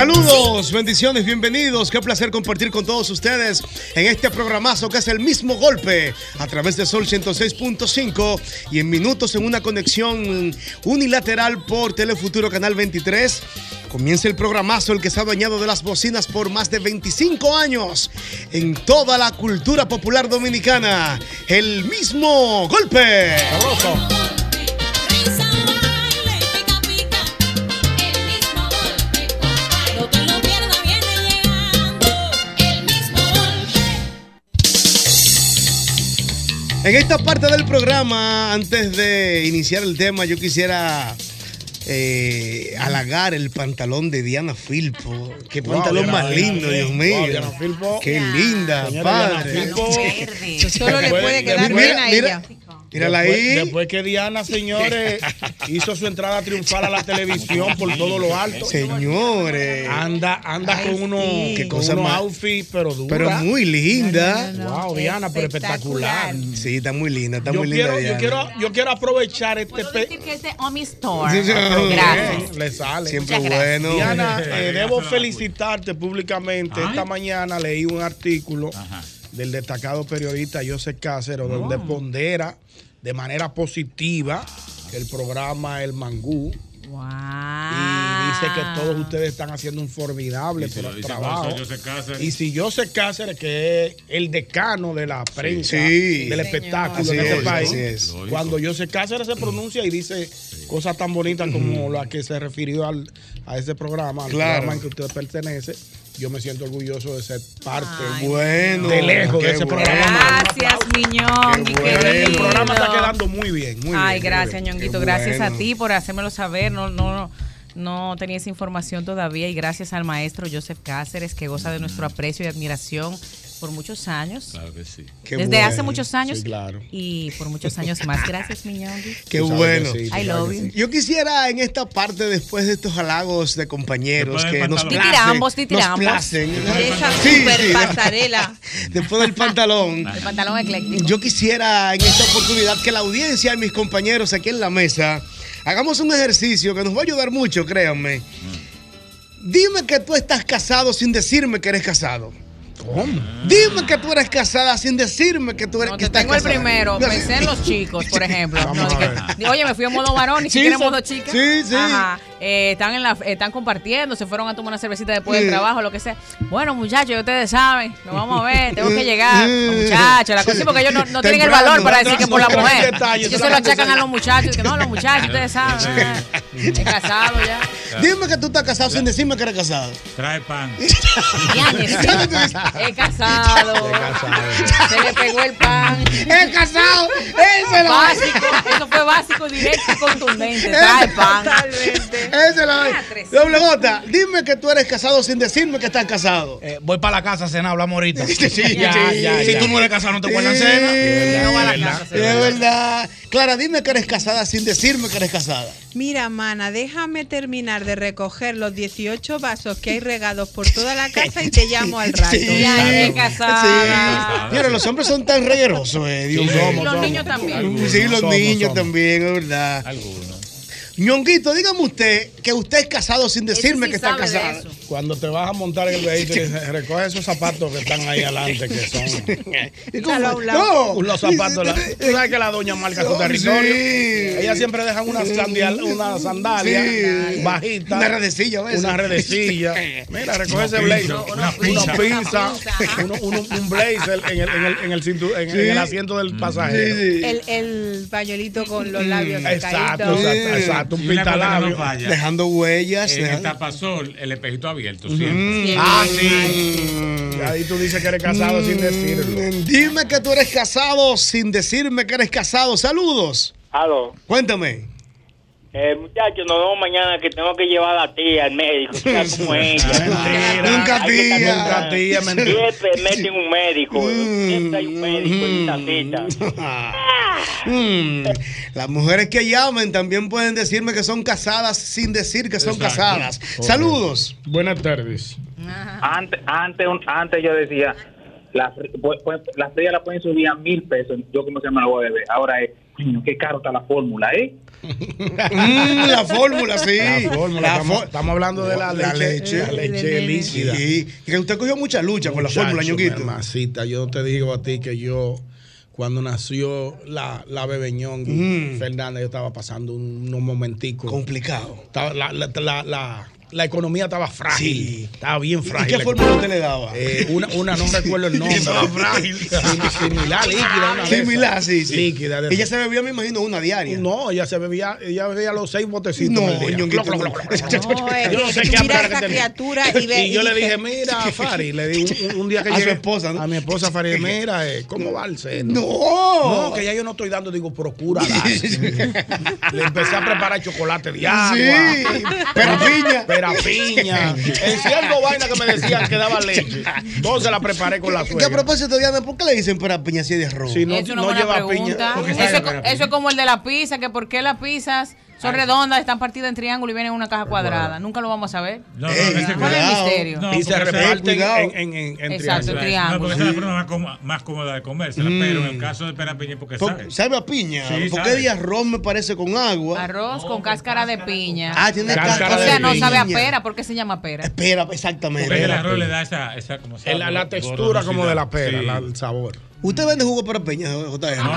Saludos, bendiciones, bienvenidos. Qué placer compartir con todos ustedes en este programazo que es el mismo golpe a través de Sol 106.5 y en minutos en una conexión unilateral por Telefuturo Canal 23. Comienza el programazo, el que se ha bañado de las bocinas por más de 25 años en toda la cultura popular dominicana. El mismo golpe. En esta parte del programa, antes de iniciar el tema, yo quisiera eh, halagar el pantalón de Diana Filpo. Qué Wow, pantalón Diana- más lindo, Diana- Dios mío. wow, Diana Filpo. Qué linda, Señora padre. Diana Filpo. Solo le puede quedar Mira, bien a mira, Después- ahí. Después que Diana, señores, hizo su entrada triunfal a la televisión por todo lo alto. Señores. Anda, anda Ay, con sí. Qué con cosa unos más- outfits, pero dura. Pero muy linda. Wow, Diana, pero espectacular. Sí, está muy linda, está Yo muy linda. quiero, yo, Diana. quiero, yo quiero aprovechar este... Puedo decir que es de Omi Store. Sí, sí, Gracias. Le sale. Siempre bueno. Diana, eh, debo felicitarte públicamente. Esta mañana leí un artículo del destacado periodista Joseph Cáceres, donde pondera de manera positiva el programa El Mangú. Wow. Y dice que todos ustedes están haciendo un formidable tra- trabajo. Y si Joseph Cáceres, que es el decano de la prensa, Sí. del espectáculo en este es, país, es. cuando Joseph Cáceres se pronuncia y dice cosas tan bonitas como la que se refirió al, a ese programa, al Claro. programa en que usted pertenece, yo me siento orgulloso de ser parte Ay, Bueno. de lejos de ese bueno. programa. Gracias, Miñón. Qué bueno. El programa está quedando muy bien, muy. Ay, muy gracias, bien. Ñonguito. Gracias a ti por hacérmelo saber. No, no, no tenía esa información todavía. Y gracias al maestro Joseph Cáceres, que goza de nuestro aprecio y admiración por muchos años. Claro que sí. Qué Desde bueno. hace muchos años. Sí, claro. Y por muchos años más. Gracias, Miñongui. Qué bueno. que sí, I love you. Yo quisiera en esta parte, después de estos halagos de compañeros que nos Titirambos, nos placen. Esa Sí, super sí. pasarela. Después del pantalón, El pantalón ecléctico. yo quisiera en esta oportunidad que la audiencia y mis compañeros aquí en la mesa hagamos un ejercicio que nos va a ayudar mucho, créanme. Dime que tú estás casado sin decirme que eres casado. ¿Cómo? Dime que tú eres casada sin decirme que tú eres No, que te estás tengo el primero. Pensé en los chicos, por ejemplo. No, que- oye, me fui en modo varón, ni Sí, siquiera en son- modo chica. sí, sí. Ajá. Eh, están, en la, están compartiendo, se fueron a tomar una cervecita después Sí. del trabajo, lo que sea. Bueno, muchachos, ustedes saben, nos vamos a ver, tengo que llegar. Los muchachos, la cosa, sí, porque ellos no, no tienen el valor para decir que por la mujer. detalles, Ellos se lo achacan a los muchachos, que no, los muchachos, ustedes saben. ah, Es casado ya. Dime que tú estás casado sin decirme que eres casado. Trae pan. Es casado. Se le pegó el pan. ¡Es casado! ¡Ese lo Básico, eso fue básico, directo y contundente. Trae pan. Ese lo. Doble J, dime que tú eres casado sin decirme que estás casado. Eh, voy para la casa a cenar, hablamos ahorita. Sí, ya, sí, ya, si ya. tú no eres casado, no te Sí. cena. No va a la casa, Es verdad. Clara, dime que eres casada sin decirme que eres casada. Mira, mana, déjame terminar de recoger los 18 vasos que hay regados por toda la casa y te llamo al rato. Sí. Ya es casada. Sí. Mira, los hombres son tan reguerosos, eh, Dios Sí, mío. somos, Y los somos. niños también. Algunos, Sí, los somos, niños somos. también, es verdad. Algunos. Ñonguito, dígame usted que usted es casado sin decirme sí que está de eso. Cuando te vas a montar en el vehículo, recoge esos zapatos que están ahí adelante, que son ¿Y cómo? No, los zapatos. la- tú sabes que la doña marca su Sí. territorio. Ellas siempre dejan una, sandial, una sandalia Sí. bajita. Una redecilla, a veces. Una redecilla. Mira, recoge ese blazer. pinza, Una una pinza. un blazer en el, en el, en el, cintu- en, en el asiento del pasajero. Sí, sí. El, el pañuelito con los labios Exacto, secaditos. exacto, exacto. Un no. Dejando huellas. En el tapasol, el espejito abierto siempre. Qué Ah, bien, sí. Y ahí tú dices que eres casado sin decirlo. Mm, Dime que tú eres casado sin decirme que eres casado. Saludos. Aló, Cuéntame. Eh, muchachos, nos vemos mañana que tengo que llevar a la tía al médico. Nunca tía. Nunca tía, mentira. Siempre meten un médico. Siempre hay un médico en esta cita. Mm, Las mujeres que llamen también pueden decirme que son casadas sin decir que son Exacto. casadas. Saludos. Buenas tardes. Antes, antes, un- antes yo decía, la, fri- pu- pu- la fría la pueden subir a mil pesos. Yo como se me la voy a beber. Ahora es, qué caro está la fórmula, ¿eh? Mm, la fórmula, sí. La fórmula, La estamos, hablando de la, La leche, leche. la leche líquida. Sí, que usted cogió mucha lucha con la fórmula, Muchacho, mi hermasita, yo te digo a ti que yo, cuando nació la, la bebeñón Mm. Fernanda, yo estaba pasando un- unos momenticos. Complicado. Estaba- la, la, la, la- economía estaba frágil. Sí. Estaba bien ¿Y frágil. qué la fórmula usted le daba? Eh, una, una, no recuerdo el nombre. Estaba frágil. Sim- Similar, líquida. Una Similar, sí, sí. Líquida. de Ella se bebía, me imagino, una diaria. No, ella se bebía, ella bebía los seis botecitos. No, al día. no. es Yo no sé qué miras hambre a esa criatura y ve- Y yo y le dije, mira, Fari, le di un, un día que A su llegué- esposa, ¿no? A mi esposa Fari, mira, eh, ¿cómo va el seno? No. No, que ya yo no estoy dando, digo, procura dar. Le empecé a preparar chocolate de agua. Sí, pero piña. Pera piña. Enciendo vaina que me decían que daba leche. Entonces la preparé con la Que a suegra. propósito, Diana, ¿por qué le dicen para piña así de rojo? Si no, es no lleva pregunta. piña. Eso, es era eso es como el de la pizza, que por qué las pizzas son redondas, están partidas en triángulo y vienen en una caja cuadrada. Nunca lo vamos a saber. No, no, Ey, ¿Cuál es el misterio? No, y se porque reparten en, en, en, en Exacto, triángulo. triángulo. No, porque esa es la forma más, cómoda- más cómoda de comérsela, pero en el caso de pera piña, porque Por- sabe. ¿Sabe a piña? Sí, ¿Por qué sabe. de arroz me parece con agua? Arroz con cáscara de piña. Ah, tiene Cáscara cáscara o de sea, no piña. sabe a pera. ¿Por qué se llama pera? Espera, Porque exactamente. el arroz le da esa, esa como En la, la textura como de la pera, el sabor. ¿Usted vende jugo para piña, JR? No, No.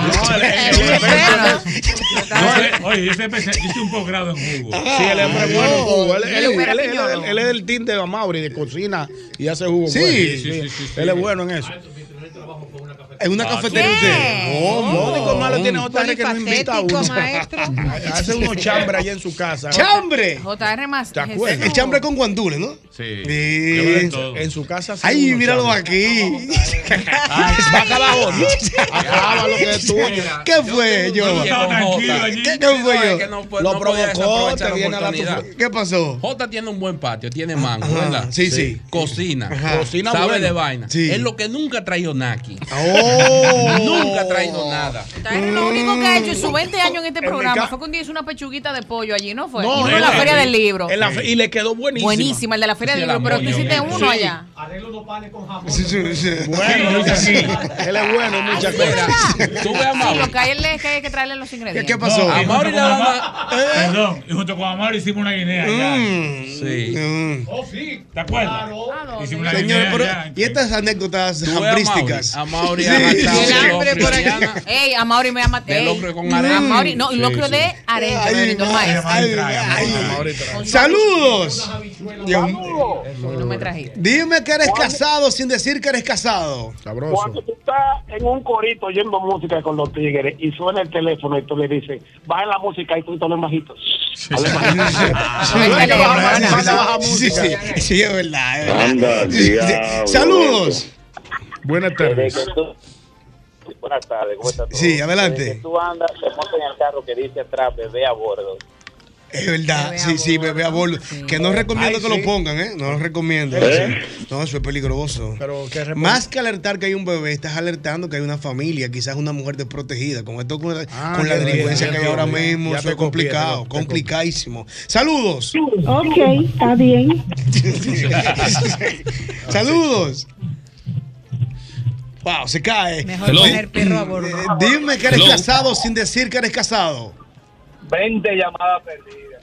No, oye, yo siempre hice un posgrado en jugo. Sí, él es muy bueno en jugo. Él, es del team de Mauri, de cocina y hace jugo. Sí. bueno. Sí, sí, Él es bueno en eso. En una cafetería ¿qué? usted. Lo único malo tiene JR que no invita a uno. Maestro. Hace unos chambres allá en su casa. ¡Chambre! JR más. ¿Te acuerdas? El chambre con guandules, ¿no? Sí. En su casa. Ay, míralo chambres. aquí. Va acá abajo. Acaba lo que es tuyo. ¿Qué fue, yo? ¿Qué, qué fue es yo? que no, pu- Lo provocó, te la viene a la oportunidad. tu- ¿Qué pasó? Jota tiene un buen patio, tiene mango, ¿verdad? sí, sí. Cocina. Cocina Sabe de vaina. Es lo que nunca ha traído Naki. Oh. Nunca ha traído nada. Lo único que ha hecho en sus 20 años en este En programa fue que un día hizo una pechuguita de pollo allí, ¿no fue? No, en en la la- feria del libro. En la y le quedó buenísimo. Buenísima, el de la feria Sí, del la libro. Pero tú hiciste sí. uno allá. Arreglo unos panes con jamón. Sí, sí, sí. Bueno, sí. Él es bueno, muchas Sí, cosas. Tú ves a Sí, Mauri. lo que hay es que hay que traerle los ingredientes. ¿Qué pasó? A Mauri van Amar- Perdón, y junto con Amor hicimos una guinea. Mm, Sí. mm. Oh, sí. ¿Te acuerdas? Hicimos una Señor, pero, y estas anécdotas ves a Mauri. A El hambre por aquí. Ey, a Mauri me llama. De ey, locro con A arenque. Mauri, no, Sí, locro sí. de traga. Ahorita. Saludos. No me trajiste. Dime que eres casado sin decir que eres casado. Sabroso. Cuando tú estás en un corito oyendo música con los tigres y suena el teléfono y tú le dices, baja la música y tú te lo bajito. Hable bajito. Sí, sí, sí, es verdad. Saludos. Buenas tardes. Buenas tardes, ¿cómo estás? Sí, adelante. Desde que tú andas, te montas en el carro que dice atrás, bebé a bordo. Es verdad, sí, sí, bebé a bordo. Que no recomiendo Ay, que lo pongan, ¿eh? No lo recomiendo. ¿Eh? No, eso es peligroso. Pero Más que alertar que hay un bebé, estás alertando que hay una familia, quizás una mujer desprotegida. Con esto, con la, Ah, con la ya delincuencia que hay ahora mismo, Ya eso es complicado, te- te complicadísimo. Saludos. Ok, está bien. Saludos. Wow, se cae. Mejor Di- poner perro a bordo. eh, Dime que eres Hello. casado sin decir que eres casado. 20 llamadas perdidas.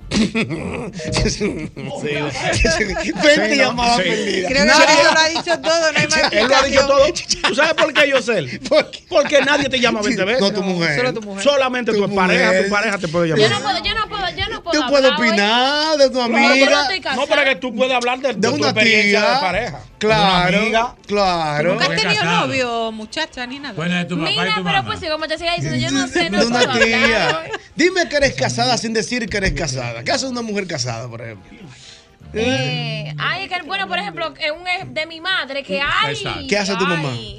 20 llamadas sí. perdidas. Creo que Nadie- lo ha dicho todo, no hay más Él lo ha dicho todo. ¿Tú sabes por qué, Yosel? Porque nadie te llama 20 veces. No, tu mujer. Solo tu mujer. Solamente tu, Tu pareja, tu pareja te puede Yo llamar. no puedo, yo no puedo, yo no puedo Tú puedes opinar de tu No, amiga. pero no estoy casada. No, para que tú puedas hablar de, de de tu una experiencia tía. de pareja. Claro, De una amiga. claro. Nunca has tenido casado. novio, muchacha, ni nada. Bueno, de tu papá y pero mamá. pues sí, como te siga diciendo, yo no sé, no de puedo una hablar tía. Dime que eres casada sin decir que eres casada. ¿Qué hace una mujer casada, por ejemplo? Eh, ay, que, bueno, por ejemplo, un de mi madre que ay, Exacto. ¿Qué hace tu mamá? ay.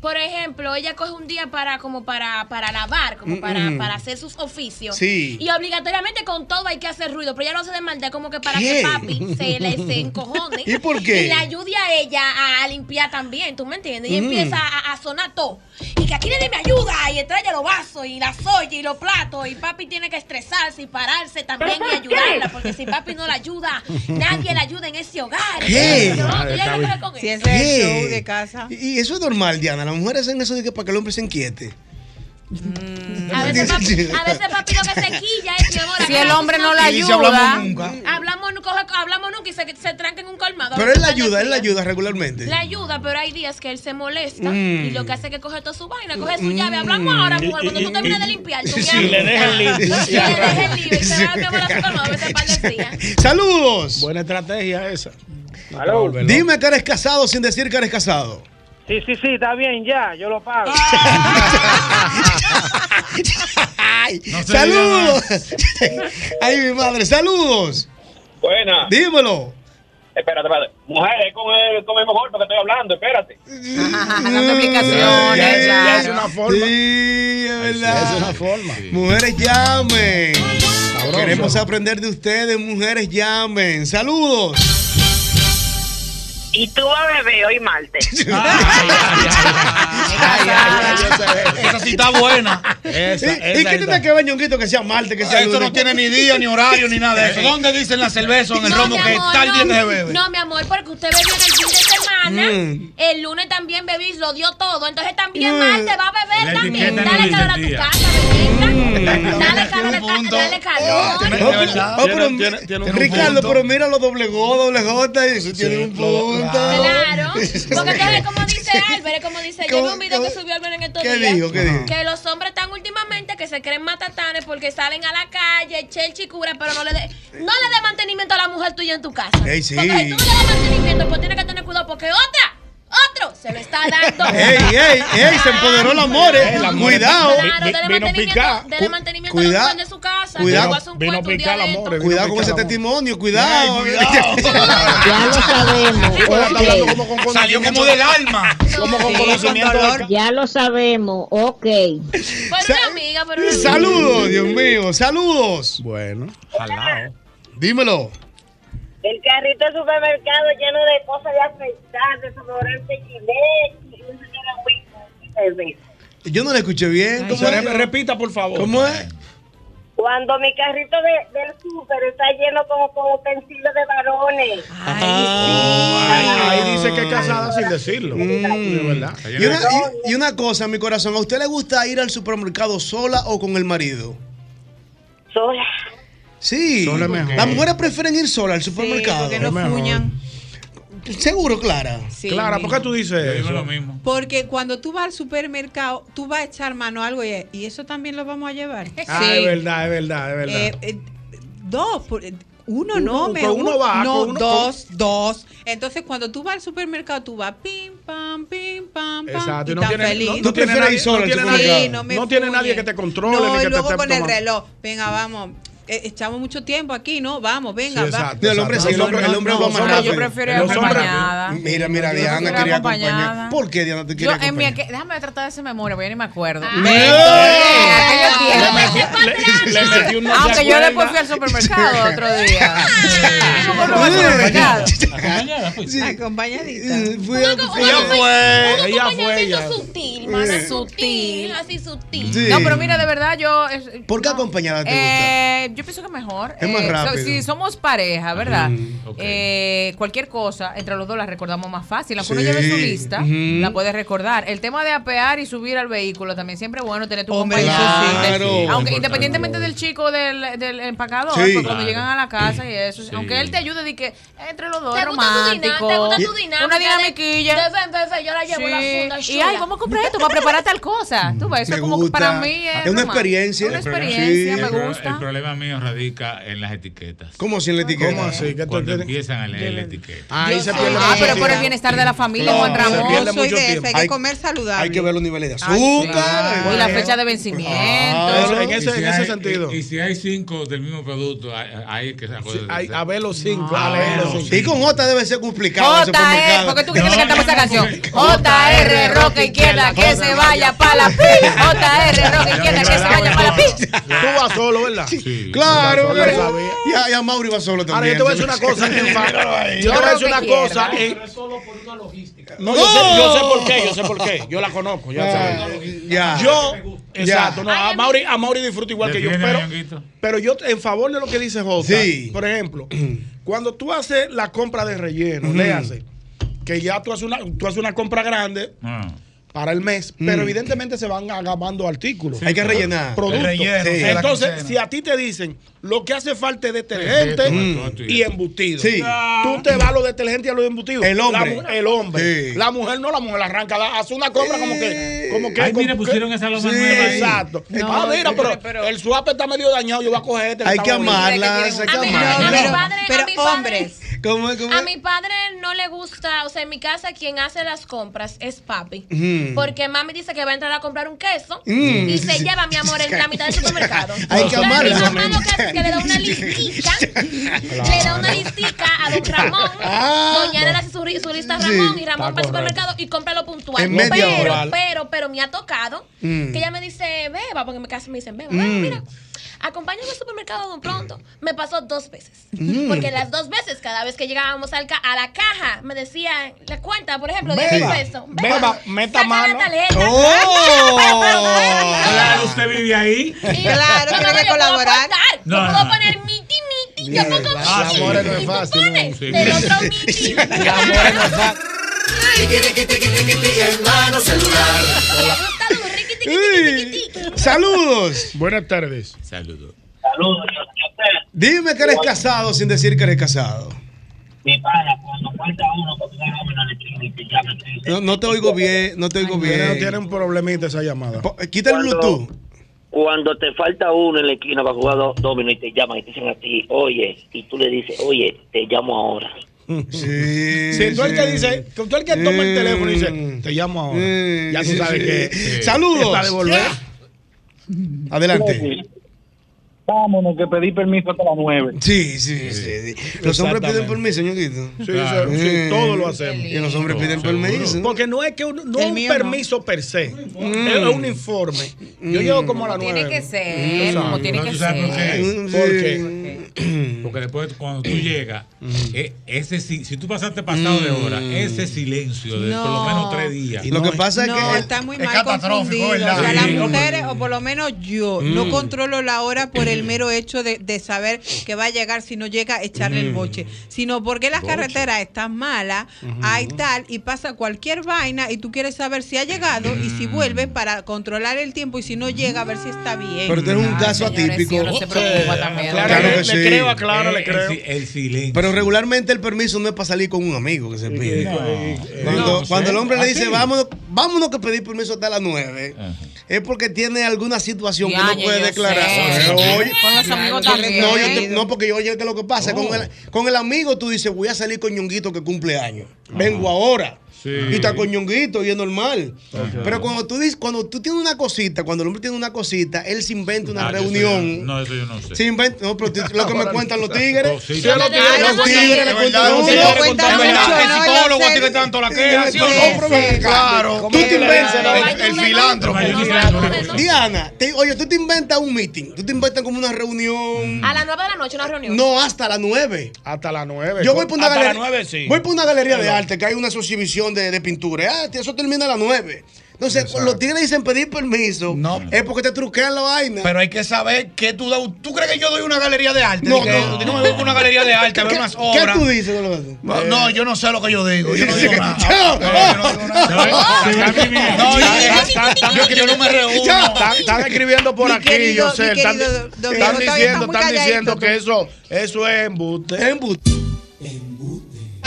Por ejemplo, ella coge un día para como para para lavar, como Mm, para, mm. para hacer sus oficios. Sí. Y obligatoriamente con todo hay que hacer ruido, pero ella lo hace de maldad como que para ¿Qué? que papi se le se encojone. ¿Y por qué? Y le ayude a ella a, a limpiar también, ¿tú me entiendes? Y Mm. empieza a, a sonar todo. Y que aquí nadie me ayuda, y estrella los vasos, y las ollas, y los platos, y papi tiene que estresarse y pararse también y ayudarla, porque si papi no la ayuda, nadie la ayuda en ese hogar. ¿Qué? Yo, Ah, ¿tú ya está qué bien. crees con Si eso? es ¿Qué? el show de casa. Y y eso es normal, Diana. Las mujeres hacen eso de que para que el hombre se inquiete. A veces, papi, a veces papi lo que se quilla es, amor, Si el hombre no la Y dice, hablamos ayuda, nunca. Hablamos, nu- coge- hablamos nunca y se, se tranca en un colmado. Pero él la ayuda, él la ayuda regularmente. La ayuda, pero hay días que él se molesta Mm. y lo que hace es que coge toda su vaina, coge su llave. Hablamos ahora, mujer, cuando tú termines de limpiar. Tú Sí, le deja el libre. Sí, le deja el libre. y Se va a su colmado. Saludos. Buena estrategia esa. Dime que eres casado sin decir que eres casado. Sí, sí, sí, está bien, ya, yo lo pago. Ay, No se saludos. Ay, mi madre, saludos. Buena. Dímelo. Espérate, espérate. Mujer, con el, con el mejor porque estoy hablando, espérate. dando explicaciones. Ya, ya, es una forma. Sí, es verdad. Es una forma. Mujeres llamen. Sabroso. Queremos aprender de ustedes, mujeres llamen. Saludos. Y tú a bebé hoy martes. Esa sí está buena. Esa, ¿Y, esa, y qué tiene que ver, ñonguito, que sea martes, que sea Esto lunes? no tiene ni día, ni horario, ni nada de eso. ¿Dónde dicen la cerveza o en el romo mi que tal día no. que se bebe? No, mi amor, porque usted bebió en el fin de semana. Mm. El lunes también bebí, lo dio todo. Entonces también Mm. martes va a beber La también. Dale calor a tu casa, bebita. Dale calor, a- un punto. dale calor. Ricardo, pero mira los doble Go, doble J, y eso tiene un lo- punto. Claro. Porque entonces, como dice Álvaro, como dice, yo vi ¿Cómo- un video que subió Álvaro en estos ¿Qué días. dijo? ¿Qué dijo? Que los hombres están últimamente que se creen matatanes porque salen a la calle, chelchi cura, pero no le de, no le dé mantenimiento a la mujer tuya en tu casa. Ey, sí. Porque si tú no le das mantenimiento, pues tienes que tener cuidado porque otra, otro se lo está dando. Ey, ey, ey, se empoderó el amor, eh. El amor. Cuidado. Claro, dele vino mantenimiento, dele mantenimiento a la cuida- mujer de su casa. cuidado. haces un Vino picar de el amor. Cuidado con ese testimonio, cuidado. Ya lo sabemos. Salió como del alma. Como con conocimiento. Ya lo sabemos. Ok. Por una amiga, por una amiga. Saludos, Dios mío, saludos. Bueno. Dímelo. El carrito de supermercado lleno de cosas de afeitar, desodorante Gillette. Yo no le escuché bien. ¿Cómo es? Repita, por favor. ¿Cómo es? Cuando mi carrito de, del súper está lleno como con utensilios de varones. Ahí, ahí dice que es casada sin decirlo. Verdad. Y una, y- y una cosa, mi corazón, ¿a usted le gusta ir al supermercado sola o con el marido? Sola. Sí. Sola es mejor. Las mujeres prefieren ir sola al supermercado. porque no fuñan. Seguro, Clara. Sí, Clara, ¿por qué tú dices Yo eso? lo mismo. Porque cuando tú vas al supermercado, tú vas a echar mano a algo y, y eso también lo vamos a llevar. Ah, es verdad, es verdad, es verdad. Eh, eh, dos, por- eh, uno Uno- no, me uno va, no, uno- dos, dos. Entonces cuando tú vas al supermercado, tú vas pim pam, pim pam, pam. Exacto, y no tan tiene, feliz. no, ¿Tú no prefieres nadie, ir sola no tiene nadie, Sí, no no tiene nadie que te controle No, ni que y luego te con el reloj. Venga, vamos. Eh, echamos mucho tiempo aquí, ¿no? Vamos, venga, Sí, va. exacto, El hombre sí, exacto. el hombre, el hombre No, va los más hombres- rápido. Yo prefiero ir acompañada. Mira, mira, Diana quería acompañada. acompañar. ¿Por qué Diana te mi acompañar? déjame tratar de esa memoria, porque yo ni me acuerdo. Aunque yo después fui al supermercado otro día. Fuimos por al supermercado. Acompañada. Acompañadita. Ella fue, ella fue, acompañamiento ella. sutil, más Eh. sutil, así sutil. No, pero mira, de verdad, yo. ¿Por qué acompañada te gusta? Yo pienso que mejor. Es más Eh, rápido. si somos pareja, ¿verdad? Eh, cualquier cosa, entre los dos la recordamos más fácil. Aunque uno lleve su lista, la puedes recordar. El tema de apear y subir al vehículo también siempre es bueno tener tu Hombre, compañero. claro. Aunque Importante. independientemente del chico del, del empacador, Sí. pues cuando Claro. llegan a la casa y eso, Sí. aunque él te ayude de que entre los dos ¿Te es gusta tu romántico. dinámica? ¿Te gusta tu dinámica? Una dinamiquilla. ven, ven, yo la llevo la Sí. funda Y ay, vamos a comprar esto para preparar tal cosa. Tú ves, eso como para mí es, Es una romántico. experiencia. Una experiencia, sí. me gusta. El problema mío radica en las etiquetas. ¿Cómo sin la etiqueta? ¿Cómo así? ¿Qué Cuando empiezan a leer la etiqueta. Ahí se pierde Ah, pero por el bienestar de la familia, Juan Ramón. Yo soy mucho de tiempo. hay que comer saludable. Hay que ver los niveles de Ay, sí. azúcar. Y la fecha de vencimiento. Eso, en Y ese, si en ese hay- sentido. Y, y si hay cinco del mismo producto, hay, hay que hay- a ver los cinco. Ah, a ver los bueno. cinco. Y con J debe ser complicado JR, supermercado. porque tú que No, le cantamos esa canción. JR, roca izquierda, que se vaya para la pi. JR, roca izquierda, que se vaya para la pi. Tú vas solo, ¿verdad? Sí. Claro, Yo ¿verdad? sabía. Y a, y a Mauri va solo Ahora también. yo te voy a decir una cosa. en Yo te voy a decir una cosa. que en- No, yo sé, yo sé por qué, yo sé por qué. Yo la conozco. Ya sabes. ya. Yo, exacto, no, a Mauri, a Mauri disfruta igual que yo, pero, pero yo en favor de lo que dice Jota, Sí. por ejemplo, cuando tú haces la compra de relleno, le haces que ya tú haces una, tú haces una compra grande Ah. Para el mes, pero evidentemente se van agabando artículos. Hay que rellenar. Productos. Relleno, Sí. Entonces, si a ti te dicen lo que hace falta es detergente y embutido, Sí. tú te vas a los detergentes y a los embutidos. El hombre. La el hombre. Sí. La mujer no, la mujer arranca, hace una compra como que. Como que Ay, como mira, que- pusieron esa loma Sí, nueva. Exacto. No, ah, mira, pero, pero- el swap está medio dañado, yo voy a coger este. Hay que amarlas, hay que A mí, amarlas. a mi Pero- padre, pero a mi padre- hombres. ¿Cómo A mi padre no le gusta, o sea, en mi casa quien hace las compras es papi. Mm. Porque mami dice que va a entrar a comprar un queso Mm. y se lleva, mi amor, en la mitad del supermercado. Hay que amarla. Mi mamá lo que hace es que le da una listica, le da una listica a don Ramón. Ah. Doña le hace su, lista a Sí. Ramón y Ramón va al supermercado y compra lo puntual. En pero, pero, pero me ha tocado Mm. que ella me dice, beba, porque en mi casa me dicen, beba, beba, Mm. mira. Acompáñame al supermercado de pronto. Me pasó dos veces. Mm. Porque las dos veces, cada vez que llegábamos al ca- a la caja, me decían, la cuenta, por ejemplo, 10 Beba, pesos. beba, meta mano. la tarjeta. ¡Oh! Claro, usted vive ahí. Y Claro, no, tiene no, que puedo colaborar. aportar. No, yo no, puedo no. poner miti, miti. Yo pongo Ah, miti. amores, no es fácil, no, del otro miti. Me gusta un riqui, tiqui, tiqui, tiqui, tiqui. Saludos. Buenas tardes. Saludos. Saludos, Dime que eres casado sin decir que eres casado. mi pana, cuando falta uno, No, no te oigo bien, no te oigo bien. tiene un problemita esa llamada. Po- Quita el Cuando- Bluetooth. Cuando te falta uno en la esquina para jugar do- domino y te llaman y te dicen a ti, oye, y tú le dices, oye, te llamo ahora. Sí. Si tú el que dice, tú el que toma el teléfono y dice, te llamo ahora. Ya tú sabes sí. que. Sí. Saludos. Está de volver. Adelante. Vámonos, que pedí permiso hasta las nueve. Sí, sí, sí. sí. Los hombres piden permiso, ñoquito. Sí, Claro. sí, sí, todo lo hacemos. Y los hombres piden Seguro. permiso. Porque no es que un, no un no. permiso per se, es un informe. Yo llego como a las nueve. Tiene que ser, como tiene No, que ser. qué. Mm, ¿Por qué? Porque después cuando tú llegas, eh, ese si, si tú pasaste pasado de hora, ese silencio de por lo menos tres días. Lo que pasa es no, que. está muy es mal confundido. O ¿verdad? sea, las mujeres, o por lo menos yo, no Mm. controlo la hora por el mero hecho de, de saber que va a llegar, si no llega, echarle el Mm. boche. Sino porque las Boche. carreteras están malas, hay tal, y pasa cualquier vaina, y tú quieres saber si ha llegado y si vuelve para controlar el tiempo, y si no llega, a ver si está bien. Pero tú eres un Ay, caso señores, atípico. sí, uno se preocupa también. Claro, Claro, que le creo a Clara, le creo. El, silencio. Pero regularmente el permiso no es para salir con un amigo que se pide. No, cuando, no, cuando el hombre le dice, vámonos, vámonos que pedir permiso hasta las 9, es porque tiene alguna situación que no puede declarar. sé. Oye, Con los amigos también. No, yo te- no, porque yo oye que lo que pasa, Oh. con, el, con el amigo tú dices, voy a salir con Ñonguito que cumple años. Vengo ahora. Y está con Ñonguito y es normal. Pero cuando tú dices, cuando tú tienes una cosita, cuando el hombre tiene una cosita, él se inventa una Ah, reunión. No, eso yo no sé. Se inventa, no, pero lo que me cuentan los tigres. Sí, Sí, sí. los tigres, los tigres le cuentan uno. el psicólogo Yo sé. tiene tanto la queja, claro. Tú te inventas. El- filántropo. Diana, te- oye, tú te inventas un meeting. Tú te inventas como una reunión. A las 9 de la noche una reunión. No, hasta las 9. Hasta las 9. Yo voy por una Hasta galería. las 9, sí. Voy por una galería de arte que hay una de, de pintura. Ah, eso termina a las 9. Entonces, los tigres dicen pedir permiso. No. Es porque te truquean la vaina. Pero hay que saber que tú das. ¿Tú crees que yo doy una galería de arte? No, no. no me voy por una galería de arte a ver ¿Qué- unas ¿Qué obras. tú dices con lo que No, no, yo no sé lo que yo digo. Yo no digo nada. No, yo- está- yo- yo no me reúno. Están, escribiendo por aquí, yo sé. Están, diciendo, están diciendo que eso, eso es embuste. Embuste.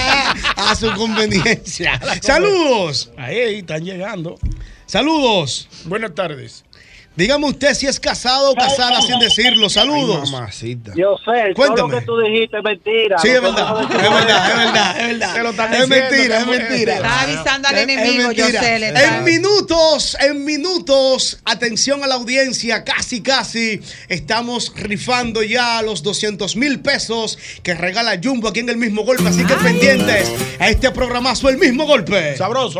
A su conveniencia. Saludos. Ahí, están llegando. Saludos. Buenas tardes. Dígame usted si es casado o casada sin decirlo. Saludos. Yo sé, todo lo Cuéntame. que tú dijiste es mentira. Sí, es verdad, es verdad, es verdad, es verdad. Te lo están Es diciendo, mentira, es mentira. Está avisando al Es- enemigo, es mentira. Yosel, está- En minutos, en minutos, atención a la audiencia, casi, casi, estamos rifando ya los 200 mil pesos que regala Jumbo aquí en el mismo golpe. Así que pendientes a este programazo, el mismo golpe. Sabroso.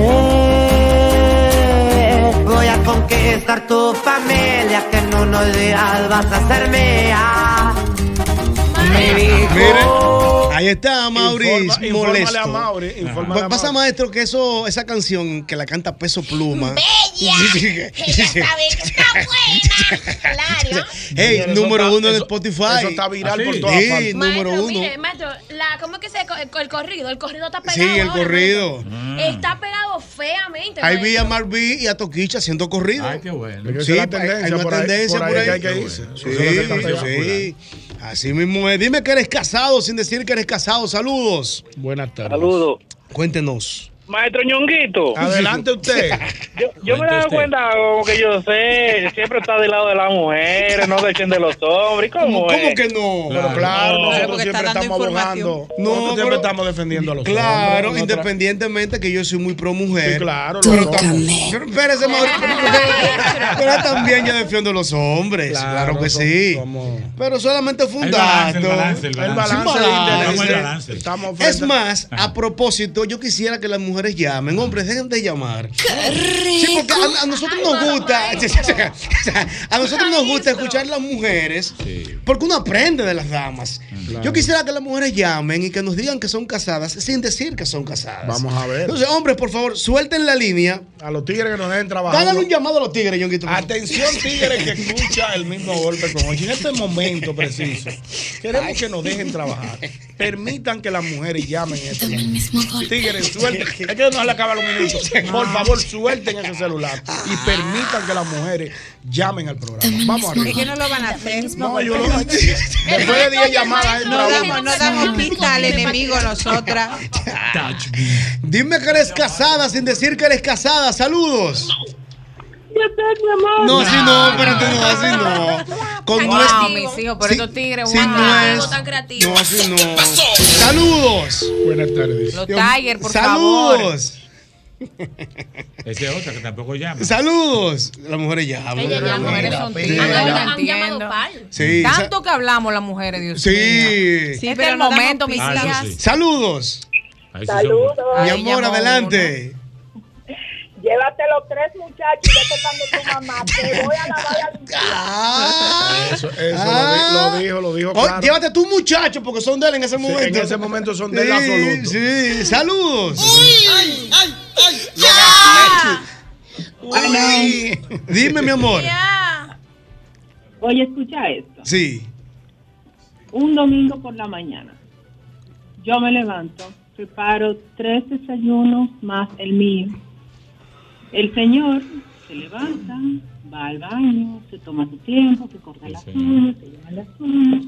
conquistar tu familia, que en unos días vas a ser mía. Dijo, Mire, ahí está Mauri Informa- a Mauri, infórmale Pa- a Pasa Mauri. maestro que eso, esa canción que la canta Peso Pluma. ¡Bella! Sabe que está buena. Claro. Hey, número está- uno en Spotify. eso está viral ¿Ah, por sí? todas Sí, partes. número Maestro, uno. mire, maestro, la, ¿cómo es que se el, el corrido? El corrido está pegado. Sí, el ahora, corrido. maestro. Está pegado feamente. Ahí vi a. Marví y a Toquicha haciendo corrido. Ay, qué bueno. Sí, hay- tendencia hay una por tendencia por por ahí ahí. que hay que irse. Sí, sí. Así mismo es. Dime que eres casado sin decir que eres casado. Saludos. Buenas tardes. Saludos. Cuéntenos. Maestro Ñonguito. Adelante usted. Yo, yo me he dado cuenta, como que yo sé, siempre está del lado de las mujeres, no del de los hombres. ¿Cómo, ¿Cómo es? que no? Pero claro, No, nosotros porque siempre estamos abogando. No, Nosotros siempre estamos defendiendo a los Claro, hombres. Nosotros- independientemente que yo soy muy pro mujer. Sí, claro, Pero, espérese, pero también yo defiendo a los hombres. Claro, Claro, que sí. Pero solamente fue un dato. El balance, el balance, el balance. Estamos Es más, a propósito, yo quisiera que las mujeres llamen. Hombres, dejen de llamar. Sí, porque a, a nosotros nos gusta. A nosotros nos gusta escuchar a las mujeres. Porque uno aprende de las damas. Yo quisiera que las mujeres llamen y que nos digan que son casadas sin decir que son casadas. Vamos a ver. Entonces, hombres, por favor, suelten la línea. A los tigres que nos dejen trabajar. Háganle un llamado a los tigres, Ñonguito. Atención, tigres que escucha el mismo golpe con hoy. En este momento preciso, queremos que nos dejen trabajar. permitan que las mujeres llamen en este. Tigres, suelten. Es que no se le acaba los minutos. Por favor, suelten ese celular y permitan que las mujeres llamen al programa. Vamos Es arriba. que no lo van a hacer. No, yo lo Después de 10 llamadas, No damos, no damos pista al enemigo nosotras. Dime que eres casada sin decir que eres casada. Saludos. No, así no, espérate, no, así no. Con Wow, nuestro- mis hijos, pero Sí, estos tigres, sí, wow. no es- tan creativos. No, así no. Saludos. Buenas tardes. Los Tiger, por favor. Saludos. Ese es otra que tampoco llama. Saludos. Las mujeres llaman. Ellas llaman, las mujeres son Sí. tigres, Sí. Sí, Tanto que hablamos las mujeres, Dios Sí. mío. Sí, este es pero el momento, mis hijas. Saludos. Saludos. Mi amor, adelante. Llévate los tres muchachos y vete tu mamá. Te voy a lavar y a limpiar. Eso, eso Ah. lo, di- lo dijo, lo dijo Oh. Llévate tu muchacho porque son de él en ese Sí, momento. en ese momento son del Sí, absoluto. Sí, saludos. ¡Ay, ay, ay! Uy. Dime, mi amor. Oye, escucha esto. Sí. Un domingo por la mañana, yo me levanto, preparo tres desayunos más el mío. El señor se levanta, va al baño, se toma su tiempo, se corta las uñas, se lleva las uñas.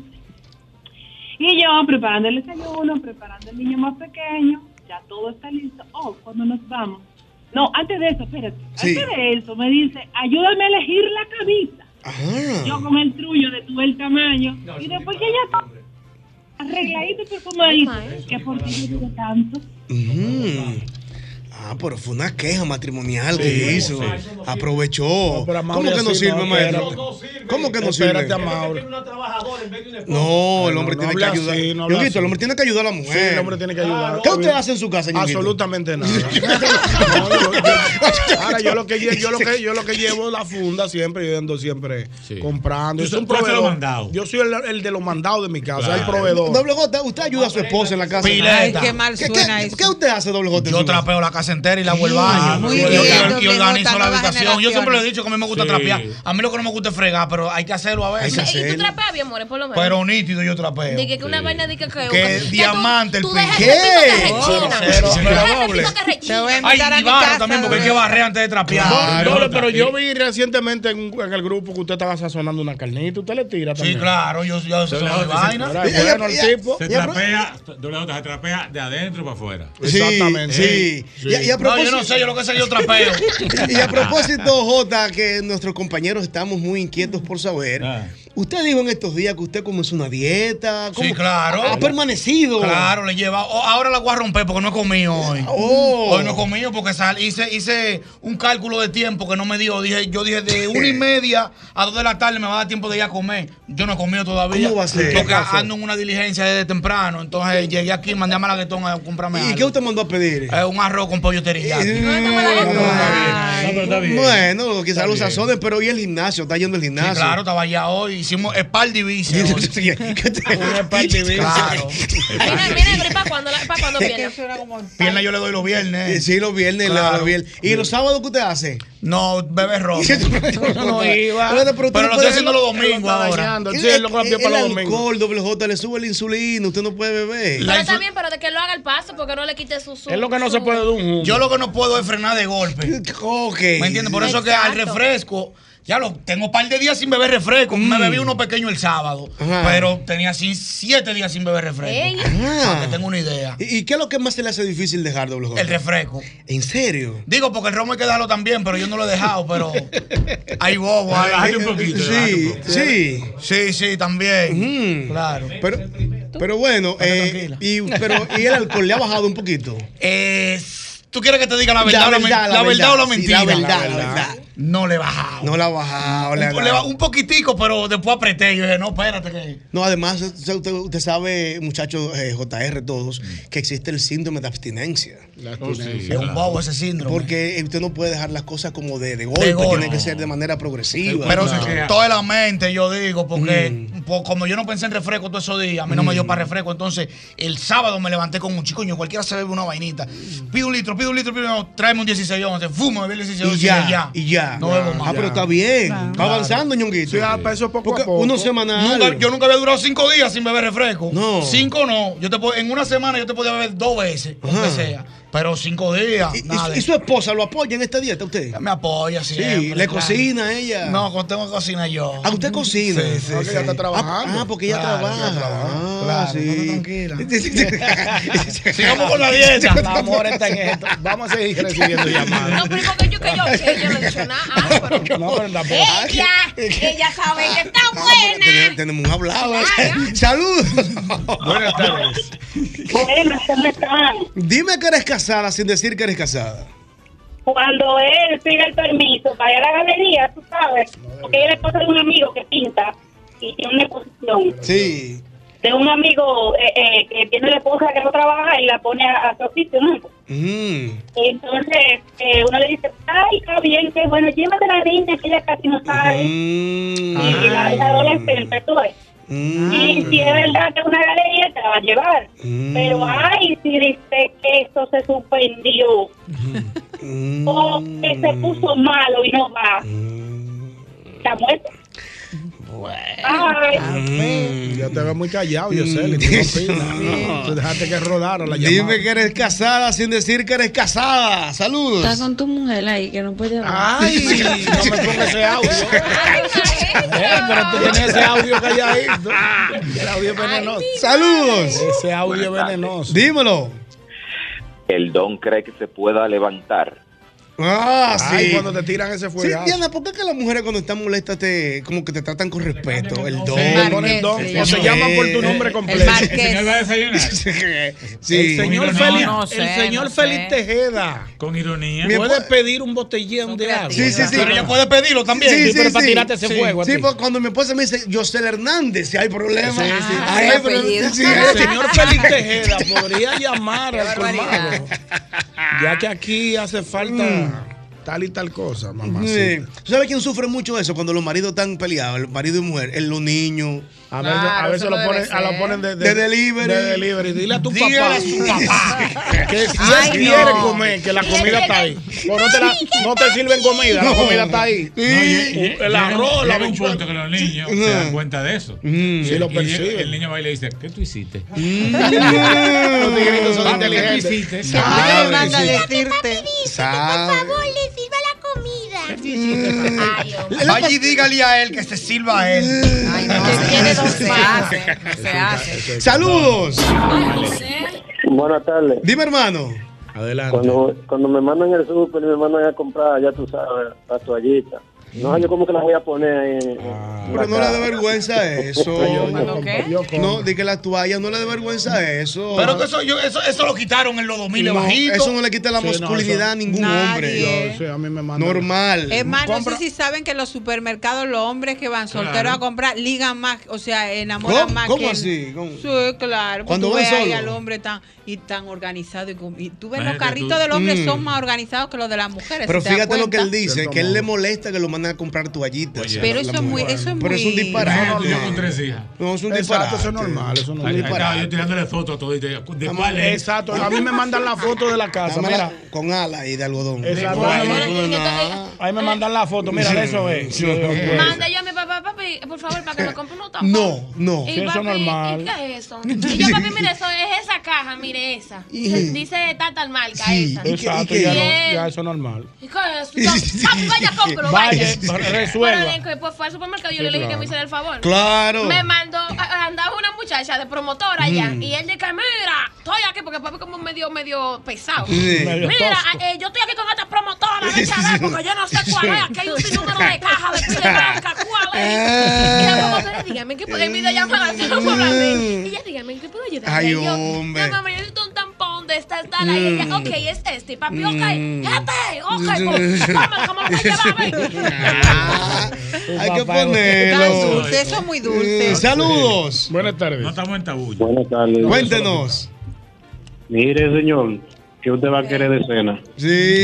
Y yo preparando el desayuno, preparando el niño más pequeño, ya todo está listo. Oh, cuando nos vamos. No, antes de eso, espérate. Sí. Antes de eso me dice, ayúdame a elegir la camisa. Ajá. Yo con el trullo de tu el tamaño. y después que ya está arregladito y perfumadito. Que por qué yo digo tanto. Ah, pero fue una queja matrimonial Sí, que hizo. sí. Aprovechó. ¿Cómo que no sirve, no, maestro? espérate. ¿Cómo que no sirve? Espérate, Mauri. No, el hombre no tiene que ayudar. así, no el hombre tiene que ayudar a la mujer. Sí, el hombre tiene que ayudar. ¿Qué usted hace en su casa, Ñonguito? Absolutamente nada. No, yo- yo- ahora yo lo que yo lo que yo lo que llevo es la funda siempre yo ando siempre comprando. Yo soy un proveedor. Yo soy el, el de los mandados de mi casa, Claro. el proveedor. Doble J, usted ayuda a su esposa en la casa. Pileta. Ay, qué mal ¿Qué- suena qué- eso. ¿Qué usted hace, doble J? Yo trapeo la casa entera y la el Ah, baño. muy Y- organizo la habitación. Yo siempre le he dicho que a mí me gusta Sí. trapear. A mí lo que no me gusta es fregar, pero hay que hacerlo a veces. Y tú trapeas, bien, amores, por lo menos. Pero nítido yo trapeo. De que, que una vaina de que, que, Que diamante el tú piso. dejas ¿Qué? ese piso que rechina. Cero, Tú cero dejas ese doble. piso que rechina. Te voy a Ay, y mi barro también, porque hay que barrer antes de trapear. Pero sí. yo vi recientemente en, un- en el grupo que usted estaba sazonando una carnita. ¿Usted le tira Sí, también? claro, yo, mi J, vaina. Bueno el tipo. Se trapea, se trapea de adentro para afuera. Sí, Exactamente. Sí. Y, a- a No, yo propósito, no sé, yo lo que sé, yo trapeo. y a propósito, J, que nuestros compañeros estamos muy inquietos por saber. Ah. Usted dijo en estos días que usted comenzó una dieta. ¿cómo? Sí, claro. Ha permanecido. Claro, le lleva. oh, ahora la voy a romper porque no he comido hoy. Oh. Hoy no he comido porque sal, hice, hice un cálculo de tiempo que no me dio. Dije, yo dije de una y media a dos de la tarde me va a dar tiempo de ir a comer. Yo no he comido todavía. ¿Cómo va a ser? Porque ando en una diligencia desde temprano. Entonces llegué aquí, mandé a Malaguetón a comprarme ¿Y algo. qué usted mandó a pedir? Eh, un arroz con pollo teriyaki. No, pero está bien. Bueno, quizás los sazones, pero hoy el gimnasio, está yendo al Sí, gimnasio. claro, estaba allá hoy. Hicimos espal divisa. Una Claro. Mira, mira, pero ¿y para cuándo, para cuándo viene? Pierna yo le doy los viernes. Sí, los viernes, la- Claro. los viernes. ¿Y los sábados qué usted hace? No, bebé rojo. no iba. Pero, Pero lo estoy haciendo los domingos ahora. Sí, El, el para los domingos. alcohol, doble J, le sube la insulina, usted no puede beber. Pero está bien, pero de que lo haga el paso, porque no le quite su... Es lo que no se puede de un. Yo lo que no puedo es frenar de golpe. Ok. ¿Me entiendes? Por eso que al refresco, ya lo tengo un par de días sin beber refresco. Me bebí uno pequeño el sábado, Mm. Ajá. pero tenía así siete días sin beber refresco. Para que tengo una idea. ¿Y, y qué es lo que más se le hace difícil dejar, doble J? El refresco. ¿En serio? Digo, porque el romo hay que dejarlo también, pero yo no lo he dejado, pero hay bobo. Bájate un poquito, un Sí, sí. Sí, sí, también. Mm. Claro. Pero, pero bueno, eh, y, pero, ¿y el alcohol le ha bajado un poquito? Eh, ¿Tú quieres que te diga la verdad, o la, men- la verdad o la sí, mentira? la verdad, la verdad. No le he bajado. No la ha bajado. le un, le ba- dado. un poquitico, pero después apreté. Yo dije, no, espérate que. No, además, usted, sabe, muchachos, eh, JR todos, que existe el síndrome de abstinencia. Oh, sí, Es un bobo ese síndrome. Porque usted no puede dejar las cosas como de, de golpe, golpe. tiene que ser de manera progresiva. Pero Claro. se en la mente, yo digo, porque Mm. pues, como yo no pensé en refresco todos esos días, a mí no me dio para refresco. Entonces, el sábado me levanté con un chico, cualquiera se bebe una vainita. Pido un litro, pido un litro, pido un litro, tráeme un 16 once, fumo, bebí el 16 Y once ya, y ya. Ya. No bebo más. Ah, pero está bien. Claro. Va avanzando, ñonguito. Sí, ah, pero eso poco Porque a poco. uno semanal. Nunca- yo nunca había durado cinco días sin beber refresco. No. Cinco no. Yo te en una semana yo te podía beber dos veces, aunque Ajá. sea. Pero cinco días. ¿Y, nada. su- y su esposa lo apoya en esta dieta usted? Me apoya siempre. Sí, le claro. cocina ella. No, tengo que cocinar yo. Ah, usted cocina. Sí, sí, Porque sí. ella está trabajando. Ah, ah, porque ella Claro, trabaja. ella trabaja. Ah, Claro, sí. tranquila. Sigamos con la dieta. La amor está en esto. Vamos a seguir recibiendo llamadas. No, pero porque yo que yo que yo no he dicho nada. Ah, pero No, pero tampoco. ella, ella sabe que está buena. Tenemos, tenemos un hablado. Saludos. Buenas tardes. Buenas, ¿cómo están? Dime que eres casada sin decir que eres casada. Cuando él pide el permiso para ir a la galería, tú sabes, porque ella es esposa de un amigo que pinta y tiene una exposición Sí. de un amigo eh, eh, que tiene la esposa que no trabaja y la pone a, a su oficio, ¿no? Mm. Entonces eh, uno le dice, ay, está bien, que bueno, llévate la niña que ella casi no sabe. Mm. Y la, la adolescente, tú ves. Y si es verdad que es una galería, te la va a llevar. Mm. Pero, ay, si dice que esto se suspendió Mm. o que se puso malo y no va, está muerto. Ay, Mm. Yo te veo muy callado, yo sé. Opinas. Tú dejaste que rodara la llamada. Dime que eres casada sin decir que eres casada. Saludos. Está con tu mujer ahí que no puede hablar. Ay, no me pongas ese audio. Eh, pero tú tienes ese audio calladito. El audio es venenoso. Saludos. Ese audio es venenoso. Dímelo. El don cree que se pueda levantar. Ah, sí. Ay, cuando te tiran ese Sí, fuegazo. Diana, ¿por qué que las mujeres cuando están molestas te, como que te tratan con respeto? El don. Ponen don, o se llaman por tu nombre completo. El señor va a desayunar. Sí. El señor No, Félix, no el sé, señor no Félix. Tejeda. Con ironía. Puede pedir un botellón de agua. Sí, sí, sí. Pero ella puede pedirlo también. Sí, Sí, sí, pero sí. para tirarte ese Sí, fuego Sí, porque cuando mi esposa me dice José Hernández, si hay problema. Sí, sí. Ahí hay problema. Sí, El señor Félix Tejeda podría llamar al colmado. Ya que aquí hace falta tal y tal cosa, mamá. Sí. ¿Tú sabes quién sufre mucho eso cuando los maridos están peleados? El marido y mujer, el, los niños. A veces, a veces lo, ponen, a lo ponen de, De delivery. de delivery. Dile a tu Dígale papá, a su papá. que si él quiere no. comer, que la comida está ahí. O no te, la- no te sirven comida, la No. comida está ahí. No, y- el arroz, la un punto que los niños se dan cuenta de eso. Y, Sí, lo perciben. el niño va y le dice, ¿qué tú hiciste? Los tigritos son Papi, ¿qué tú inteligentes. hiciste? Sabe, manda decirte. Sabe. le sirva Vaya y dígale a él que se sirva a él. Ay, no, Que tiene dos se manos. hace, no se hace. Saludos. Buenas tardes. Dime, hermano. Adelante. Cuando, cuando me mandan el súper y me mandan a comprar, ya tú sabes, la toallita. No, yo como que las voy a poner en, en Pero la no le dé vergüenza eso. ¿Cuándo qué? Yo como. No, di que la toalla no le dé vergüenza eso. Pero que eso, yo, eso, eso lo quitaron en los 2000 No, bajito. eso no le quita la Sí, no, masculinidad a ningún Nadie. hombre. Yo, sí, a mí me mandan. Normal. Es más, no sé si saben que en los supermercados los hombres que van solteros Claro. a comprar ligan más, o sea, enamoran ¿Cómo, más ¿Cómo que así? ¿Cómo? Sí, claro. Cuando tú van ves ahí al hombre tan y tan organizado y, tú ves los carritos tú. del hombre Mm. son más organizados que los de las mujeres. Pero si fíjate lo que él dice, que él le molesta que lo manden a comprar toallitas. Oye, Pero La- eso la es muy, eso es Pero es un muy- disparate. Yo con tres hijas. No, es un Exacto, disparate. eso es normal, eso no estaba disparate. yo tirándole fotos a todo. ¿De cuál es? Exacto. A mí me mandan la foto de la casa. Mira. con alas y de algodón. Exacto. ¿De Ahí me- No, no, no. Ahí me mandan la foto. Mira, eso es. Sí, Manda yo a mi papá, papi, por favor, para que me compre unos tapones. No, no. Eso es normal. ¿y qué es eso? Y yo, papi, mire, eso es esa caja, mire esa. Dice, tal marca Sí. esa. ¿Y qué- Exacto, no, ya eso es normal. ¿Y qué es eso? Papi, vaya, compro, vaya. Resuelva. Que pues fue al supermercado y yo le dije que me hiciera el favor. Claro. Me mandó, andaba una muchacha de promotora allá y él dice, mira, estoy aquí porque papi como medio, medio pesado. Sí. Medio Mira, eh, yo estoy aquí con esta promotora, de ver, porque yo no sé cuál es, aquí hay un sinnúmero de cajas de pile blanca, cuál es. Y la promotora, dígame, ¿qué puede videollamada? Estamos hablando. Y ella, dígame, ¿en qué puedo ayudar? Ay, y yo, hombre. no, mamá, yo necesito un tampón de esta, esta, la. Y ella, ok, es este, papi, ok, este, ok, pues, vamos, ¿cómo lo llevar? Ah, hay que ponerlo. dulce, eso es muy dulce. Eh, Saludos. Buenas tardes. No estamos en tabú. Buenas tardes. Cuéntenos. Mire, señor, ¿qué usted va a querer de cena? Sí.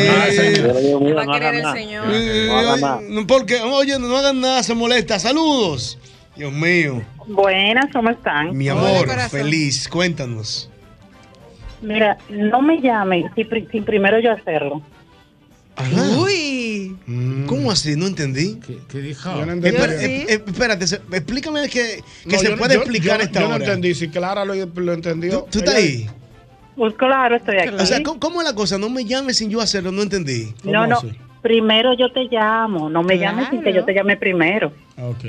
Pero Dios mío, Va a no querer el nada. señor. Eh, Porque, oye, no hagan nada, se molesta. Saludos. Dios mío. Buenas, ¿cómo están? Mi amor, feliz. Cuéntanos. Mira, no me llamen sin, pri- sin primero yo hacerlo. Ajá. Uy. Mm. ¿Cómo ¿Cómo así? No entendí. ¿Qué dijo? Yo no entendí. Espera- eh, eh, espérate, se- explícame que, que No, se yo- puede explicar yo- esta Yo no hora. entendí. Si Clara lo, lo entendió. ¿Tú estás Ella- ahí? Pues claro, estoy aquí. O sea, ¿cómo, cómo es la cosa? No me llames sin yo hacerlo, no entendí. no, no. Primero yo te llamo. No me llames sin que yo te llame primero.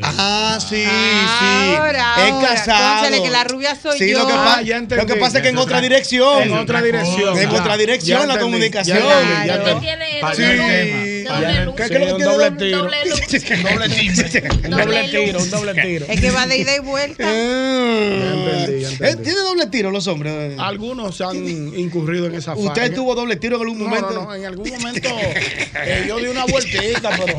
Ah, sí, Ahora, sí. Es ahora, casado. cónchale, que la rubia soy sí, yo. Lo que, Ah, pa- ya lo que pasa es que en Ya otra otra- dirección. en otra dirección, En ya. otra dirección Ya la comunicación. ya ya entendí. Sí. El- ¿Qué- es lo que doble doble- tiro. doble doble doble tiro, un doble tiro. Es que va de ida y vuelta. Eh, ¿Tiene doble tiro los hombres? Algunos se han incurrido en esa falla. ¿Usted tuvo doble tiro en algún momento? no, no, en algún momento eh, yo di una vueltita, pero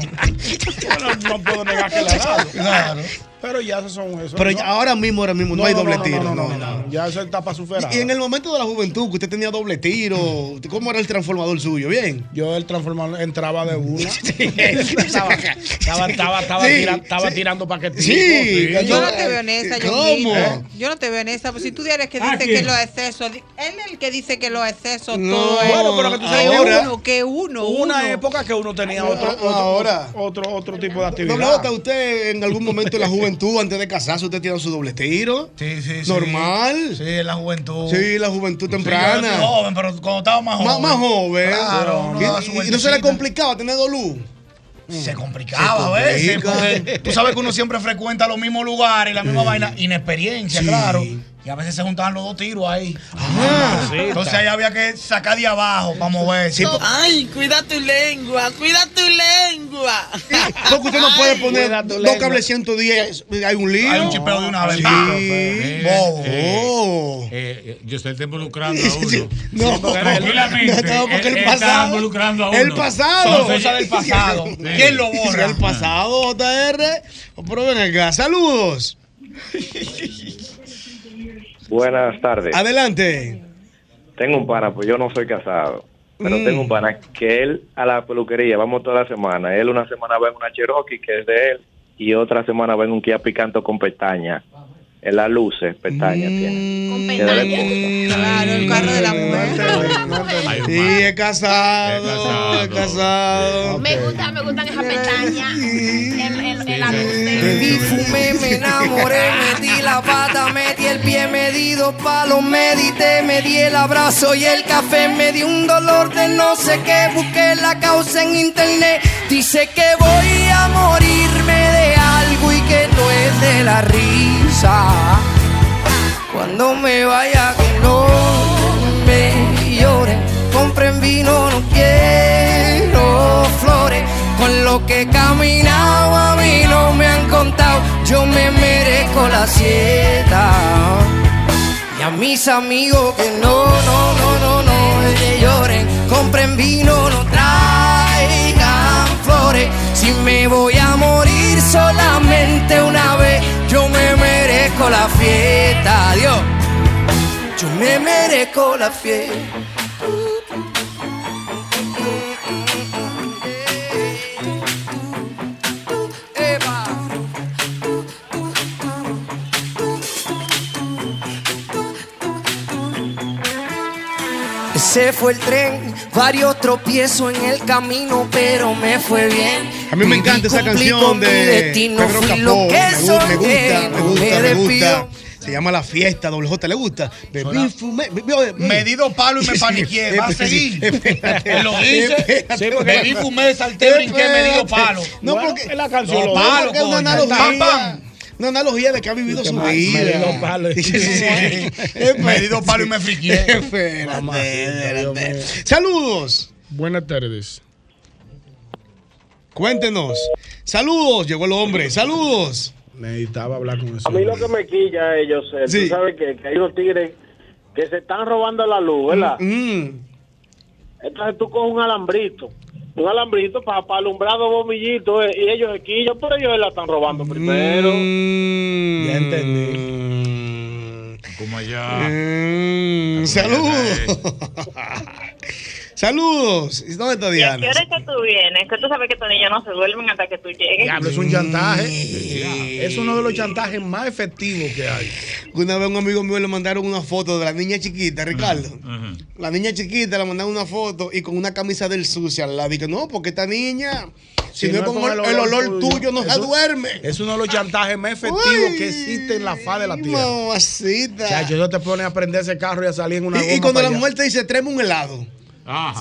no puedo negar que la he dado. Claro. Pero ya esos son esos. Pero ¿no? ahora mismo, ahora mismo, no, No, hay no, doble no, tiro. no, no, no, no, no. Ya esa etapa superada. Y en el momento de la juventud, que usted tenía doble tiro, ¿cómo era el transformador suyo? ¿Bien? Yo el transformador entraba de una. estaba, estaba, estaba, estaba, Sí, tira- estaba sí. tirando paquetitos. Sí, Yo no te veo en esa, yo ¿Cómo? Yo no te veo en esa. Pues si tú eres que ¿Ah, dice quién? que los excesos. Él es el que dice que los excesos No, todo es. Bueno, pero que tú sabes ahora- uno, que uno. Una uno. época que uno tenía otro, otro, Ahora. otro, otro tipo de actividad. Doble J, usted en algún momento en la juventud, antes de casarse, usted tiene su doble tiro. Sí, sí, sí. Normal. Sí, en la juventud. Sí, la juventud Sí, yo temprana. era joven, pero cuando estaba más joven. más joven. Claro, Y- y, no se le complicaba tener dos luz. Se complicaba a veces. porque Tú sabes que uno siempre frecuenta los mismos lugares y la misma vaina. Inexperiencia, Sí. claro. Y a veces se juntaban los dos tiros ahí. Entonces ahí había que sacar de abajo para moverse. Ay, cuida tu lengua, cuida tu lengua. Porque usted no puede poner tu dos cables 110, hay un lío. Hay un chipeo de una vez. Sí. Eh, Bobo. eh, Oh. eh, eh, yo estoy involucrando a uno. No, Sí, porque tranquilamente. no, porque el pasado- involucrando a uno. El pasado. Son cosas del pasado. Sí. ¿Quién lo borra? El pasado, JR. Pero ven acá, saludos. Buenas tardes. Adelante. Tengo un pana, pues yo no soy casado. Pero Mm. tengo un pana que él a la peluquería, vamos toda la semana. Él una semana va en una Cherokee que es de él y otra semana va en un Kia Picanto con pestaña. En las luces, pestaña tiene. Con esposa. Claro, el carro de la mujer. Sí, es casado. Es casado. Me gusta, me gustan esas pestañas. El, el, el ajuste. Bebí, fumé, me enamoré, metí la pata, metí el pie, me di dos palos, medité, me di el abrazo y el café, me di un dolor de no sé qué, busqué la causa en internet, dice que voy a morirme de algo y que no es de la risa. Cuando me vaya que no me lloren, compren vino, no quiero flores. Con lo que he caminado a mí no me han contado, yo me merezco la sieta. Y a mis amigos que no, no, no, no, no que lloren, compren vino, no traigan flores. Si me voy a morir solamente una vez, yo me merezco la fiesta, Dios. Yo me merezco la fiesta. Ese fue el tren, varios tropiezos en el camino, pero me fue bien. A mí me encanta esa canción con mi de destino, Pedro Capó. que Me gusta, me gusta, me gusta, me me gusta. despido. Se llama La Fiesta, doble J, ¿le gusta? Bebí, fumé, bebí, oye, Me di dos palos y me paniqué. ¿Va a seguir? espérate, lo dice. Sí, bebí, fumé, salté, brinqué, me di dos palos. No, Bueno, porque en la canción no, lo palos, dice, porque es una coño. analogía. Pam, pam. Una analogía de que ha vivido su vida. Me di dos palos y me friqué. Espérate. Saludos. Buenas tardes. Cuéntenos. Saludos. Llegó el hombre. Saludos. Necesitaba hablar con eso. A mí lo que me quilla es, yo sé, Sí. tú sabes que, que hay unos tigres que se están robando la luz, ¿verdad? Mm. Entonces tú coges un alambrito, un alambrito para alumbrar dos bombillitos eh, y ellos se quillan, pero ellos la están robando primero. Mm. Ya entendí. Como allá. Mm, Saludos. Saludos. ¿Y ¿Dónde está ¿Y a Diana? qué hora es que tú vienes? Que tú sabes que tus niños no se duermen hasta que tú llegues. Diablo, es un chantaje. Es uno de los chantajes más efectivos que hay. Una vez un amigo mío le mandaron una foto de la niña chiquita, Ricardo. La niña chiquita le mandaron una foto y con una camisa del sucia al lado. Dije, no, porque esta niña, si, no es con el, el olor tuyo, no se duerme. Es uno de los chantajes más efectivos Uy, que existe en la faz de la tierra. Mamacita. Chacho, yo te pone a prender ese carro y a salir en una Y, y cuando la allá. mujer te dice, tráeme un helado.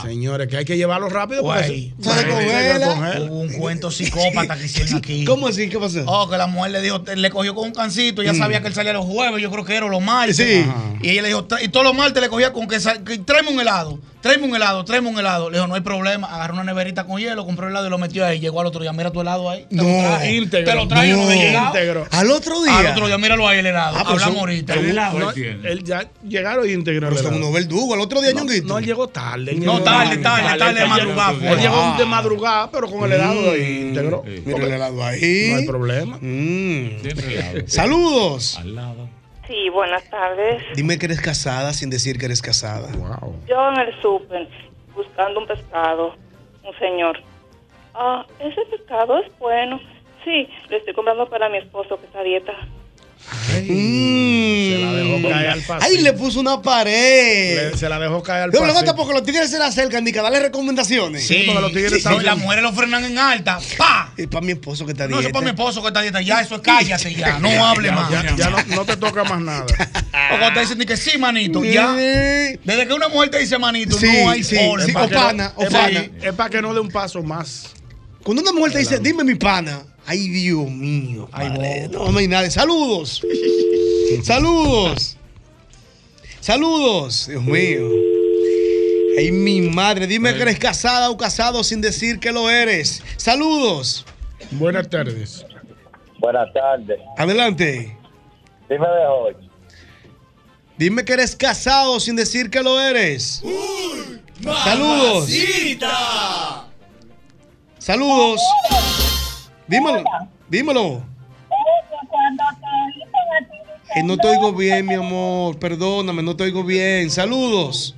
Señores, que hay que llevarlo rápido porque se- se congela. Hubo un cuento psicópata que hicieron aquí. ¿Cómo así? ¿Qué pasó? Oh, que la mujer le dijo, le cogió con un cancito, ella Mm. sabía que él salía los jueves, yo creo que era los martes. Sí. Ajá. Y ella le dijo, "Tra- y todos los martes le cogía con que, que tráeme un helado, tráeme un helado, tráeme un helado. Le dijo, no hay problema, agarró una neverita con hielo, compró el helado y lo metió ahí. Llegó al otro día, mira tu helado ahí. Te No. lo traje. Íntegro. Te lo traje, No. no de. Íntegro. Al otro día. Al otro día, míralo ahí el helado. Ah, pues Hablamos ahorita. son- No, él ya llegaron íntegro. Pero son unos verdugos. Al otro día, ñonguito. No, él llegó tarde. él No, llegó tarde, tarde, tarde, de Él madrugada. Él llegó Ah. de madrugada, pero con el helado ahí íntegro. Mira el helado ahí. No hay problema. Mm. Saludos. Sí, buenas tardes. Dime que eres casada sin decir que eres casada. Yo en el súper buscando un pescado, un señor. Ah, ese pescado es bueno. Sí, le estoy comprando para mi esposo que está a dieta. Mm. Se la dejó caer al pasillo. Ay, le puso una pared. Le- se la dejó caer al Pero pasillo. fíjate, porque los tigres se le acercan y que darle recomendaciones. Sí, porque los tigres están no, las mujeres lo frenan en alta. ¡Pa! Y para mi esposo que está a No, eso dieta. es para mi esposo que está dieta. Ya, eso es cállate ya. No hable más. Ya, ya no, no te toca más nada. O cuando te dicen que sí, manito, ya. Desde que una mujer te dice manito, Sí, no hay sí, forma. sí, o no- pana, o es pa' pana. Es para que no dé un paso más. Cuando una mujer te dice, dime mi pana. Ay, Dios mío. no, no hay nadie. Saludos. Saludos. Saludos. Dios mío. Ay, mi madre. Dime que eres casada o casado sin decir que lo eres. Saludos. Buenas tardes. Buenas tardes. Adelante. Dime de hoy. Dime que eres casado sin decir que lo eres. Saludos. Saludos. Dímelo. Dímelo. Ay, no te oigo bien, mi amor. Perdóname, no te oigo bien. Saludos.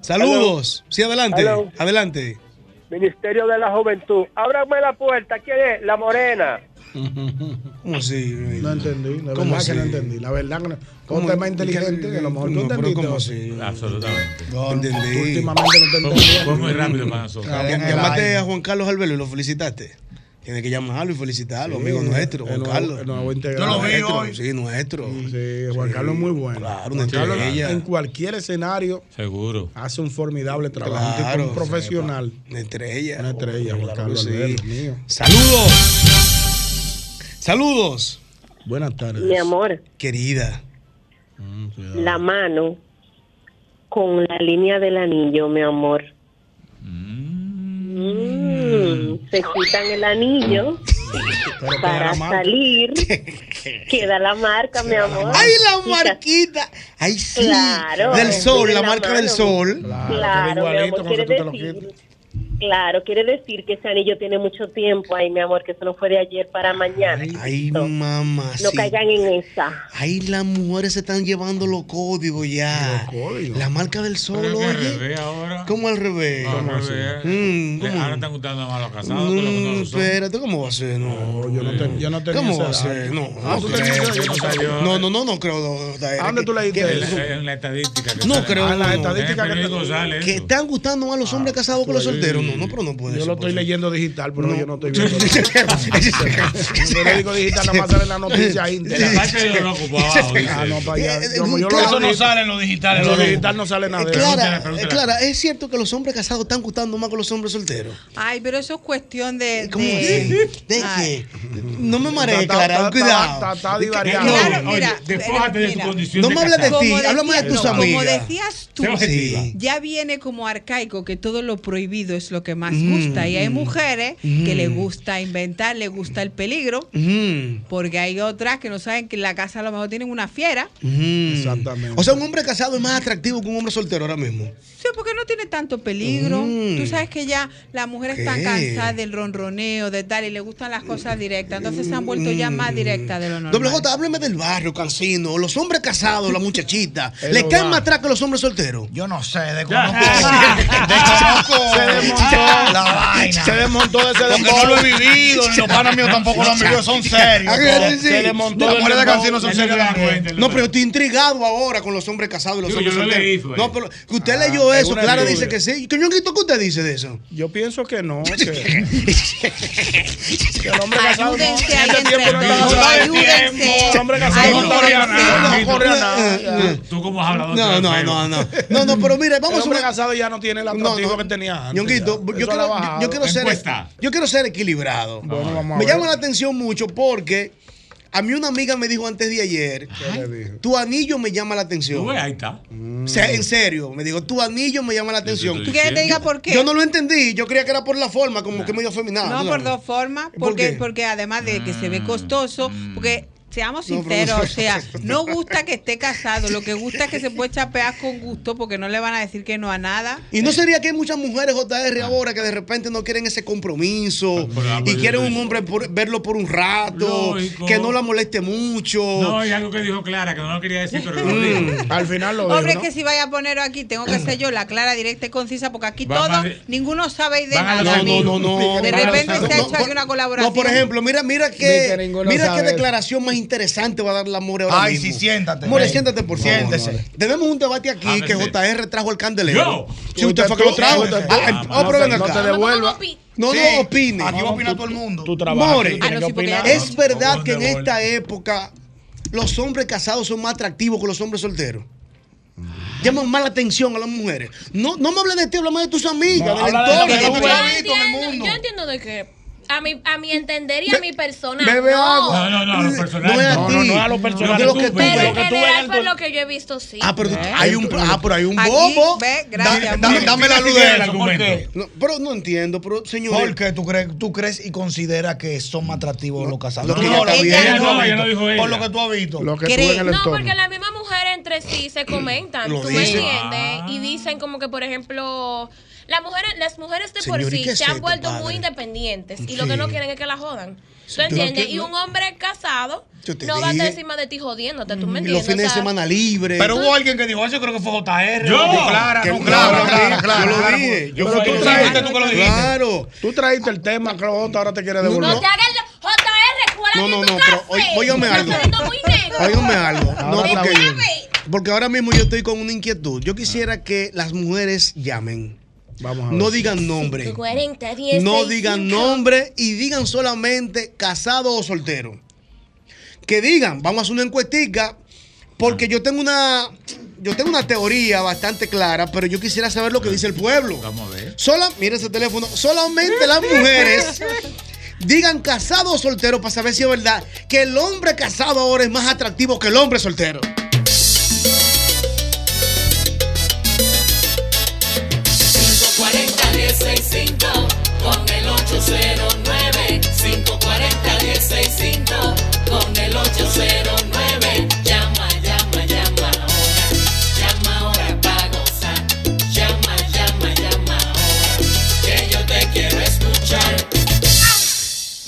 Saludos. Sí, adelante. Hello. Adelante. Ministerio de la Juventud. Ábrame la puerta. ¿Quién es? La morena. ¿Cómo así? No entendí. La ¿Cómo verdad que no entendí. La verdad que no. Como tema inteligente, que a lo mejor No, entendiste. ¿cómo así? Absolutamente. No entendí. Tú últimamente no te entendí. fue muy rápido para nosotros. Llamaste a Juan Carlos Albelo y lo felicitaste. Tienes que llamarlo y felicitarlo, Sí, amigo nuestro, Juan Carlos. el nuevo integrante. Yo lo vi Nuestro, hoy. Sí, nuestro. Sí, Juan Carlos es muy bueno. Claro, una Carlos estrella. en cualquier escenario Seguro. hace un formidable trabajo. un tipo, un profesional. Una estrella. Una estrella, Juan Claro Carlos. Albelo, mío. Saludos. Saludos. Buenas tardes. Mi amor, Querida. la mano con la línea del anillo, mi amor. Mm, se quitan el anillo Pero para salir. Queda la marca, mi amor. ¡Ay, la marquita! ¡Ay, sí! Claro. del sol, la la marca del sol. Claro, mi amor, quiere te lo decir, claro, quiere decir que ese anillo tiene mucho tiempo. Ay, mi amor, que eso no fue de ayer para mañana. Ay, mamá. no sí. caigan en esa. Ay, las mujeres se están llevando los códigos ya. La marca del sol, que al oye. revés ahora. ¿Cómo al revés? No, al revés. Mm, ¿cómo? Ahora están gustando más los casados los que no Mm, son. espérate, ¿cómo va a ser? No, yo no, ten- yo no tenía ¿Cómo va a ser? No, Ah, no no. No, no, no, no creo. no, no, ¿A dónde tú leíste eso? En la estadística. No creo. Ah, no, la no. estadística En que periódico sale Que están gustando más los hombres casados que los solteros. No, no, pero no puede Yo ser. lo estoy posible. leyendo digital, pero yo no estoy viendo. En el periódico digital nada más sale la noticia íntegra. Ah, no, para allá. Eh, Yo, yo lo claro. Eso no sale en lo digital. En lo digital no sale nada Eh, de. Clara, eh, Clara, es cierto que los hombres casados están gustando más que los hombres solteros. Ay, pero eso es cuestión de. ¿Cómo de- así? ¿De Ay. qué? No me marees, Clara, cuidado. está- divariando. Oye, despójate de tu condición No me hables de ti, Como háblame de tus no, Como decías tú, ya viene como arcaico que todo lo prohibido es lo lo que más Mm, gusta. Y hay mm, mujeres mm. que les gusta inventar, les gusta el peligro, Ujú. porque hay otras que no saben que en la casa a lo mejor tienen una fiera. Exactamente. O sea, un hombre casado es más atractivo que un hombre soltero ahora mismo. Sí, porque no tiene tanto peligro. Mm. Tú sabes que ya las mujeres están cansadas del ronroneo, de tal, y les gustan las cosas directas. Entonces se han vuelto ya más directas de lo normal. Doble J, hábleme del barrio, Cancino, los hombres casados, la muchachita. ¿Le caen más atrás que los hombres solteros? Yo no sé, desconozco. desconozco Se desmontó. la vaina. Se desmontó de ese Porque no lo he vivido, ni los panas míos tampoco lo han vivido, son serios. Se desmontó Las mujeres de. Cancino son serias. No, pero yo estoy intrigado ahora con los hombres casados y los hombres solteros. No, pero que usted leyó es eso, Clara dice que sí. ¿qué usted dice de eso? Yo pienso que no. Que, que el hombre casado no. Ayúdense ahí este. El hombre casado no Ayúdense. corre a nada. No corre a nada. Tú como hablador. No, no, no, no. No, no, pero mire, El vamos a hombre una- casado ya no tiene el No, atractivo que tenía antes. Ñonguito, yo quiero, ser, yo quiero ser equilibrado. Bueno, vamos a me ver. llama la atención mucho porque a mí una amiga me dijo antes de ayer, tu anillo me llama la atención. Ves, ahí está. O sea, en serio, me dijo, tu anillo me llama la atención. ¿Tú quieres que te diga por qué? Yo no lo entendí, yo creía que era por la forma, como que medio feminado. No, ¿tú por dos formas. ¿Por Porque, porque además de que se ve costoso, porque seamos No, sinceros, o sea, no gusta que esté casado, lo que gusta es que se puede chapear con gusto porque no le van a decir que no a nada. Y no sería que hay muchas mujeres JR ahora que de repente no quieren ese compromiso pero, ah, y pero quieren un hombre por- verlo por un rato, Lógico. que no la moleste mucho. No, hay algo que dijo Clara, que no lo quería decir, pero lo Mm. dijo. Al final lo Hombre, dijo, es que si vaya a poner aquí, tengo que ser yo la clara, directa y concisa, porque aquí Van todo, a de- ninguno sabe de nada. No, no, no, no. De repente se ha no, hecho aquí una colaboración. No, por ejemplo, mira, mira que, mira qué declaración más interesante va a dar la More ahora Ay, mismo. sí, siéntate. More, siéntate, por favor. Siéntese. Tenemos un debate aquí Háblese. que JR trajo el candelero. Yo. Si usted fue que lo trajo. Ah, Ah, no acá. te devuelva. No, Sí, no opine. Aquí va a opinar todo el mundo. Tu trabajo. More, Ah, sí, ¿Es verdad que en esta época los hombres casados son más atractivos que los hombres solteros? Llaman más la atención a las mujeres. No, no me hables de ti, háblame de tus amigas, No, del habla entorno. de. Yo en el entiendo, mundo. yo entiendo de que a mi, a mi entender y a mi persona. Bebe no. agua. No, no, no, lo personal. No es a No, no, no es a lo personal. Lo que Lo tú que tú ves. Pero en general, en por lo que yo he visto, sí. Ah, pero ¿Eh? hay un, ah, pero hay un Aquí, bobo. ve, gracias, Da- amor. da- dame la luz de Explica él. eso, ¿por qué? No, pero no entiendo, pero señor. ¿Por qué tú crees, tú crees y consideras que son más atractivos los casados? lo que No, ella no, visto. ella no dijo ella. Por lo que tú has visto. Lo que tú en el No, entorno. porque la misma mujer entre sí se comentan, tú me entiendes, y dicen como que, por ejemplo, las mujeres, las mujeres de Señor, por ¿y sí se han vuelto padre? muy independientes y Sí. lo que no quieren es que la jodan. ¿Tú entiendes? no Y un hombre casado no va a estar encima de ti jodiéndote, ¿tú me Y entiendes? los fines de O sea, semana libres. Pero hubo alguien que dijo eso, yo creo que fue JR. Yo. no, Clara, no, Clara, yo lo dije. Yo tú trajiste, tú que lo dijiste. Claro. Tú trajiste el tema, creo que ahora te quieres No, devolver. No te hagas el JR, ¿cuál No, no, no, pero óigame algo. Óigame algo. No, porque, porque ahora mismo yo estoy con una inquietud. Yo quisiera que las mujeres llamen. Vamos a ver. No digan nombre. 40, 10, No 6, digan 5. nombre y digan solamente casado o soltero. Que digan, vamos a hacer una encuestica, porque yo tengo una, yo tengo una teoría bastante clara, pero yo quisiera saber lo que dice el pueblo. Vamos a ver. Sola, mire ese teléfono, solamente las mujeres digan casado o soltero para saber si es verdad que el hombre casado ahora es más atractivo que el hombre soltero.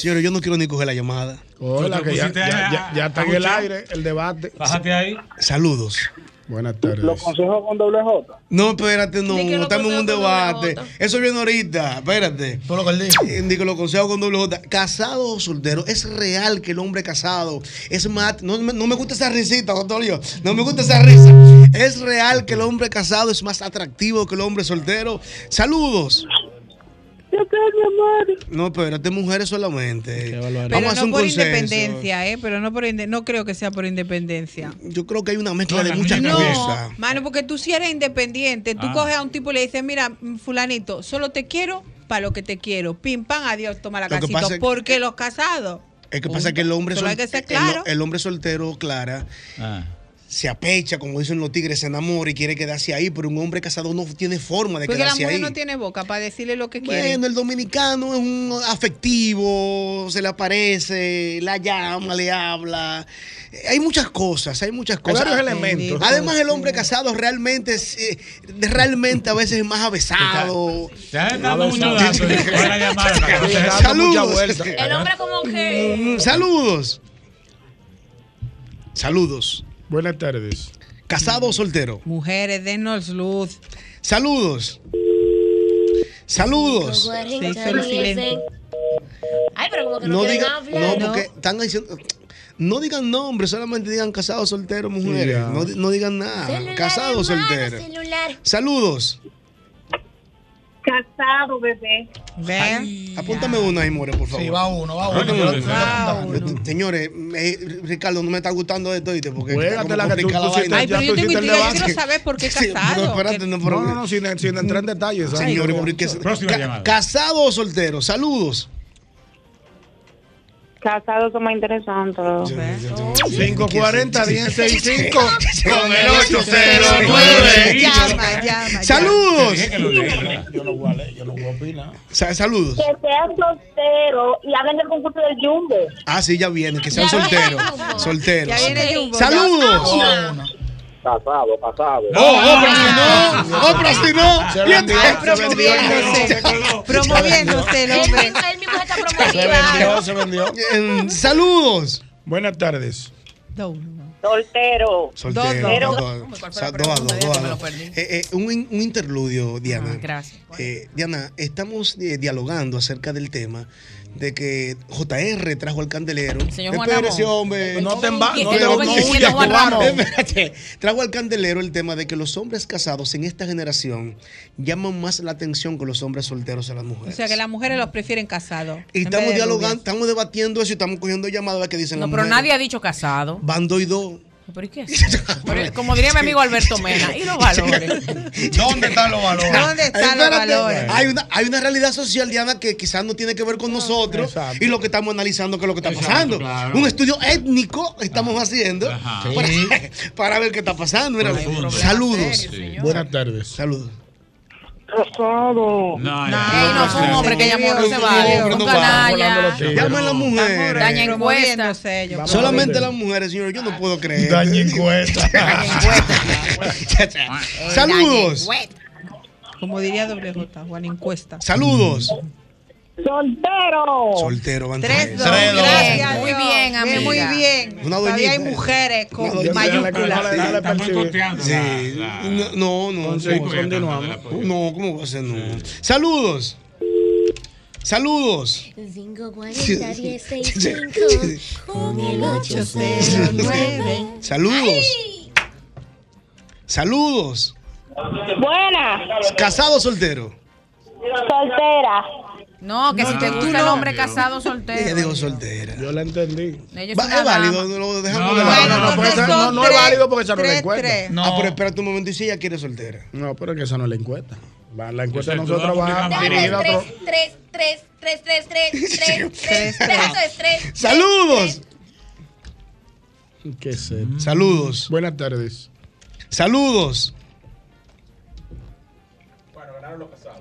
Señores, yo no quiero ni coger la llamada. Hola, que ya, ya, a- ya- ya está en el aire el debate. Bájate ahí. Saludos. Buenas tardes. Los consejos con doble J. No, espérate, no, que estamos en un debate. Eso viene ahorita, espérate. Todo lo que él dijo. Eh, Digo, lo consejo con doble J. Casado o soltero, es real que el hombre casado es más. No, me- no me gusta esa risita, Antonio. No me gusta esa risa. Es real que el hombre casado es más atractivo que el hombre soltero. Saludos. Yo qué, mi amor. No, espérate, mujeres solamente. Pero Vamos a hacer no un por consenso. independencia, ¿eh? Pero no por inde- no creo que sea por independencia. Yo creo que hay una mezcla No, de muchas niña cosas. No, mano, porque tú si eres independiente, tú Ah. coges a un tipo y le dices, mira, fulanito, solo te quiero para lo que te quiero. Pim, pam, adiós, toma la casita. Porque los casados. Es que pasa que el hombre, sol- que el hombre soltero, Clara, Ah. Se apecha, como dicen los tigres, se enamora y quiere quedarse ahí, pero un hombre casado no tiene forma de Porque la quedarse mujer ahí. no tiene boca para decirle lo que quiere. Bueno, el dominicano es un afectivo, se le aparece, la llama, le habla. Eh, Hay muchas cosas, hay muchas Hay cosas. varios elementos. Además, el hombre casado realmente es, eh, realmente a veces es más avesado. Ya está dando mucho dato. Voy a llamar para que no se- Saludos. El hombre como que... Saludos. Saludos. Buenas tardes. ¿Casado o soltero? Mujeres, denos luz. Saludos. Saludos. Se hizo el silencio. Ay, pero como que no, No digan, no, porque están diciendo. No digan nombres, solamente digan casado soltero, mujeres. no, di- no digan nada. Celular, casado hermano, soltero. celular. Saludos. Casado, bebé. Ven. Apúntame uno ahí, More, por favor. Sí, va uno, va uno. Señores, eh, Ricardo, no me está gustando esto, ¿oíste? Porque Juégatela, como que tú la vaina. Ay, pero yo tú tengo intriga, yo quiero saber por qué Sí, pero casado. espérate, no, pero- No, no, no, sin, sin entrar en detalles. Señores, Porque- porque Próxima ca- llamada. casado o soltero, saludos. Casados son más interesantes. 540 1065 Con el 809. Llama, llama. Saludos. Yo no voy a leer, yo no voy a opinar. Sa- saludos. Que sean solteros y hagan del concurso del Jumbo. Ah, sí, ya viene, que sean solteros. Solteros. Saludos. Casado, casado. Oh, oh, pero si no, oh, pero si no. Promoviéndose. Promoviéndose el hombre. Se vendió, se vendió. Eh, Saludos. Buenas tardes. Soltero. Soltero. Eh, eh, un interludio, Diana. Ah, gracias. Eh, Diana, estamos eh, dialogando acerca del tema de que JR trajo al candelero. señor Juan Espérese, Ramón. hombre. No te emba- ¿Quién- no te- que huyas, cubano. Espérate. Trajo al candelero el tema de que los hombres casados en esta generación llaman más la atención que los hombres solteros a las O mujeres. sea que las mujeres los prefieren casados. y estamos dialogando, estamos debatiendo eso y estamos cogiendo llamadas qué dicen No, las pero mujeres. nadie ha dicho casado. Van dos y dos. ¿Pero y qué es Como diría mi amigo Alberto Mena, ¿y los valores? ¿Dónde están los valores? ¿Dónde están los valores? Hay una, hay una realidad social, Diana, que quizás no tiene que ver con nosotros Exacto. y lo que estamos analizando, que es lo que está Exacto, pasando. claro. Un estudio étnico estamos haciendo para, para ver qué está pasando. Mira, saludos. Serio. Buenas tardes. Saludos. Casado. No, Ey, ya. no fue un hombre que llamó, no se No, vale. Un no canalla. a las mujeres. Daña encuesta. Solamente las mujeres, señor. Yo no puedo creer. Daña encuesta. Saludos. Como diría doble J, Juan Encuesta. Saludos. Soltero. Soltero, van Tres, dos. Tres, dos. Gracias, Muy bien, amiga. Muy bien. Una Todavía hay mujeres con mayúsculas. Sí. No, no, no. Sí, ¿cómo? continuamos. No, ¿cómo va a ser? No. Saludos. Saludos. 540 1065 con el 809. Saludos. Saludos. Buena. ¿Casado o soltero? Soltera. No, que si te gusta el hombre casado Ella soltero. dijo soltera. Yo la entendí. Ella es es válido, lo dejamos No, de no, lado. no, no, esa- no, no es válido porque esa no es la encuesta. No. Ah, pero espérate un momento y si ella quiere soltera. No, pero que esa no es la encuesta. Va, La encuesta Exacto, nosotros vamos va a dirigida a otro. 3, 3, 3, 3, 3, 3, 3, 3, 3, 3. Saludos. ¿Qué sé? Saludos. Buenas tardes. Saludos.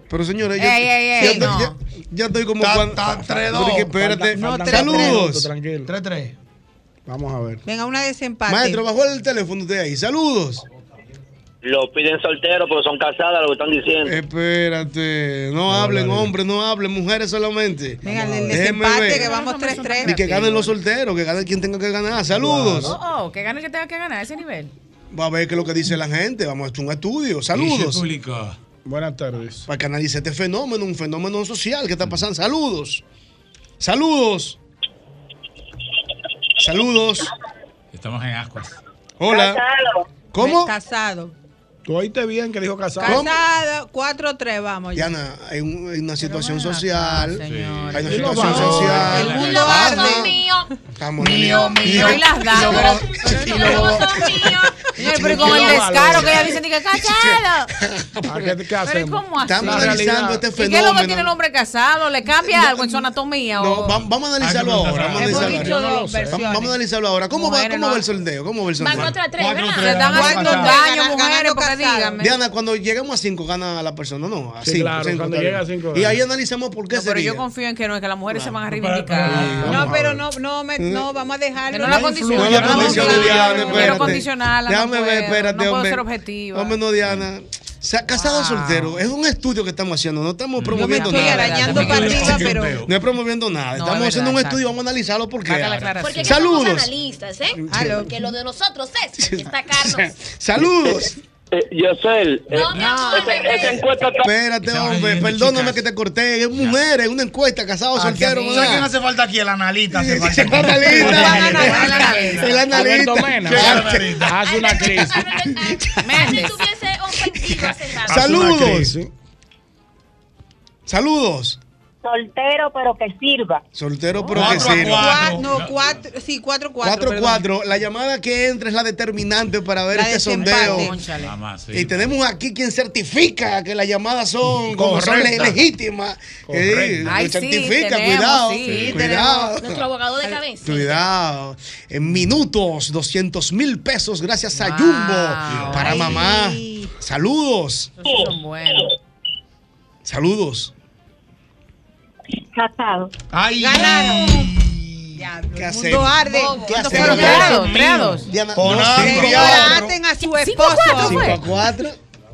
Pero señores, Ey, ey, ey, ya, estoy- no. ya- ya estoy como Está- cuando- está tres, Pero dos. que espérate. No, tres, Saludos. Tranquilo. 3-3. Vamos a ver. Venga, una desempate. Maestro, bajó el teléfono usted ahí. Saludos. Lo piden solteros, pero son casadas, lo que están diciendo. Espérate. No hablen, hombres, no hablen, mujeres solamente. Venga, el desempate que vamos 3-3. Y que ganen los solteros, que gane quien tenga que ganar. Saludos. Oh, oh, que gane el que tenga que ganar a ese nivel. Va a ver qué es lo que dice la gente. Vamos a hacer un estudio. Saludos. Buenas tardes. Para que analice este fenómeno, un fenómeno social que está pasando. Saludos. Saludos. Saludos. Estamos en ascuas. Hola. ¿Cómo? Casado. ¿Tú oíste bien que dijo casado? Casado, 4-3, vamos. ya. Diana, hay, un- hay una situación social. Hay una Y situación social. El mundo Ajá. arde. Mío, Estamos Mío, mío. Y las damas. los son míos. No, pero con el descaro que ella dice, que cachado. ¿Qué, hacemos? ¿Cómo así? Estamos analizando este ¿Y qué es lo que fenómeno. tiene el hombre casado? ¿Le cambia algo en su anatomía? No, vamos a analizarlo ahora. Vamos a Hemos analizarlo dicho ahora. dos versiones. Vamos, vamos a analizarlo ahora. ¿Cómo va, el sondeo? ¿Cómo va el sondeo? Van contra tres, ¿verdad? Se están haciendo daño, mujeres, porque díganme. Diana, cuando lleguemos a 5 gana la persona, no, a Sí, 5. claro, cuando llega a cinco Y ahí analizamos por qué No, pero yo confío en que no, es que las mujeres se van a Pero- reivindicar. pero- No, pero no, no, me- no, vamos a Que dejarlo. no la la no la espérate. Quiero condicionarla. Déjame no ver, puedo, espérate, No puedo hombre. ser objetiva. Hombre, no, Diana. Se- casado o soltero, es un estudio que estamos haciendo, no estamos promoviendo estoy nada. arañando para arriba, pero. No es promoviendo nada, No, estamos es haciendo un estudio, vamos a analizarlo porque. Porque Saludos. analistas, ¿eh? Porque lo de nosotros es destacarnos. Saludos. Eh, Yosel, eh, No, esa, encuesta está... Espérate, hombre, perdóname chicas. que te corté. Es mujeres, una encuesta, casado o soltero. ¿Sabes quién ¿verdad? hace falta aquí? El analista hace falta. El analista. El analista. Hace una crisis. Saludos. Saludos. Soltero, pero que sirva. Soltero, pero que Cuatro sirva. cuatro. Cua- no, cuatro, sí, cuatro, cuatro. 4-4. La llamada que entra es la determinante para ver La este sondeo. Sí. Y tenemos aquí quien certifica que las llamadas son como son legítimas. Eh, Ay, lo sí, certifica, tenemos, cuidado. sí, cuidado. Nuestro abogado de cabeza. Cuidado. En minutos, 200 mil pesos gracias a Wow. Jumbo para Ay. mamá. Saludos. Sí son buenos. Saludos. Casado. Ay, Ganaron. ¿Qué El hacemos? mundo arde. ¿Qué ¿Cuántos hacemos? fueron? Con no, hambre. cinco Que a cuatro. maten a su esposo.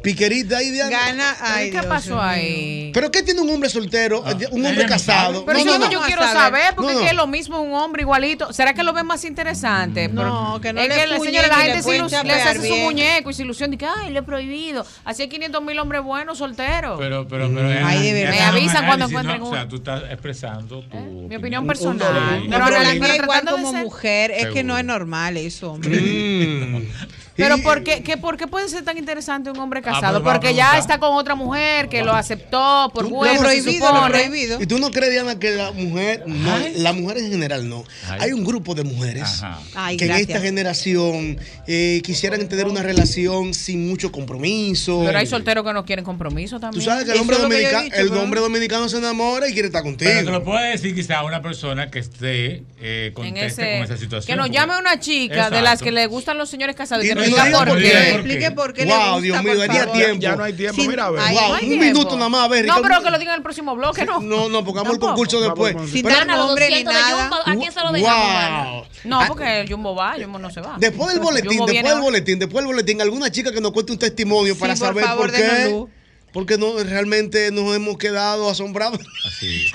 Piquerita ahí, Diana. Gana. Ay, ¿Qué Dios pasó ahí? ¿Pero qué tiene un hombre soltero? un hombre ella no casado. Pero no, eso no, es lo no. que yo quiero saber. porque No, no. es que es lo mismo un hombre igualito. ¿Será que lo ve más interesante? No, que no es le que, fuñen señora, la gente se pueden ilus- le chapear hace su muñeco y se ilusión de que, ay, le he prohibido. Así hay 500 mil hombres buenos solteros. Pero, pero, pero. Ay, de verdad. Me avisan cuando encuentren ¿no? O uno. sea, tú estás expresando tu. Mi opinión un personal. Pero, la pero mía igual tratando de como ser- mujer es que no es normal eso, hombre. Pero ¿por qué, qué- ¿por qué puede ser tan interesante un hombre pues casado? Porque ya está con otra mujer que lo aceptó por bueno, prohibido, lo prohibido. ¿Y tú no crees, Diana, que la mujer, no, la mujer en general no? Ay. Hay un grupo de mujeres. Ay, que en esta generación eh, quisieran tener una relación sin mucho compromiso. Pero hay solteros que no quieren compromiso también. Tú sabes que el hombre, que dominicano, dicho, el hombre dominicano se enamora y quiere estar contigo. Pero te lo puede decir quizá una persona que esté eh, en conteste ese, con esa situación. que nos porque- llame una chica de las que le gustan los señores casados y Y que no por qué. qué. Que explique por qué le Wow, gusta, Dios mío, daría tiempo. Ya no hay tiempo, Sin- mira, a ver. Wow, un tiempo. minuto nada más, a ver. No, pero que lo digan en el próximo bloque, no. No, no, porque hagamos el concurso después. Gana los nombre ni 200 de nada. Jumbo. ¿A quién se lo dejamos. No, Ah, porque el Jumbo va, Jumbo no se va. Después del boletín, después del boletín, después del boletín, alguna chica que nos cuente un testimonio para por saber favor, por qué. Porque no, realmente nos hemos quedado asombrados. Así.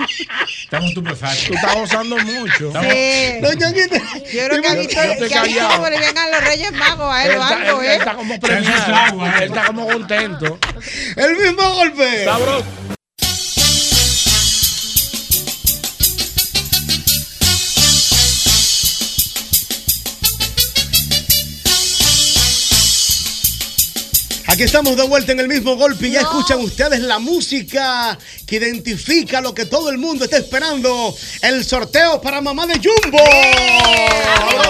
Estamos estupefactos. Tú estás gozando mucho. Estamos- Sí. No, Ñonguito. Yo creo que a Yo- yo estoy que a Víctor le vengan los Reyes Magos a él Él o está, algo, él ¿eh? está como premiado. Él está como contento. El mismo golpe. Sabroso. Aquí estamos de vuelta en el mismo golpe y ya escuchan ustedes la música que identifica lo que todo el mundo está esperando. El sorteo para mamá de Jumbo. Amigos,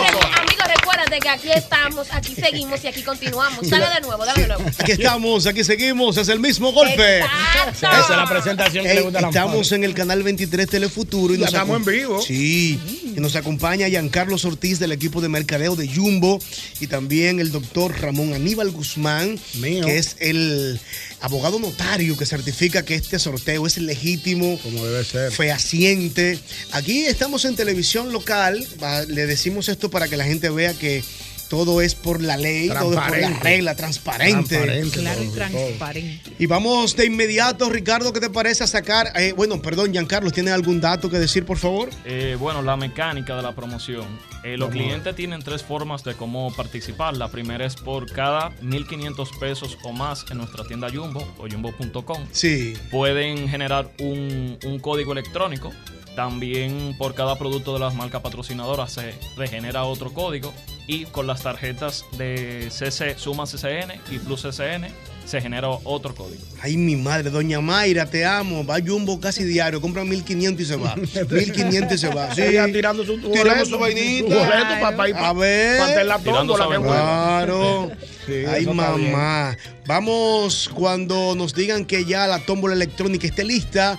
recuérdate que aquí estamos, aquí seguimos y aquí continuamos. Dale de nuevo, dale de nuevo. Aquí estamos, aquí seguimos, es el mismo golpe. Exacto. Esa es la presentación que Ey, le gusta a la estamos en el canal 23 Telefuturo y nos estamos en vivo. Sí, y nos acompaña Giancarlo Ortiz del equipo de mercadeo de Jumbo y también el doctor Ramón Aníbal Guzmán, Mío. que es el abogado notario que certifica que este sorteo es legítimo, Como debe ser. fehaciente. Aquí estamos en televisión local, le decimos esto para que la gente vea que todo es por la ley, todo es por la regla, transparente. Transparente. Claro y transparente. Y vamos de inmediato, Ricardo, ¿qué te parece a sacar? eh, bueno, perdón, Giancarlo, ¿tienes algún dato que decir, por favor? Eh, bueno, la mecánica de la promoción. Eh, los clientes tienen tres formas de cómo participar. La primera es por cada 1.500 pesos o más en nuestra tienda Jumbo o jumbo.com. Sí. Pueden generar un, un código electrónico. También por cada producto de las marcas patrocinadoras se regenera otro código. Y con las tarjetas de CC, Suma CCN y Plus CCN se genera otro código. Ay, mi madre, doña Mayra, te amo. Va a Jumbo casi diario, compra 1500 y se va. 1500 y se va. Sí, tirando su tirando boleto, su vainita. su boleto pa- a ver. pa hacer la tómbola. Claro. Sí, Ay, mamá. Vamos cuando nos digan que ya la tómbola electrónica esté lista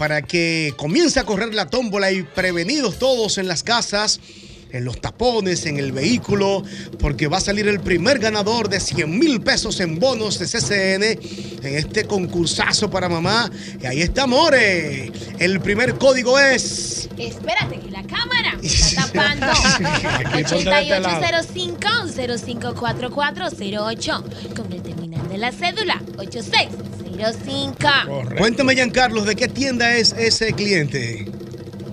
para que comience a correr la tómbola y prevenidos todos en las casas. En los tapones, en el vehículo, porque va a salir el primer ganador de 100 mil pesos en bonos de CCN en este concursazo para mamá. Y ahí está More. El primer código es. Espérate, que la cámara me está tapando. Aquí, ponte de este lado. 8805-054408 con el terminal de la cédula 8605. Cuéntame, Giancarlos, ¿de qué tienda es ese cliente?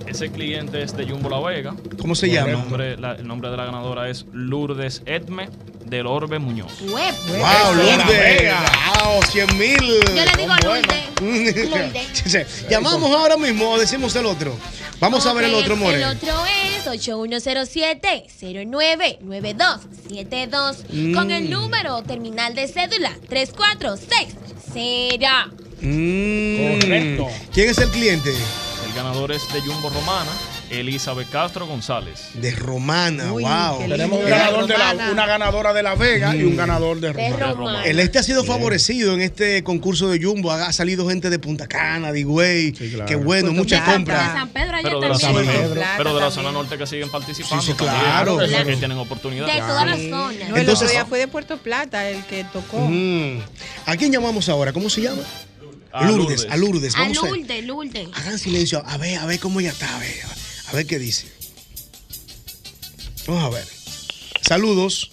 Ese cliente es de Jumbo La Vega. ¿Cómo se El llama? nombre, la- el nombre de la ganadora es Lourdes Edme del Orbe Muñoz. ¡Wow, Lourdes! ¡Wow, 100 mil! Yo le digo Lourdes. Lourdes. Llamamos ahora mismo o decimos el otro. Vamos a ver el otro, More. El otro es 8107-099272 con Mm. el número terminal de cédula 3460. Mm. Correcto. ¿Quién es el cliente? El ganador es de Jumbo Romana, Elizabeth Castro González. De Romana, wow. Tenemos un ganador de la- una ganadora de La Vega y un ganador de De Roma. Romana. El este ha sido favorecido en este concurso de Jumbo. Ha salido gente de Punta Cana, de Higüey. Qué bueno, mucha compra. San Pedro Pero de, la también. zona, pero de la zona norte que siguen participando. Sí, sí, también, claro. que Claro. tienen oportunidad. De toda la zona. No, el Entonces- otro día fue de Puerto Plata el que tocó. Mm. ¿A quién llamamos ahora? ¿Cómo se llama? A Lourdes, Lourdes. a Lourdes. A Vamos a. Lourdes, Lourdes. Hagan silencio. A ver, a ver cómo ella está. A ver, a ver qué dice. Vamos a ver. Saludos.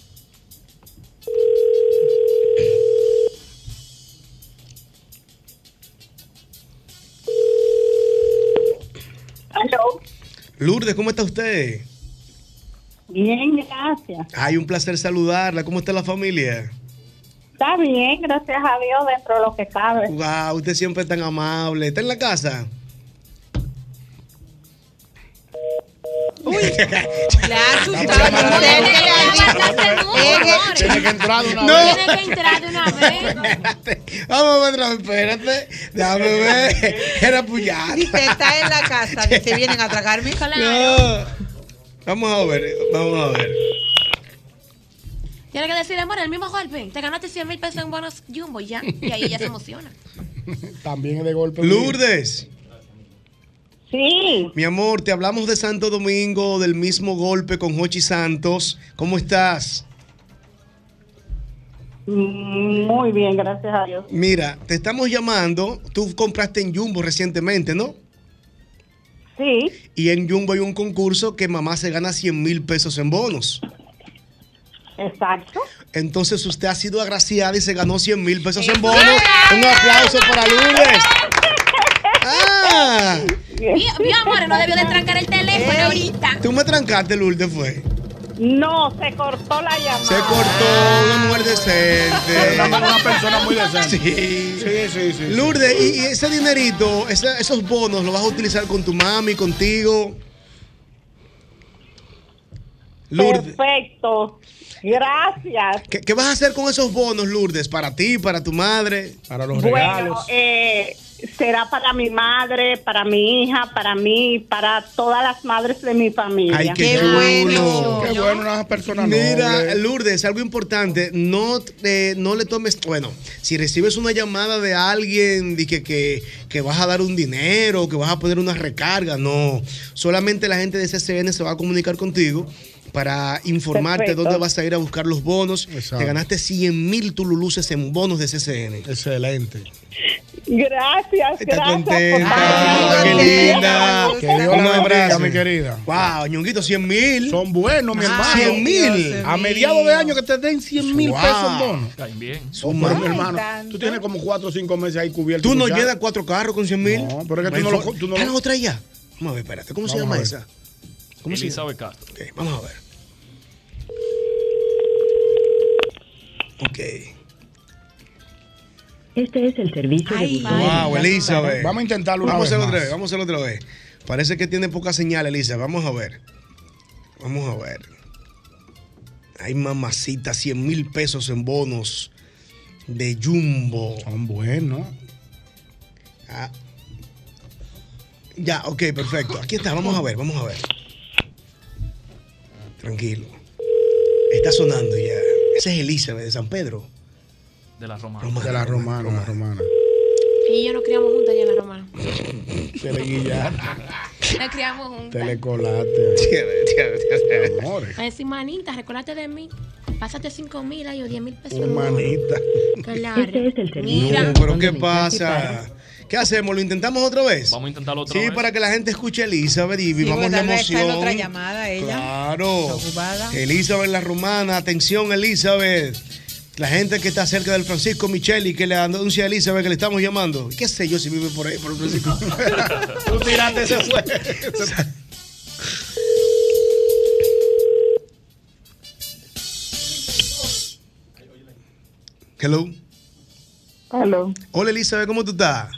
Aló. Lourdes, ¿cómo está usted? Bien, gracias. Ay, un placer saludarla. ¿Cómo está la familia? Está bien, gracias a Dios, dentro de lo que cabe. Wow, usted siempre es tan amable. ¿Está en la casa? La asustamos. Tiene que entrar de una No. vez. Tiene que entrar de una vez. Vamos a ver espérate. Déjame ver. Era puñada. Dice, está en la casa. Dice, vienen a tragarme. No. Vamos a ver, vamos a ver. Tiene que decir, amor, el mismo golpe. Te ganaste 100 mil pesos en bonos Jumbo ya. Y ahí ella se emociona. También es de golpe. Lourdes. Sí. Mi amor, te hablamos de Santo Domingo, del mismo golpe con Jochi Santos. ¿Cómo estás? Mm, Muy bien, gracias a Dios. Mira, te estamos llamando. Tú compraste en Jumbo recientemente, ¿no? Sí. Y en Jumbo hay un concurso que mamá se gana 100 mil pesos en bonos. Exacto. Entonces usted ha sido agraciada y se ganó 100 mil pesos en bonos. Un aplauso para Lourdes. Mi, mi amor, no debió de trancar el teléfono ahorita. tú me trancaste, Lourdes, fue. No, se cortó la llamada. Se cortó una mujer decente. Una, una persona muy decente. Sí. Sí, sí, sí. Lourdes, y, y ese dinerito, ese- esos bonos, ¿los vas a utilizar con tu mami, contigo? Lourdes, Perfecto. Gracias. ¿qué, qué vas a hacer con esos bonos, Lourdes? ¿Para ti, para tu madre? Para los Bueno, eh, será para mi madre, para mi hija, para mí, para todas las madres de mi familia. Ay, qué, chulo. Qué bueno, una persona Mira, noble. Lourdes, algo importante, no, te- no le tomes, bueno, si recibes una llamada de alguien de que, que, que vas a dar un dinero, que vas a poner una recarga, no, solamente la gente de CCN se va a comunicar contigo para informarte Perfecto. dónde vas a ir a buscar los bonos. Exacto. Te ganaste 100 mil tululuces en bonos de CCN. Excelente. Gracias, Está gracias. contenta, qué linda. Que Dios Un la bendiga, abrazo. mi querida. Wow, ñonguito, 100 mil. Son buenos, mi Ay, hermano. 100 mil. A mediados de año que te den 100 mil Wow. pesos en bono. Caen bien. Oh, pero, mi hermano, tú tienes como 4 o 5 meses ahí cubierto. Tú no llenas cuatro carros con 100 mil. No, pero es que tú no lo- tú no lo- otra ya. Vamos a ver, espérate. ¿Cómo se llama esa? ¿Cómo se llama? Castro. Ok, vamos a ver. Ok. Este es el servicio de buzón. Wow, Elizabeth. Vamos a intentarlo una Vamos a vez hacerlo otra vez. Vamos a hacerlo otra vez. Parece que tiene poca señal, Elisa. Vamos a ver. Vamos a ver. Ay, mamacita, 100 mil pesos en bonos. de Jumbo. Son buenos. Ah. Ya, ok, perfecto. Aquí está, vamos a ver, vamos a ver. Tranquilo. Está sonando ya. Ese es Elizabeth de San Pedro. De la romana. de la romana, la romana. Y yo nos criamos juntas allá en la romana. Te le guillaste, Nos criamos juntas. te le colaste. Amores. A decir, manita, recordate de mí. Pásate 5 mil o 10 mil pesos. Humanita. Claro. Este es el servicio. No, pero ¿qué pasa? ¿Qué hacemos? ¿Lo intentamos otra vez? Vamos a intentarlo otra Sí, vez. para que la gente escuche a Elizabeth y Sí, vivamos porque la vez está en emoción. otra llamada ella. Claro. Está ocupada. Elizabeth la romana, atención Elizabeth. La gente que está cerca del Francisco Micheli que le anuncia a Elizabeth que le estamos llamando. ¿Qué sé yo si vive por ahí, por el Francisco? Tú tiraste ese fue. Hello. Hello. Hola Elizabeth, ¿cómo tú estás?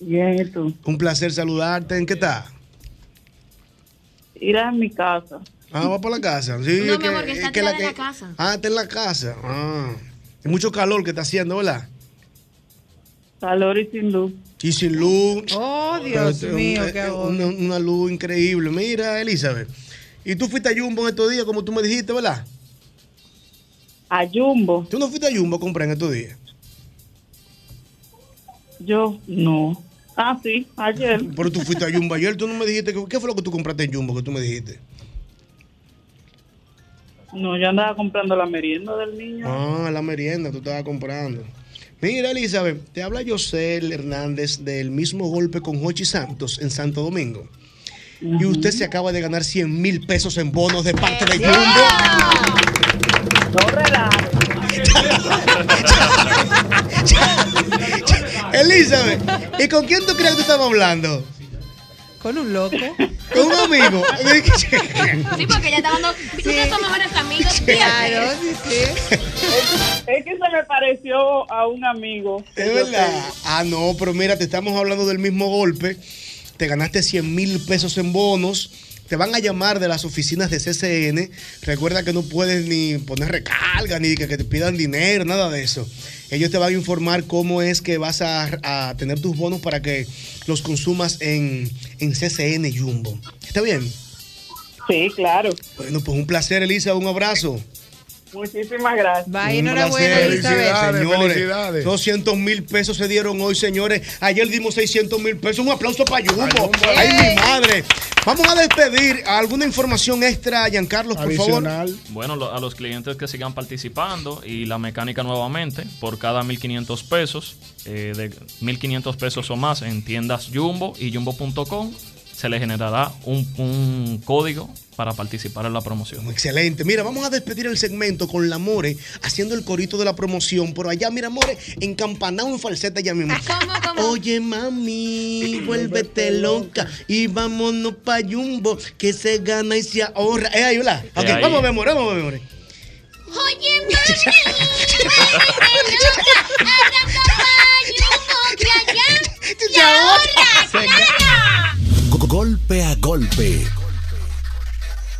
Bien, ¿y tú? Un placer saludarte. ¿En qué estás? Ir a mi casa. Ah, va para la casa. Sí, No, es mi amor, que está es que tirada en la casa. Ah, está en la casa. Ah. Hay mucho calor que está haciendo, ¿verdad? Calor y sin luz. Y sin luz. Oh, Dios Pero, mío, qué una, una luz increíble. Mira, Elizabeth. Y tú fuiste a Jumbo en estos días, como tú me dijiste, ¿verdad? ¿A Jumbo? ¿Tú no fuiste a Jumbo a comprar en estos días? Yo no. Ah, sí, ayer. Pero tú fuiste a Jumbo ayer, tú no me dijiste. que- ¿Qué fue lo que tú compraste en Jumbo que tú me dijiste? No, yo andaba comprando la merienda del niño. Ah, la merienda, tú estabas comprando. Mira, Elizabeth, te habla José Hernández del mismo golpe con Jochi Santos en Santo Domingo. Y usted se acaba de ganar 100 mil pesos en bonos de parte de Jumbo. No. Elizabeth, ¿y con quién tú crees que tú estabas hablando? Con un loco. Con un amigo. Sí, porque ya está dando. Ustedes son mejores amigos. Claro, sí, sí. Es que se me pareció a un amigo. Es verdad. Ah, no, pero mira, te estamos hablando del mismo golpe. Te ganaste 100 mil pesos en bonos. Te van a llamar de las oficinas de CCN. Recuerda que no puedes ni poner recarga, ni que, que te pidan dinero, nada de eso. Ellos te van a informar cómo es que vas a, a tener tus bonos para que los consumas en, en CCN Jumbo. ¿Está bien? Sí, claro. Bueno, pues un placer, Elisa. Un abrazo. Muchísimas gracias. Bye, Un enhorabuena. Señores, felicidades. 200 mil pesos se dieron hoy, señores. Ayer dimos 600 mil pesos. Un aplauso para Jumbo. Ay, mi madre. Vamos a despedir. ¿Alguna información extra, Giancarlos, por favor? Bueno, lo- a los clientes que sigan participando y la mecánica nuevamente, por cada 1.500 pesos, eh, de 1.500 pesos o más en tiendas Jumbo y Jumbo.com, se le generará un, un código para participar en la promoción. Excelente. Mira, vamos a despedir el segmento con la More haciendo el corito de la promoción. Por allá, mira, More, encampanado en falseta ya mismo. Oye, mami, vuélvete loca y vámonos pa' Jumbo, que se gana y se ahorra. Eh, ahí, hola. Ok, ahí. vamos a ver, More, vamos a ver, More. Oye, Go- Golpe a golpe.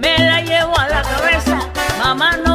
Me la llevo a la cabeza, mamá no.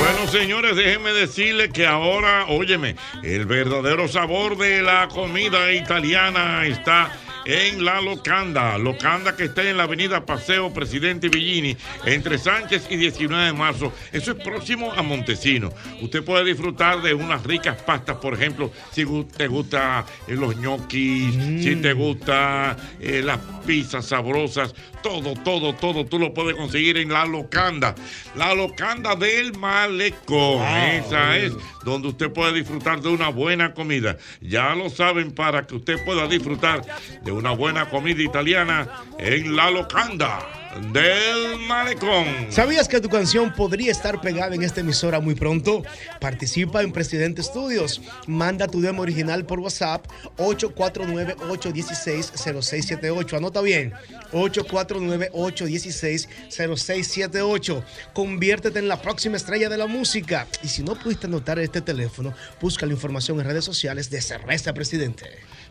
Bueno, señores, déjenme decirles que ahora, óyeme, el verdadero sabor de la comida italiana está en La Locanda. Locanda que está en la avenida Paseo Presidente Villini, entre Sánchez y 19 de marzo. Eso es próximo a Montesino. Usted puede disfrutar de unas ricas pastas, por ejemplo, si te gusta eh, los ñoquis, si te gusta eh, las pizzas sabrosas, todo, todo, todo, tú lo puedes conseguir en La Locanda. La Locanda del Malecón. Esa es donde usted puede disfrutar de una buena comida. Ya lo saben, para que usted pueda disfrutar de una buena comida italiana en La Locanda. del malecón. ¿Sabías que tu canción podría estar pegada en esta emisora muy pronto? Participa en Presidente Studios. Manda tu demo original por WhatsApp 849-816-0678. Anota bien, 849-816-0678. Conviértete en la próxima estrella de la música. Y si no pudiste anotar este teléfono, busca la información en redes sociales de Cerveza Presidente.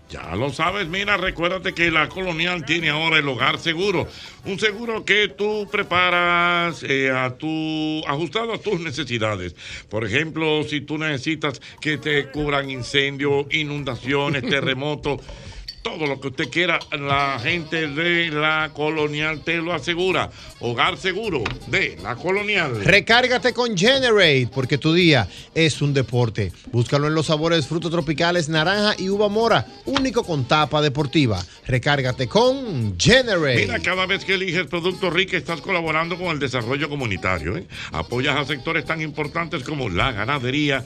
Ya lo sabes, mira, recuérdate que la Colonial tiene ahora el hogar seguro. Un seguro que tú preparas eh, a tu, ajustado a tus necesidades. Por ejemplo, si tú necesitas que te cubran incendios, inundaciones, terremotos. Todo lo que usted quiera, la gente de la colonial te lo asegura. Hogar seguro de la colonial. Recárgate con Generate, porque tu día es un deporte. Búscalo en los sabores frutos tropicales, naranja y uva mora, único con tapa deportiva. Recárgate con Generate. Mira, cada vez que eliges Producto Rica estás colaborando con el desarrollo comunitario. ¿eh? Apoyas a sectores tan importantes como la ganadería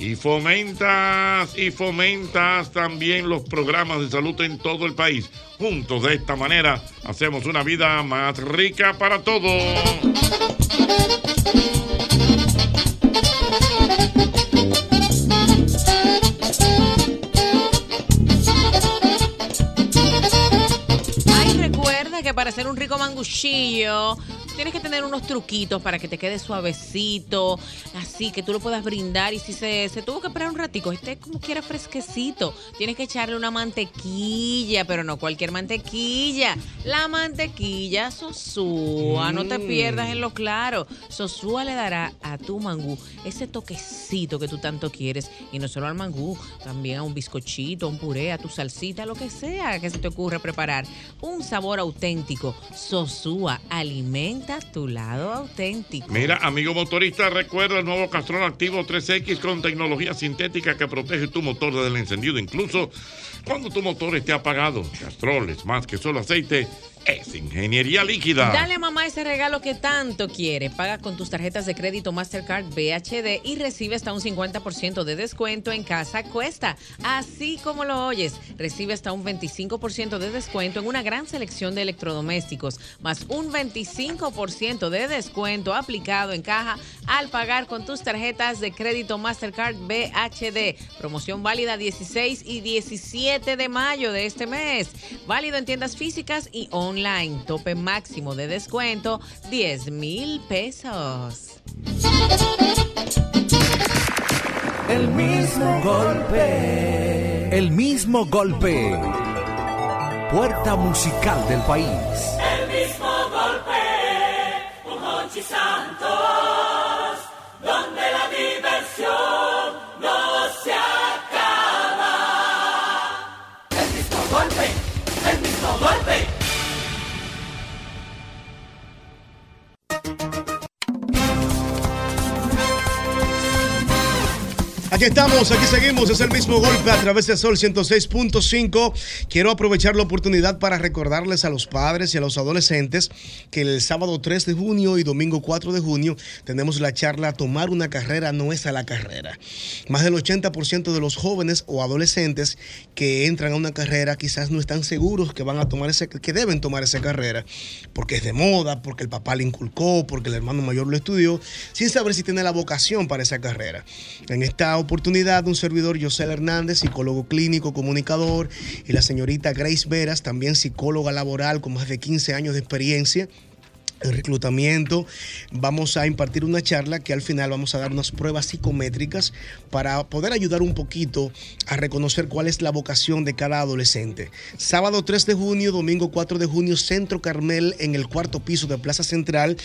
y fomentas y fomentas también los programas de salud en todo el país. Juntos de esta manera hacemos una vida más rica para todos. Ay, recuerda que para hacer un rico manguchillo tienes que tener unos truquitos para que te quede suavecito, así que tú lo puedas brindar. Y si se, se tuvo que esperar un ratico, esté como quiera fresquecito, tienes que echarle una mantequilla, pero no cualquier mantequilla, la mantequilla Sosúa, no te pierdas en lo claro, Sosúa le dará a tu mangú ese toquecito que tú tanto quieres. Y no solo al mangú, también a un bizcochito, a un puré, a tu salsita, lo que sea que se te ocurra preparar, un sabor auténtico, Sosúa alimenta tu lado auténtico. Mira, amigo motorista, recuerda el nuevo Castrol Activo 3X con tecnología sintética que protege tu motor desde el encendido, incluso cuando tu motor esté apagado. Castrol es más que solo aceite, es ingeniería líquida. Dale a mamá ese regalo que tanto quiere. Paga con tus tarjetas de crédito Mastercard BHD y recibe hasta un 50% de descuento en casa cuesta. Así como lo oyes, recibe hasta un 25% de descuento en una gran selección de electrodomésticos, más un 25% de descuento aplicado en caja al pagar con tus tarjetas de crédito Mastercard BHD. Promoción válida 16 y 17 de mayo de este mes. Válido en tiendas físicas y online. Tope máximo de descuento 10 mil pesos. El mismo golpe. El mismo golpe. Puerta musical del país. Aquí estamos, aquí seguimos, es el mismo golpe a través de Sol 106.5. Quiero aprovechar la oportunidad para recordarles a los padres y a los adolescentes que el sábado 3 de junio y domingo 4 de junio tenemos la charla Tomar una carrera no es a la carrera. Más del 80% de los jóvenes o adolescentes que entran a una carrera quizás no están seguros que van a tomar ese, que deben tomar esa carrera, porque es de moda, porque el papá le inculcó, porque el hermano mayor lo estudió, sin saber si tiene la vocación para esa carrera. En esta oportunidad, un servidor, José Hernández, psicólogo clínico, comunicador, y la señorita Grace Veras, también psicóloga laboral con más de 15 años de experiencia en reclutamiento. Vamos a impartir una charla que al final vamos a dar unas pruebas psicométricas para poder ayudar un poquito a reconocer cuál es la vocación de cada adolescente. Sábado 3 de junio, domingo 4 de junio, Centro Carmel en el cuarto piso de Plaza Central.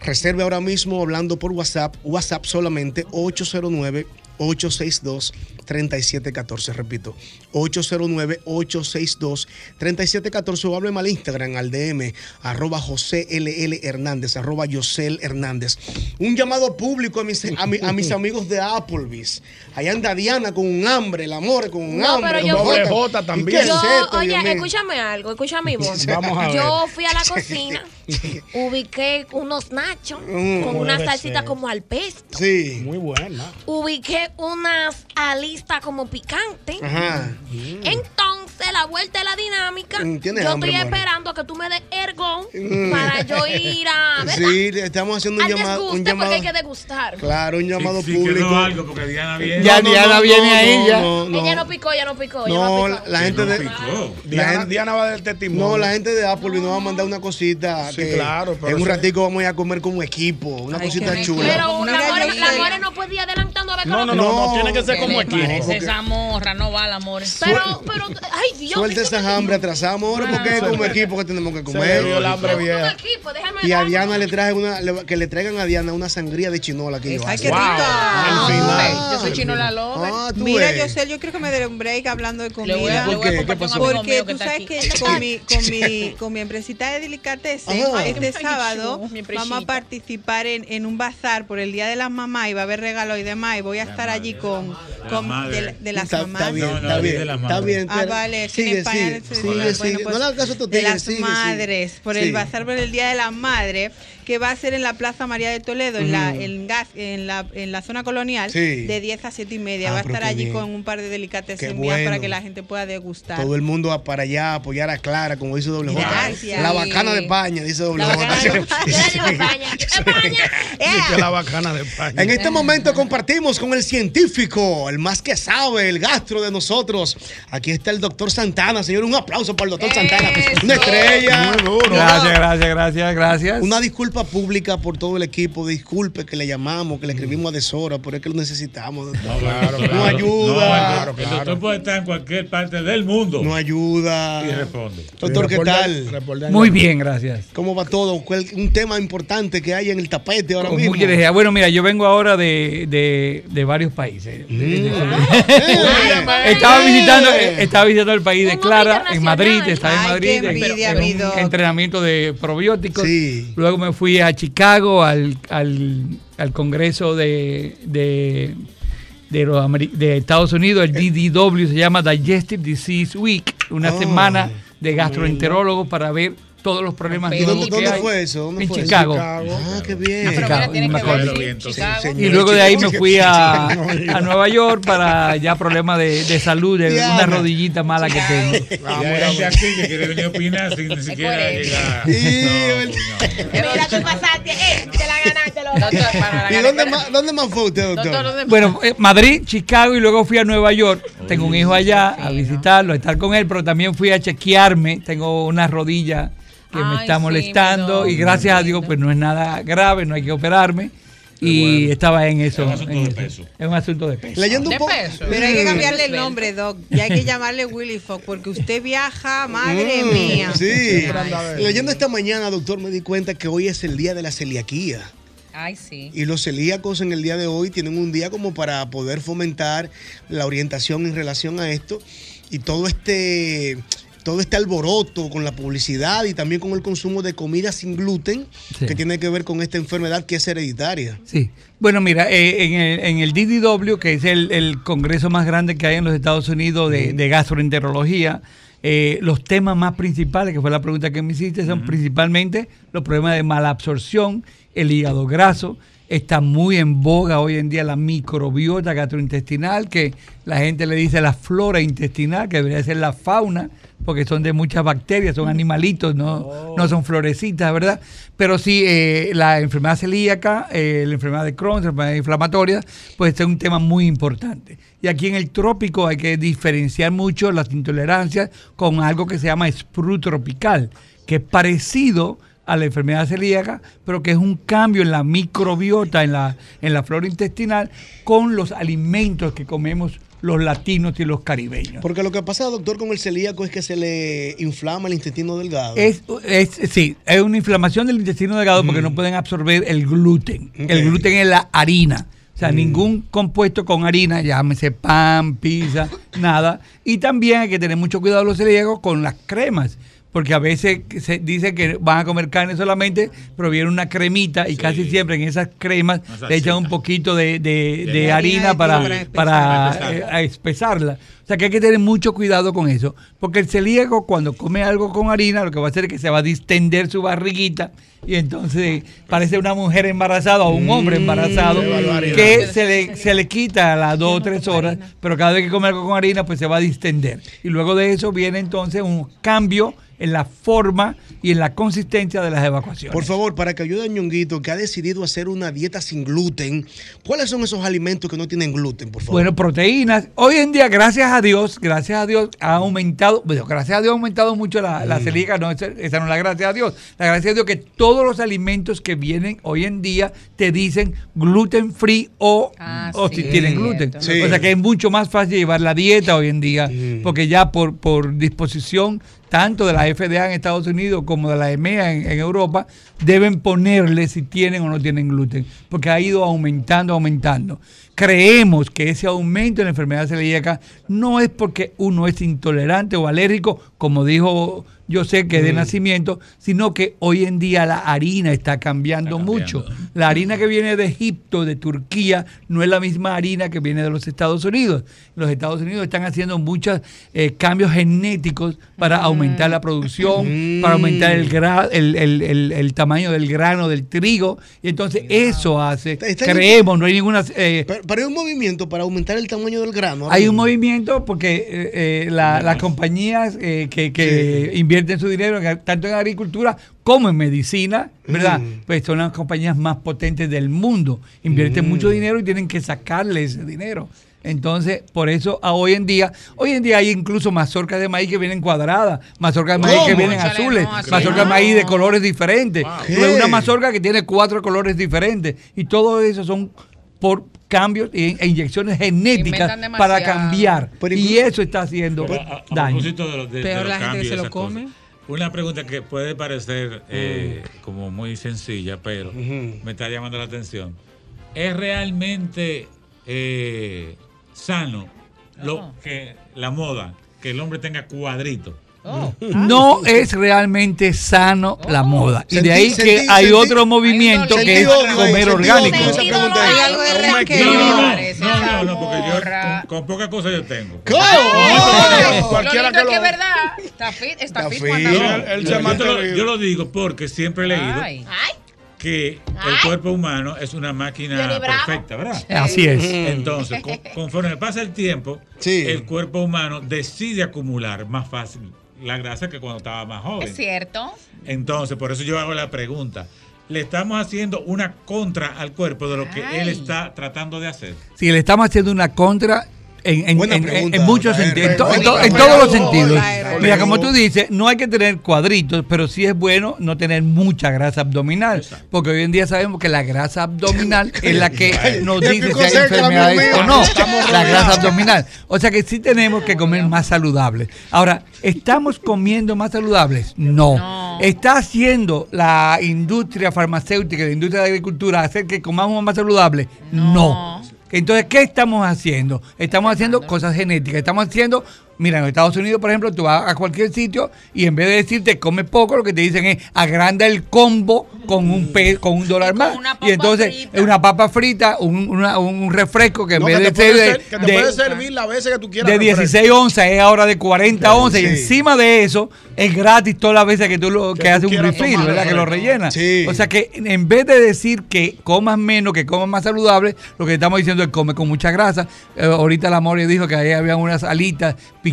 Reserve ahora mismo hablando por WhatsApp, WhatsApp solamente 809 862-3714, repito, 809-862-3714 o hábleme al Instagram, al DM, arroba José LL Hernández, arroba Yosel Hernández. Un llamado público a mis, a, mi- a mis amigos de Applebee's. Allá anda Diana con un hambre, el amor con un No, hambre. pero yo J también. ¿Qué es Yo, oye, Dios mío? escúchame algo, escucha mi voz. Vamos a ver. Yo fui a la cocina Ubiqué unos nachos Mm, con una salsita ser. como al pesto. Sí. Muy buena. Ubiqué unas alistas como picantes. Ajá. Entonces, la vuelta de la dinámica, Mm, tienes yo hambre, estoy esperando a que tú me des ergón Mm. para yo ir a. ¿verdad? Sí, estamos haciendo un Al llamado. Un porque llamado hay que degustar. claro, un llamado Sí, público. quedó algo porque Diana viene. Ya Diana viene ahí, ya. No, no, Ella no picó, ella no picó. No, no la, picó. la gente de. Diana, va del testimonio. No, la gente de Apple nos va a mandar una cosita. Sí, que claro, pero En un ratico vamos a ir a comer como equipo. Una cosita chula. Pero la more, no puede ir adelantando a ver No, con no, no, tiene que ser ¿Qué como equipo. parece esa morra? No va el amor. Pero, pero, ay Dios. Suelta esa hambre, atrasamos ahora porque es como equipo que tenemos que comer. el hambre vieja. Y a Diana le traje una, le- que le traigan a Diana una sangría de chinola que yo Ay, qué final. Yo soy chino la lover. Ah, Mira, yo sé, yo creo que me dé un break hablando de comida. Porque tú sabes que con mi, con mi, con mi empresita de delicatessen, Ajá. este sábado vamos a participar en, en un bazar por el Día de las Mamás y va a haber regalos y demás. Y voy a estar allí con, de, de las Está, mamás. está bien, No, no, está dice bien, la está madre. bien. Ah, vale, en sigue, España sigue, bueno, pues, no le hagas caso a tu de las madres, por el bazar por el Día de las Madres, que va a ser en la Plaza María de Toledo, en, la, en, gas, en, la, en la zona colonial, Sí. de 10 a 7 y media. Ah, va a estar allí bien. con un par de delicatessen Qué mías para bueno. que la gente pueda degustar. Todo el mundo va para allá a apoyar a Clara, como dice doble. Gracias. La bacana de España, dice doble La bacana de España. La bacana de España. En este momento compartimos con el científico, el más que sabe, el gastro de nosotros. Aquí está el doctor Santana, señor. Un aplauso para el doctor Santana. Una estrella. Muy duro. Gracias, gracias, gracias, gracias. Una disculpa pública por todo el equipo. Disculpe que le llamamos, que le escribimos a deshora, pero es que lo necesitamos. doctor. Claro, No ayuda. el doctor puede estar en cualquier parte del mundo. No ayuda. Y responde. Doctor, ¿qué tal? Muy bien, gracias. ¿Cómo va todo? ¿Cuál- Un tema importante que hay en el tapete ahora mismo. energía. Bueno, mira, yo vengo ahora de, de, de varios países. estaba visitando estaba visitando el país de Clara, en Madrid, estaba en Ay, Madrid qué en- envidia, en, mi un doc. entrenamiento de probióticos. Sí. Luego me fui a Chicago al, al, al Congreso de, de, de, los de Estados Unidos, el DDW, se llama Digestive Disease Week, una Oh, semana de gastroenterólogos para ver todos los problemas ¿Y que dónde, que dónde hay fue eso? ¿Dónde en fue eso? Chicago. Ah, qué bien. Ah, pero Chicago, mira, tiene no me que ver, acuerdo. sí, Entonces, Chicago. Y luego de ahí me fui a, a Nueva York para ya problemas de, de salud, de Diana. una rodillita mala que tengo. Y hay gente aquí que quiere venir a opinar sin ni siquiera llegar. Mira, tú pasaste. Eh, te la ganaste, la ¿Y dónde más, dónde más fue usted, doctor? Doctor, ¿dónde- Bueno, eh, Madrid, Chicago y luego fui a Nueva York. Tengo un hijo allá a visitarlo, a estar con él, pero también fui a chequearme. Tengo una rodilla que me Ay, está sí, molestando mi y gracias a. Dios pues no es nada grave, no hay que operarme. Y estaba en eso. Es un asunto en de eso. peso. Es un asunto de peso. Leyendo un De poco. peso. Pero hay que cambiarle el nombre, Doc. Y hay que llamarle Willy Fox, porque usted viaja, madre Mm, mía. Sí. de- Leyendo esta mañana, doctor, me di cuenta que hoy es el día de la celiaquía. Ay, sí. Y los celíacos en el día de hoy tienen un día como para poder fomentar la orientación en relación a esto y todo este todo este alboroto con la publicidad y también con el consumo de comida sin gluten Sí. que tiene que ver con esta enfermedad que es hereditaria. Sí. Bueno, mira, eh, en, el, en el DDW, que es el, el congreso más grande que hay en los Estados Unidos de, de gastroenterología, eh, los temas más principales, que fue la pregunta que me hiciste, son principalmente los problemas de mala absorción, el hígado graso. Está muy en boga hoy en día la microbiota gastrointestinal, que la gente le dice la flora intestinal, que debería ser la fauna, porque son de muchas bacterias, son animalitos, no, no son florecitas, ¿verdad? Pero sí, eh, la enfermedad celíaca, eh, la enfermedad de Crohn, la enfermedad inflamatoria, pues es un tema muy importante. Y aquí en el trópico hay que diferenciar mucho las intolerancias con algo que se llama sprue tropical, que es parecido a la enfermedad celíaca, pero que es un cambio en la microbiota, en la, en la flora intestinal, con los alimentos que comemos los latinos y los caribeños. Porque lo que pasa, doctor, con el celíaco es que se le inflama el intestino delgado. Es, es, sí, es una inflamación del intestino delgado porque no pueden absorber el gluten. El gluten es la harina. O sea, ningún compuesto con harina, llámese pan, pizza, nada. Y también hay que tener mucho cuidado los celíacos con las cremas, porque a veces se dice que van a comer carne solamente, pero viene una cremita y casi siempre en esas cremas le echan un poquito de, de- de De harina harina para, para para espesarla. eh, espesarla. O sea que hay que tener mucho cuidado con eso, porque el celíaco cuando come algo con harina lo que va a hacer es que se va a distender su barriguita y entonces parece una mujer embarazada o un hombre embarazado qué barbaridad. que se le, se le quita a las dos o tres horas, pero cada vez que come algo con harina pues se va a distender. Y luego de eso viene entonces un cambio en la forma y en la consistencia de las evacuaciones. Por favor, para que ayude a Ñonguito, que ha decidido hacer una dieta sin gluten, ¿cuáles son esos alimentos que no tienen gluten, por favor? Bueno, proteínas. Hoy en día, gracias a Dios, gracias a Dios, ha aumentado, bueno, gracias a Dios ha aumentado mucho la, la celíaca, no, esa, esa no es la gracia a Dios. La gracia a Dios que todos los alimentos que vienen hoy en día te dicen gluten free o, o si tienen gluten. Sí. O sea que es mucho más fácil llevar la dieta hoy en día, porque ya por, por disposición tanto de la FDA en Estados Unidos como de la EMEA en, en Europa, deben ponerle si tienen o no tienen gluten, porque ha ido aumentando, aumentando. Creemos que ese aumento en la enfermedad celíaca no es porque uno es intolerante o alérgico, como dijo yo sé que de Mm. nacimiento, sino que hoy en día la harina está cambiando, mucho. La harina que viene de Egipto, de Turquía, no es la misma harina que viene de los Estados Unidos. Los Estados Unidos están haciendo muchos eh, cambios genéticos para aumentar la producción, para aumentar el, gra- el, el- el- el tamaño del grano del trigo. Y entonces eso hace, Está- creemos, no hay ninguna... eh, Pero, pero hay un movimiento para aumentar el tamaño del grano. hay un movimiento porque eh, eh, la- las compañías eh, que, que invierten su dinero tanto en agricultura como en medicina, ¿verdad? Mm. Pues son las compañías más potentes del mundo. Invierten Mm. mucho dinero y tienen que sacarle ese dinero. Entonces, por eso a hoy en día, hoy en día hay incluso mazorcas de maíz que vienen cuadradas, mazorcas de maíz que vienen azules, no, mazorcas de maíz de colores diferentes, una mazorca que tiene cuatro colores diferentes y todo eso son por cambios e, e inyecciones genéticas para cambiar. Pero y eso está haciendo Pero a, a daño. propósito de, Peor la gente que se lo come. cosas, Una pregunta que puede parecer eh, como muy sencilla, pero me está llamando la atención. ¿Es realmente eh, sano lo que la moda, que el hombre tenga cuadritos? No es realmente sano la moda. Y de Sentí- ahí que sentí- hay sentí- otro movimiento que es comer orgánico. Oh. No, no, no, porque yo con, con poca cosa yo tengo. ¿Cómo? Cualquiera lo lindo que es que lo- es verdad. Está fit, está, Está fit. fit. No, yo, lo, el- yo lo digo porque siempre he leído Ay. que el cuerpo humano es una máquina perfecta, ¿verdad? Así es. Entonces, con- conforme pasa el tiempo, Sí. el cuerpo humano decide acumular más fácil la grasa que cuando estaba más joven. Es cierto. Entonces, por eso yo hago la pregunta. Le estamos haciendo una contra al cuerpo de lo que él está tratando de hacer. Si le estamos haciendo una contra en, en- en- muchos sentidos, en, to- en to- Buena en todos los sentidos. Mira, como tú dices, no hay que tener cuadritos, pero sí es bueno no tener mucha grasa abdominal, porque hoy en día sabemos que la grasa abdominal es la que nos dice si hay enfermedades o no, la grasa abdominal. O sea que sí tenemos que comer más saludable. Ahora, ¿estamos comiendo más saludables? No. No. ¿Está haciendo la industria farmacéutica, la industria de agricultura, hacer que comamos más saludable? no. Entonces, ¿qué estamos haciendo? Estamos haciendo cosas genéticas. Estamos haciendo, mira, en Estados Unidos, por ejemplo, tú vas a cualquier sitio y en vez de decirte come poco, lo que te dicen es agranda el combo con un pe- con un dólar más. una Y entonces, frita. es una papa frita, un, una- un refresco que en No, vez que de ser ser- de, que te de- puede servir las veces que tú quieras. de refresco. 16 onzas es ahora de 40 onzas y encima de eso es gratis todas las veces que tú lo que, tú haces un refill, tomar, ¿verdad? Que lo rellenas. Sí. O sea que en vez de decir que comas menos, que comas más saludable, lo que estamos diciendo es come con mucha grasa. Eh, ahorita la Mori dijo que ahí había unas alitas picantes,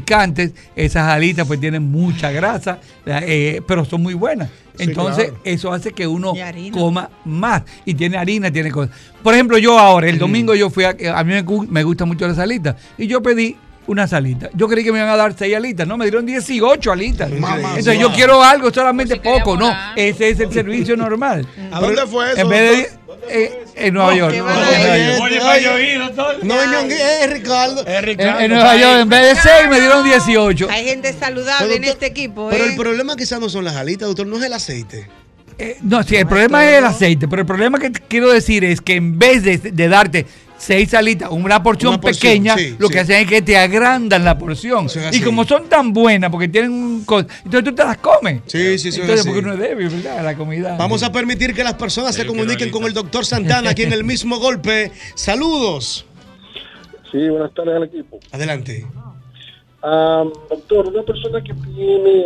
esas alitas pues tienen mucha grasa, eh, pero son muy buenas. Sí, Entonces, claro. eso hace que uno coma más. Y tiene harina, tiene cosas. Por ejemplo, yo ahora, el domingo yo fui a, a mí me, gu- me gustan mucho las alitas. Y yo pedí una salita. Yo creí que me iban a dar seis alitas, no, me dieron 18 alitas. Mamá, Entonces yo quiero algo solamente poco, no. Ese es el servicio normal. ¿A dónde fue eso? En vez de eh, en Nueva York. No, es Ricardo. Es En, Ricardo. en Nueva York, en vez de 6 me dieron 18. Hay gente saludable en este equipo. Pero ¿eh? el problema quizás no son las alitas, doctor, no es el aceite. Eh, no, sí, el problema es el aceite, pero el problema que quiero decir es que en vez de, de darte seis alitas, una porción, Una porción, pequeña, sí, lo sí. que hacen es que te agrandan la porción. Es Y como son tan buenas, porque tienen un... Entonces tú te las comes. Sí, sí, sí. Entonces, porque uno es débil, ¿verdad? La comida. Vamos a permitir que las personas se comuniquen con el doctor Santana aquí en el mismo golpe. Saludos. Sí, buenas tardes al equipo. Adelante. Ah, doctor, una persona que tiene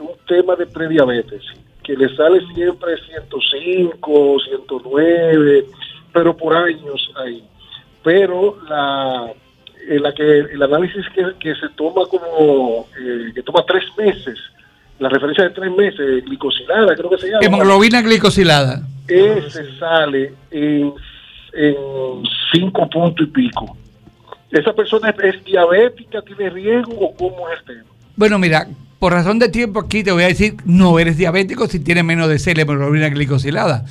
un tema de prediabetes, que le sale siempre 105, 109, pero por años ahí. Pero la, eh, la que, el análisis que, que se toma como, eh, que toma tres meses, la referencia de tres meses, glicosilada, creo que se llama. Hemoglobina glicosilada. Ese sale en, en cinco puntos y pico. ¿Esa persona es, es diabética, tiene riesgo o cómo es este? Bueno, mira, por razón de tiempo aquí te voy a decir, no eres diabético si tienes menos de 6 la hemoglobina glicosilada.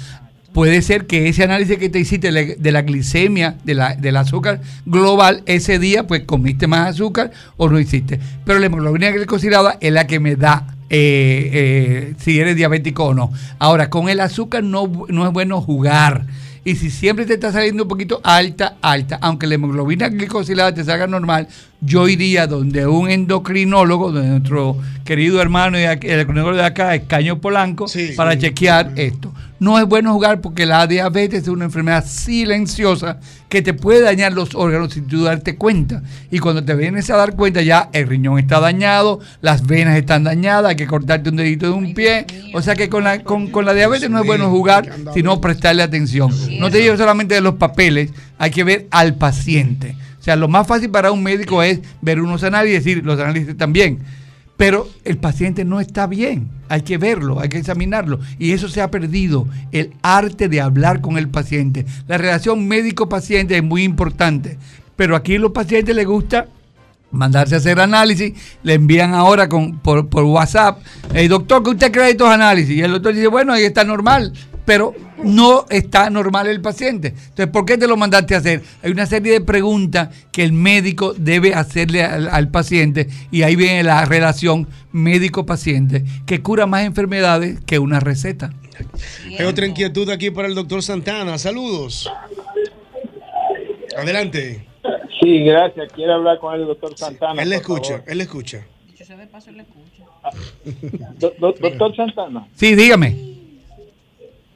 Puede ser que ese análisis que te hiciste de la glicemia, de la, del azúcar global, ese día pues comiste más azúcar o no hiciste. Pero la hemoglobina glicosilada es la que me da eh, eh, si eres diabético o no. Ahora, con el azúcar no, no es bueno jugar. Y si siempre te está saliendo un poquito alta, alta, aunque la hemoglobina glicosilada te salga normal, yo iría donde un endocrinólogo, donde nuestro querido hermano y el endocrinólogo de acá, Escaño Polanco, para chequear esto. No es bueno jugar porque la diabetes es una enfermedad silenciosa que te puede dañar los órganos sin tú darte cuenta. Y cuando te vienes a dar cuenta ya el riñón está dañado, las venas están dañadas, hay que cortarte un dedito de un pie. O sea que con la, con, con la diabetes no es bueno jugar, sino prestarle atención. No te lleves solamente de los papeles, hay que ver al paciente. O sea, lo más fácil para un médico es ver unos análisis y decir, los análisis están bien. Pero el paciente no está bien, hay que verlo, hay que examinarlo. Y eso se ha perdido, el arte de hablar con el paciente. La relación médico-paciente es muy importante. Pero aquí a los pacientes les gusta mandarse a hacer análisis, le envían ahora con, por, por WhatsApp, el doctor, ¿qué usted cree de estos análisis? Y el doctor dice, bueno, ahí está normal, pero no está normal el paciente. Entonces, ¿por qué te lo mandaste a hacer? Hay una serie de preguntas que el médico debe hacerle al, al paciente y ahí viene la relación médico-paciente que cura más enfermedades que una receta. Hay otra inquietud aquí para el doctor Santana. Saludos. Adelante. Sí, gracias. Quiero hablar con el doctor Santana. Él le escucha, favor. él le escucha. Do- do- doctor Santana, Sí, dígame.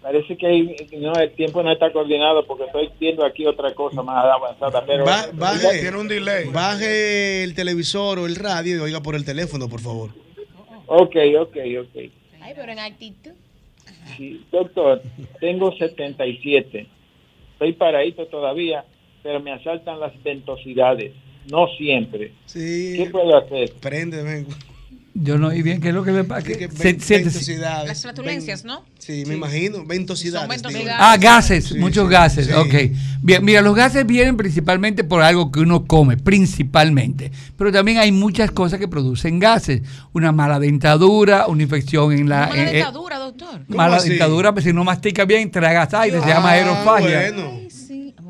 Parece que hay- no, el tiempo no está coordinado porque estoy viendo aquí otra cosa más avanzada. Pero baje, Tiene un delay. baje el televisor o el radio y oiga por el teléfono, por favor. Ok, ok, ok. Ay, pero en actitud. Sí, doctor, tengo 77. Estoy paradito todavía, pero me asaltan las ventosidades. No siempre. Sí. ¿Qué puedo hacer? Prende, ven. Yo no oí bien qué es lo que le pasa. Que que ven- se- se- ventosidades. Las flatulencias, ¿no? Sí, me imagino. Ventosidades. Son ventosidades. digo. Ah, gases, Sí, muchos sí, gases, sí. ok. Bien, mira, los gases vienen principalmente por algo que uno come, principalmente. Pero también hay muchas cosas que producen gases. Una mala dentadura, una infección en la... Mala eh, eh, dentadura, doctor. mala así? dentadura, pues si no mastica bien, tragas aire, se llama Ah, aerofagia. bueno.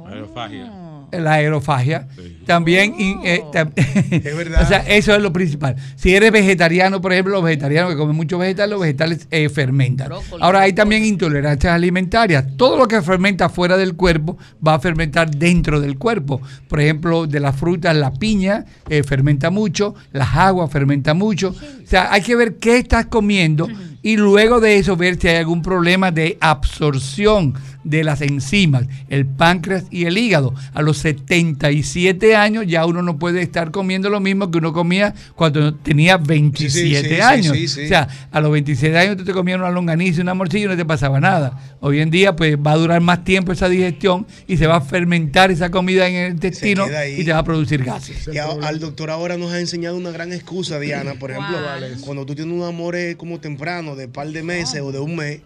Aerofagia. La aerofagia. También, eh, tam- Es verdad. o sea, eso es lo principal. Si eres vegetariano, por ejemplo, los vegetarianos que comen mucho vegetal, los vegetales eh, fermentan. Ahora hay también intolerancias alimentarias. Todo lo que fermenta fuera del cuerpo va a fermentar dentro del cuerpo. Por ejemplo, de las frutas, la piña eh, fermenta mucho, las aguas fermenta mucho. O sea, hay que ver qué estás comiendo y luego de eso ver si hay algún problema de absorción de las enzimas, el páncreas y el hígado. A los 77 años ya uno no puede estar comiendo lo mismo que uno comía cuando tenía 27 sí, sí, años. sí, sí. O sea, a los 27 años tú te comías una longaniza y una morcilla y no te pasaba nada. Hoy en día pues va a durar más tiempo esa digestión y se va a fermentar esa comida en el intestino y te va a producir gases. Y a- al doctor ahora nos ha enseñado una gran excusa, Diana. Por ejemplo, cuando tú tienes un amor eh, como temprano, de par de meses o de un mes,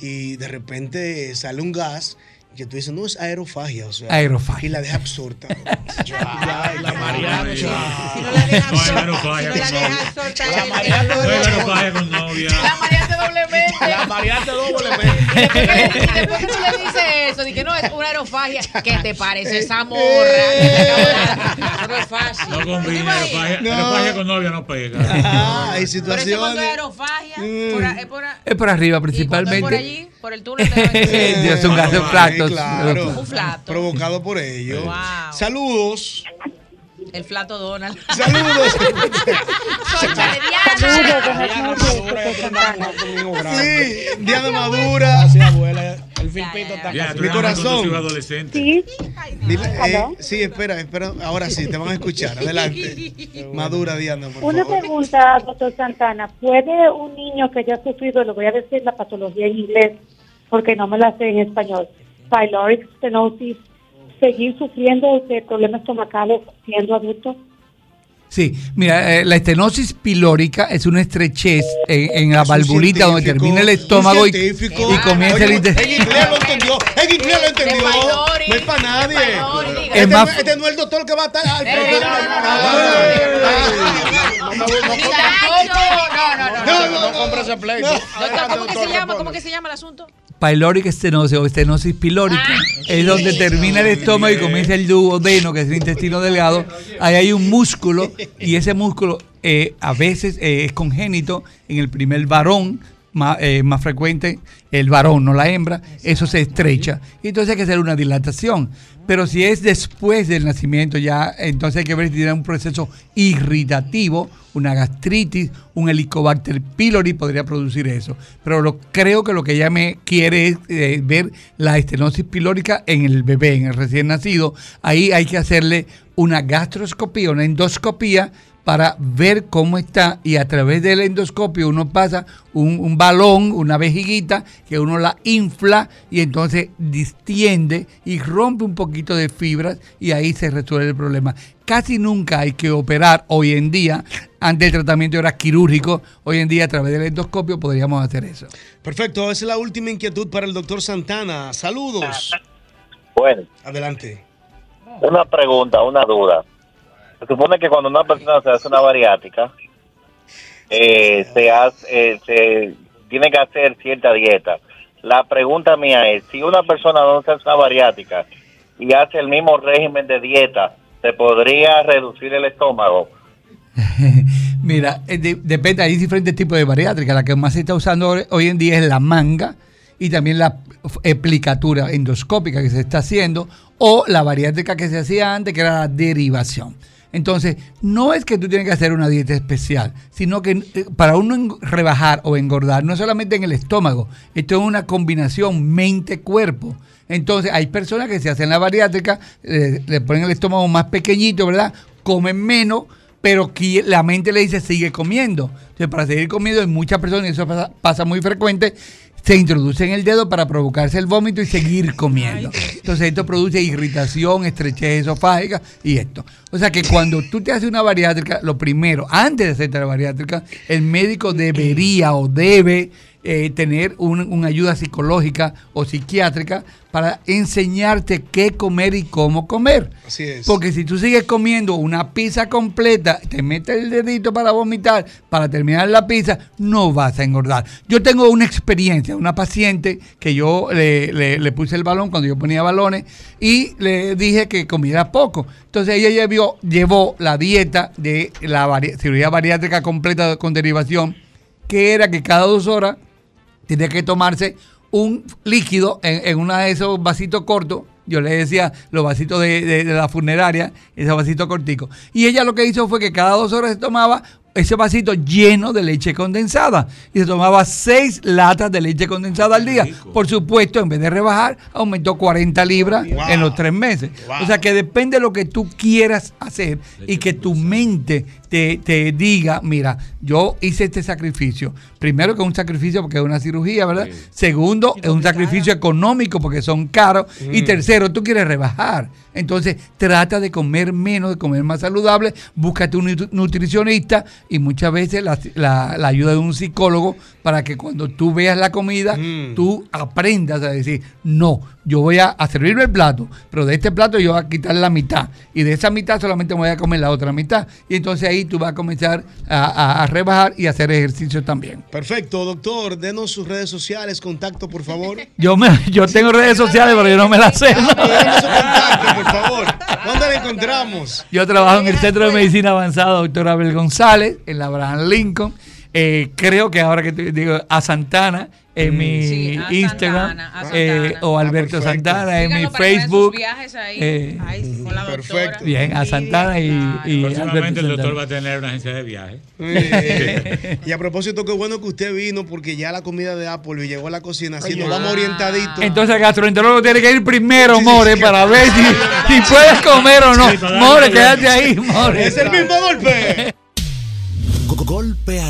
y de repente sale un gas, que tú dices, no es aerofagia. O sea, Aerofagia. Y la deja absorta. La Mariana. No es aerofagia con novia. La Mariana No es aerofagia con novia. La mareaste doblemente. La Mariana doblemente. Y después que- tú le dices eso, que no es una aerofagia, ¿qué te parece esa morra? Eso no es fácil. No combina, aerofagia, aerofagia con novia no pega. Ah, hay Pero eso cuando es situaciones. aerofagia, es por, Es arriba es principalmente. por allí, por el túnel de la es un gaso flaco. Flatos. claro. Un flato. Provocado por ello. Wow. Saludos. El flato Donald. Saludos. Diana. Sí, Diana Madura. El filpito está Ya, casi- tú Mi corazón. adolescentes. Sí. Dile, eh, sí, espera, espera. Ahora sí, te van a escuchar. Adelante. Madura, Diana, por Una favor. pregunta, doctor Santana. ¿Puede un niño que haya sufrido, le voy a decir la patología en inglés, porque no me la sé en español, pyloric stenosis, seguir sufriendo de problemas estomacales siendo adulto? Sí, mira, eh, la estenosis pilórica es una estrechez en, en la valvulita donde termina el estómago y, comienza Oye, el En inglés lo entendió. En inglés lo entendió. Pylori. No es para nadie. Pylori, Este, Es no, más- este no es el doctor que va a estar al Eh, programa. No, no, no compre ese pleito. Doctor, ¿cómo que se llama? ¿Cómo que se llama el asunto? Pyloric stenosis o estenosis pilórica es donde termina el estómago y comienza el duodeno, que es el intestino delgado. Ahí hay un músculo y ese músculo eh, a veces eh, es congénito en el primer varón, más, eh, más frecuente el varón, no la hembra, eso se estrecha. Entonces hay que hacer una dilatación. Pero si es después del nacimiento, ya entonces hay que ver si tiene un proceso irritativo, una gastritis, un helicobacter pylori podría producir eso. Pero lo, creo que lo que ella me quiere es eh, ver la estenosis pilórica en el bebé, en el recién nacido. Ahí hay que hacerle una gastroscopía, una endoscopía para ver cómo está y a través del endoscopio uno pasa un, un balón, una vejiguita, que uno la infla y entonces distiende y rompe un poquito de fibras y ahí se resuelve el problema. Casi nunca hay que operar hoy en día, antes el tratamiento era quirúrgico, hoy en día a través del endoscopio podríamos hacer eso. Perfecto, esa es la última inquietud para el doctor Santana. Saludos. Bueno, Adelante. una pregunta, una duda. Se supone que cuando una persona se hace una bariátrica, eh, se, hace, eh, se tiene que hacer cierta dieta. La pregunta mía es, si una persona no se hace una bariátrica y hace el mismo régimen de dieta, ¿se podría reducir el estómago? Mira, eh, de- depende, hay diferentes tipos de bariátrica. La que más se está usando hoy- en día es la manga y también la aplicatura endoscópica que se está haciendo o la bariátrica que se hacía antes, que era la derivación. Entonces, no es que tú tienes que hacer una dieta especial, sino que eh, para uno rebajar o engordar, no solamente en el estómago, esto es una combinación mente-cuerpo. Entonces, hay personas que se hacen la bariátrica, le ponen el estómago más pequeñito, ¿verdad? Comen menos, pero que la mente le dice sigue comiendo. Entonces, para seguir comiendo, hay muchas personas, y eso pasa, pasa muy frecuente, se introducen el dedo para provocarse el vómito y seguir comiendo. Entonces, esto produce irritación, estrechez esofágica y esto. O sea que cuando tú te haces una bariátrica, lo primero, antes de hacerte la bariátrica, el médico debería o debe eh, tener un- una ayuda psicológica o psiquiátrica para enseñarte qué comer y cómo comer. Así es. Porque si tú sigues comiendo una pizza completa, te metes el dedito para vomitar, para terminar la pizza, no vas a engordar. Yo tengo una experiencia, una paciente que yo le, le- le puse el balón cuando yo ponía balones y le dije que comiera poco. Entonces ella llevó, llevó la dieta de la vari- cirugía bariátrica completa con derivación, que era que cada dos horas tenía que tomarse un líquido en, en uno de esos vasitos cortos. Yo le decía los vasitos de, de- de la funeraria, esos vasitos corticos. Y ella lo que hizo fue que cada dos horas se tomaba ese vasito lleno de leche condensada. Y se tomaba seis latas de leche condensada al día. Por supuesto, en vez de rebajar, aumentó 40 libras en los tres meses. O sea que depende de lo que tú quieras hacer y que tu mente te, te diga, mira, yo hice este sacrificio. Primero que es un sacrificio porque es una cirugía, ¿verdad? Segundo, es un sacrificio económico porque son caros. Y Mm. tercero, tú quieres rebajar. Entonces, trata de comer menos, de comer más saludable, búscate un nutri- nutricionista y muchas veces la, la- la ayuda de un psicólogo para que cuando tú veas la comida, Mm. tú aprendas a decir, no, yo voy a, a servirme el plato, pero de este plato yo voy a quitar la mitad y de esa mitad solamente me voy a comer la otra mitad. Y entonces ahí tú vas a comenzar a, a- a rebajar y a hacer ejercicio también. Perfecto, doctor. Denos sus redes sociales, contacto, por favor. Yo, me, yo tengo redes sociales, pero yo no me las sé. Denos su contacto, por favor. ¿Dónde la encontramos? Yo trabajo en el Centro de Medicina Avanzada, doctor Abel González, en la Abraham Lincoln. Eh, creo que ahora que te digo a Santana en mi Sí, a Instagram Santana, a eh, o Alberto Ah, perfecto. Santana en mi Facebook. viajes ahí. Eh, Ay, con la doctora. Bien, a Santana y, y Alberto Próximamente el doctor Santana. va a tener una agencia de viaje. Eh, y a propósito, qué bueno que usted vino porque ya la comida de Apple llegó a la cocina, así nos vamos orientaditos. Entonces el gastroenterólogo tiene que ir primero, More, para ver si, si puedes comer o no. Sí, More, quédate ahí, More. Es el mismo golpe.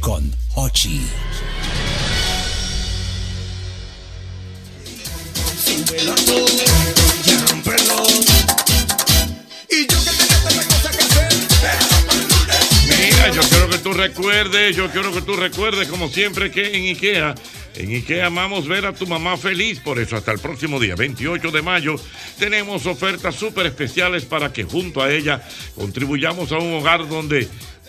con hacer, Mira, yo quiero que tú recuerdes, yo quiero que tú recuerdes, como siempre, que en IKEA, en IKEA amamos ver a tu mamá feliz. Por eso, hasta el próximo día, 28 de mayo, tenemos ofertas súper especiales para que junto a ella contribuyamos a un hogar donde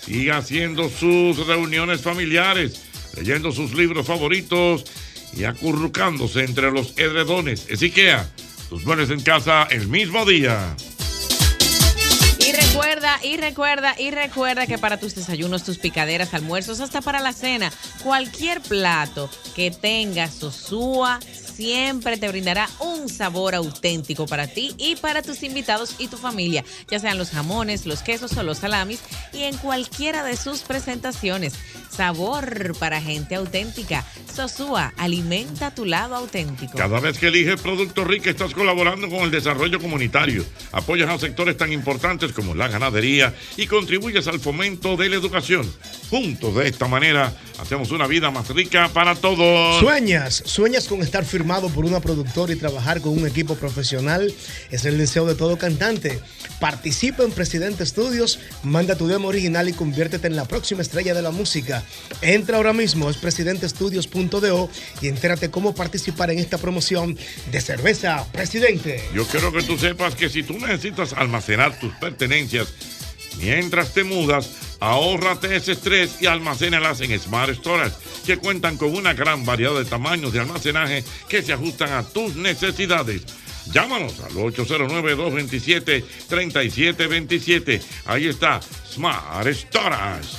siga haciendo sus reuniones familiares, leyendo sus libros favoritos y acurrucándose entre los edredones. Es IKEA, tus muebles en casa el mismo día. Y recuerda, y recuerda, y recuerda que para tus desayunos, tus picaderas, almuerzos, hasta para la cena, cualquier plato que tenga Sosúa siempre te brindará un sabor auténtico para ti y para tus invitados y tu familia, ya sean los jamones, los quesos o los salamis y en cualquiera de sus presentaciones. Sabor para gente auténtica. Sosúa, alimenta tu lado auténtico. Cada vez que eliges Producto Rica estás colaborando con el desarrollo comunitario, apoyas a sectores tan importantes como la ganadería y contribuyes al fomento de la educación. Juntos de esta manera hacemos una vida más rica para todos. Sueñas, sueñas con estar firmado por una productora y trabajar con un equipo profesional. Es el deseo de todo cantante. Participa en Presidente Studios, manda tu demo original y conviértete en la próxima estrella de la música. Entra ahora mismo, es presidentestudios.do y entérate cómo participar en esta promoción de cerveza Presidente. Yo quiero que tú sepas que si tú necesitas almacenar tus pertenencias mientras te mudas, ahórrate ese estrés y almacénalas en Smart Storage, que cuentan con una gran variedad de tamaños de almacenaje que se ajustan a tus necesidades. Llámanos al 809-227-3727. Ahí está, Smart Storage.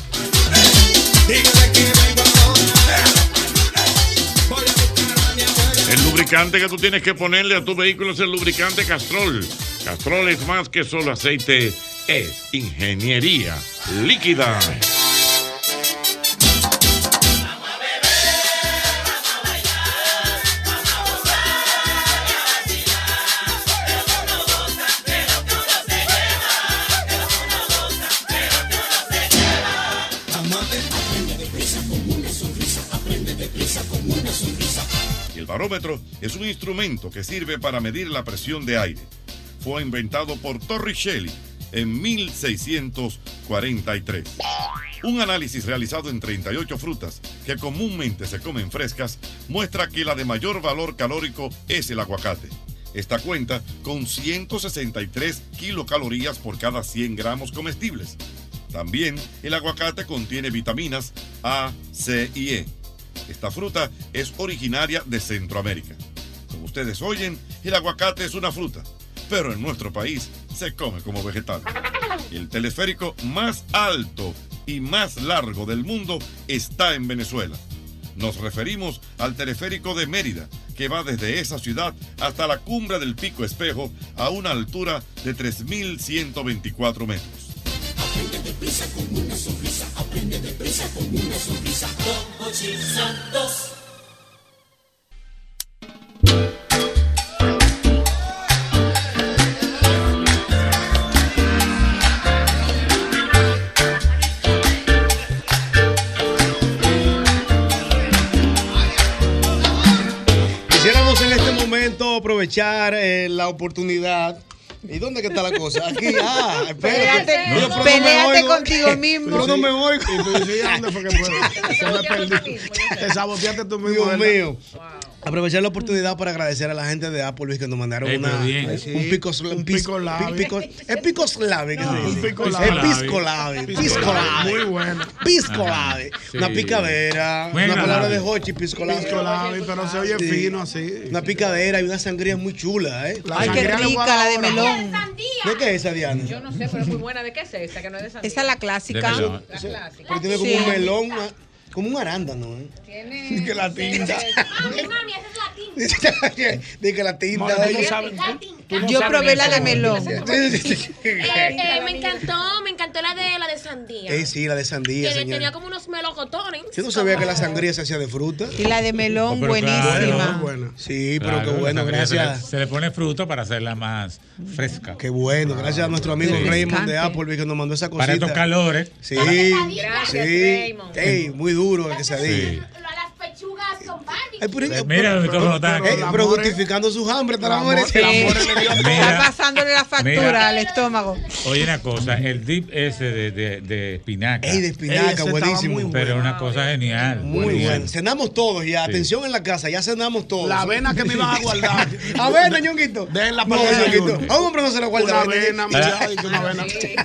El lubricante que tú tienes que ponerle a tu vehículo es el lubricante Castrol. Castrol es más que solo aceite, es ingeniería líquida. El barómetro es un instrumento que sirve para medir la presión de aire. Fue inventado por Torricelli en 1643. Un análisis realizado en 38 frutas que comúnmente se comen frescas muestra que la de mayor valor calórico es el aguacate. Esta cuenta con 163 kilocalorías por cada 100 gramos comestibles. También el aguacate contiene vitaminas A, C y E. Esta fruta es originaria de Centroamérica. Como ustedes oyen, el aguacate es una fruta, pero en nuestro país se come como vegetal. El teleférico más alto y más largo del mundo está en Venezuela. Nos referimos al teleférico de Mérida, que va desde esa ciudad hasta la cumbre del Pico Espejo a una altura de 3.124 metros. Aprende deprisa con una sonrisa, aprende deprisa con una sonrisa. Aprovechar eh, la oportunidad ¿Y dónde que está la cosa? Aquí, ah, espérate. Yo, no peleate contigo mismo. Pero no me oigo. Y tú dices, ¿y dónde fue que fue? Se me. Te saboteaste tú mismo. Dios mío. Aprovechar la oportunidad para agradecer a la gente de Applebee's que nos mandaron Ey, una, un pico, un pico pi- pico- es pico slave que se Un dice. pico Es labi. pisco labi, pisco labi. Muy bueno. Pisco. Sí. Una picadera, una palabra de Hochi, pisco labi. Pisco labi, pero se oye Sí. fino así. Una picadera y una sangría muy chula, ¿eh? La Ay, qué rica la de melón. ¿De qué es esa, Diana? Yo no sé, pero es muy buena. ¿De qué es? Que no es de sandía. Esa es la clásica. La clásica. Pero tiene como un melón, como un arándano, ¿eh? Tiene. Que la tinta. Mami, mami, esa es la tinta. Dice que la tinta. Mora, tú oye. no sabes. La tinta. tú no Yo probé la de melón. Eh, eh, me encantó, me encantó la de la de sandía. Ey, sí, la de sandía, que tenía como unos melocotones. Yo no sabía que la sangría se hacía de fruta. Y la de melón, Oh, buenísima. Sí, pero Claro, qué bueno, la sangría se le- gracias. Se le, pone fruto para hacerla más fresca. Qué bueno, gracias a nuestro amigo Sí. Raymond de. Applebee que nos mandó esa cosita. Para estos calores. Sí, Gracias, sí. Raymond. Ey, muy duro el que pechugas con pero, Pues mira, pero- mi micrófono está pero- aquí. eh, pero justificando sus hambres, está la El amor- mujer. Está pasándole la factura Mira. al estómago. oye una cosa, el dip ese de, de, de espinaca. Ey, de Ey, espinaca, estaba buenísimo. muy pero bueno. una cosa genial. Muy genial. bueno. Cenamos todos ya. Sí. Atención en la casa, ya cenamos todos. La avena que me iban a guardar. A ver, Ñonguito. Déjenla No, para el Ñonguito. A un hombre no se le guarda Una la avena, avena. muchacho, que una avena.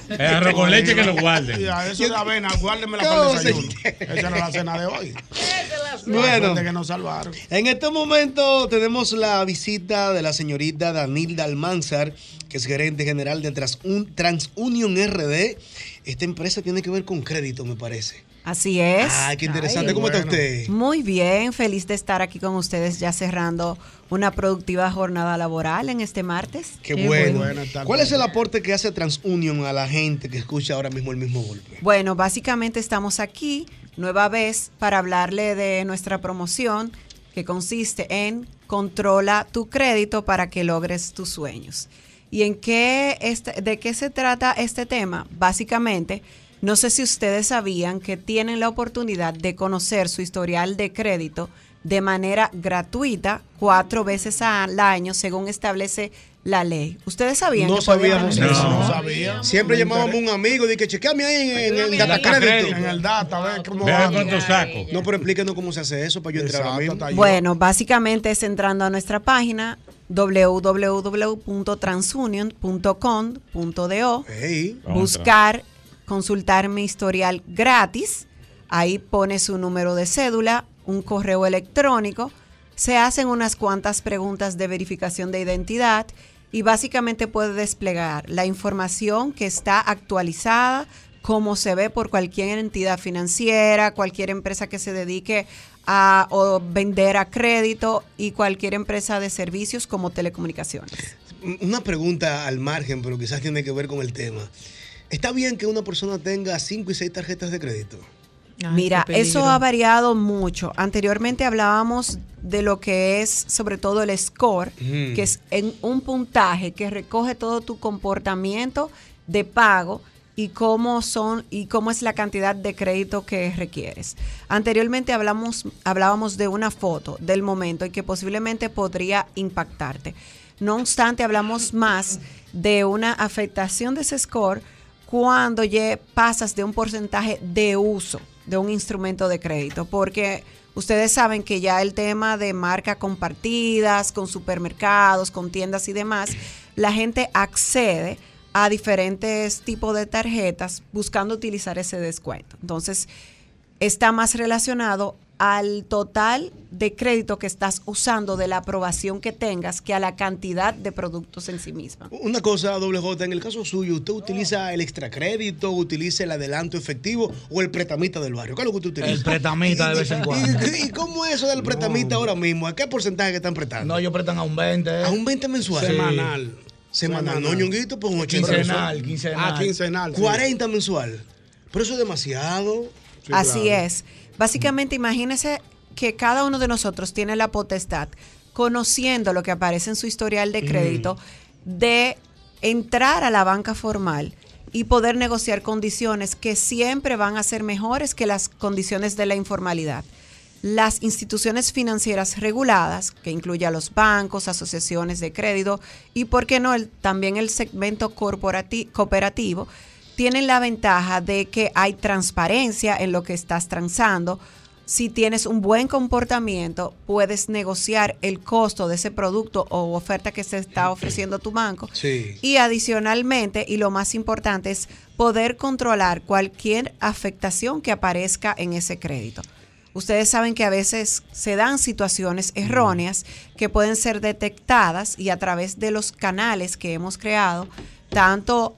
El arroz con leche que lo guarden. Eso de avena, guárdemela No, para el desayuno. Esa era la cena de hoy. Bueno. De que nos salvaron. En este momento tenemos la visita de la señorita Danilda Almanzar, que es gerente general de Transun- TransUnion RD. Esta empresa tiene que ver con crédito, me parece. Así es. Ay, qué interesante. Ay. ¿Cómo está usted? Muy bien, feliz de estar aquí con ustedes ya cerrando una productiva jornada laboral en este martes. Qué, bueno. bueno ¿Cuál es el aporte que hace TransUnion a la gente que escucha ahora mismo el mismo golpe? Bueno, básicamente estamos aquí nueva vez para hablarle de nuestra promoción que consiste en controla tu crédito para que logres tus sueños. ¿Y en qué este- de qué se trata este tema? Básicamente, no sé si ustedes sabían que tienen la oportunidad de conocer su historial de crédito de manera gratuita cuatro veces al año según establece la ley. ¿Ustedes sabían? No que sabíamos eso. eso? No sabía. Siempre llamábamos a un amigo y que chequeame ahí en, en el En datacrédito. el data, a ver cómo cuánto saco. No, pero explíquenos cómo se hace eso para yo entrar ahora mismo. Bueno, básicamente es entrando a nuestra página www.transunion.com.do, Ey, buscar, consultar mi historial gratis, ahí pone su número de cédula, un correo electrónico, se hacen unas cuantas preguntas de verificación de identidad y básicamente puede desplegar la información que está actualizada, como se ve por cualquier entidad financiera, cualquier empresa que se dedique a vender a crédito y cualquier empresa de servicios como telecomunicaciones. una pregunta al margen, pero quizás tiene que ver con el tema. ¿Está bien que una persona tenga cinco y seis tarjetas de crédito? Mira, eso ha variado mucho. Anteriormente hablábamos de lo que es sobre todo el score, Ujú. que es en un puntaje que recoge todo tu comportamiento de pago y cómo son y cómo es la cantidad de crédito que requieres. Anteriormente hablamos hablábamos de una foto del momento y que posiblemente podría impactarte. No obstante, hablamos más de una afectación de ese score cuando ya pasas de un porcentaje de uso de un instrumento de crédito, porque ustedes saben que ya el tema de marca compartidas, con supermercados, con tiendas y demás, la gente accede a diferentes tipos de tarjetas buscando utilizar ese descuento. Entonces, está más relacionado al total de crédito que estás usando, de la aprobación que tengas, que a la cantidad de productos en sí misma. Una cosa, doble J, en el caso suyo, ¿usted utiliza el extracrédito, utiliza el adelanto efectivo o el pretamita del barrio? ¿Qué es lo que usted utiliza? El pretamita de vez en cuando. ¿Y, y cómo es eso del pretamita ahora mismo? ¿A qué porcentaje que están prestando? No, ellos prestan a un 20. ¿A un 20 mensual? Semanal. Semanal, no, ñonguito, pues un 80 Quincenal, mensual. quincenal. Ah, quincenal. sí. 40 mensual. Pero eso es demasiado. Sí, Así claro. es. Básicamente, imagínese que cada uno de nosotros tiene la potestad, conociendo lo que aparece en su historial de crédito, de entrar a la banca formal y poder negociar condiciones que siempre van a ser mejores que las condiciones de la informalidad. las instituciones financieras reguladas, que incluye a los bancos, asociaciones de crédito y, ¿por qué no?, el- también el segmento cooperativo, tienen la ventaja de que hay transparencia en lo que estás transando. Si tienes un buen comportamiento, puedes negociar el costo de ese producto o oferta que se está ofreciendo tu banco. Sí. Y adicionalmente, y lo más importante, es poder controlar cualquier afectación que aparezca en ese crédito. Ustedes saben que a veces se dan situaciones erróneas que pueden ser detectadas y a través de los canales que hemos creado, tanto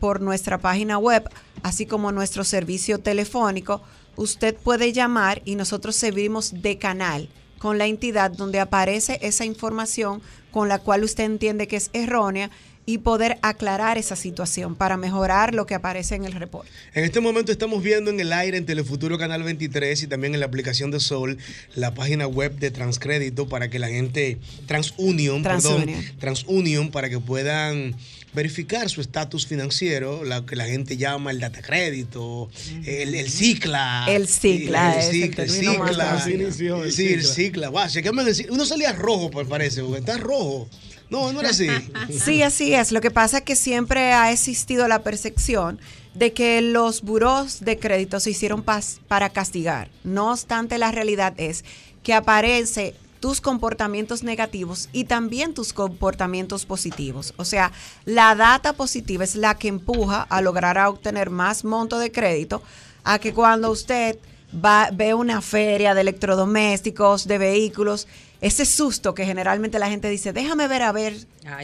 por nuestra página web, así como nuestro servicio telefónico, usted puede llamar y nosotros servimos de canal con la entidad donde aparece esa información con la cual usted entiende que es errónea y poder aclarar esa situación para mejorar lo que aparece en el reporte. En este momento estamos viendo en el aire en Telefuturo Canal 23 y también en la aplicación de Sol la página web de Transcrédito para que la gente, TransUnion, TransUnion. perdón, TransUnion para que puedan verificar su estatus financiero, la que la gente llama el data crédito, el, el cicla. El cicla el es el cicla, término más cicla. conocido. Sí, el cicla. El cicla. Uno salía rojo, pues parece, porque está rojo. No, no era así. Sí, así es. Lo que pasa es que siempre ha existido la percepción de que los buros de crédito se hicieron pas- para castigar. No obstante, la realidad es que aparece tus comportamientos negativos y también tus comportamientos positivos. O sea, la data positiva es la que empuja a lograr obtener más monto de crédito a que cuando usted va, ve una feria de electrodomésticos, de vehículos, ese susto que generalmente la gente dice, déjame ver a ver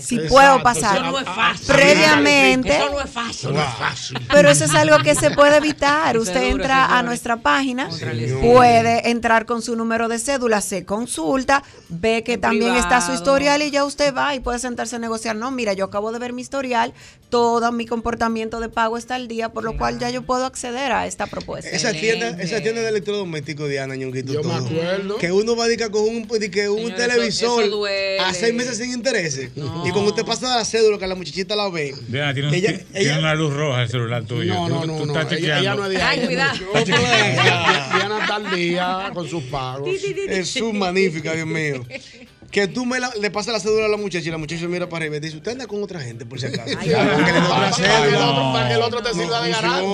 si Exacto. puedo pasar Eso no es fácil. previamente. Eso no es fácil. No es Pero eso es algo que se puede evitar. Usted entra a nuestra página, Señor. puede entrar con su número de cédula, se consulta, ve que En también está su historial y ya usted va y puede sentarse a negociar. No, mira, yo acabo de ver mi historial, todo mi comportamiento de pago está al día, por lo cual ya yo puedo acceder a esta propuesta. Esa tienda, esa tienda de electrodomésticos, Diana, ñonguito, Yo me acuerdo. Que uno va a dedicar con un, que un Señor, televisor eso a seis meses sin intereses. Y cuando usted pasa la cédula, que la muchachita la ve. Diana, tiene, un- Ella- tiene una luz roja el celular tuyo. No, Tú- no, tú no, no. estás Ella, chequeando. ella no es de. Ay, cuidado. Yo, Diana, está al día con sus pagos. Es su magnífica, Dios mío. Que tú me la- le pasas la cédula a la muchacha y la muchacha mira para arriba y dice, usted anda con otra gente por si acaso. Ay, Para que le otra para que el cédula. otro- para que el otro te sirva de garante.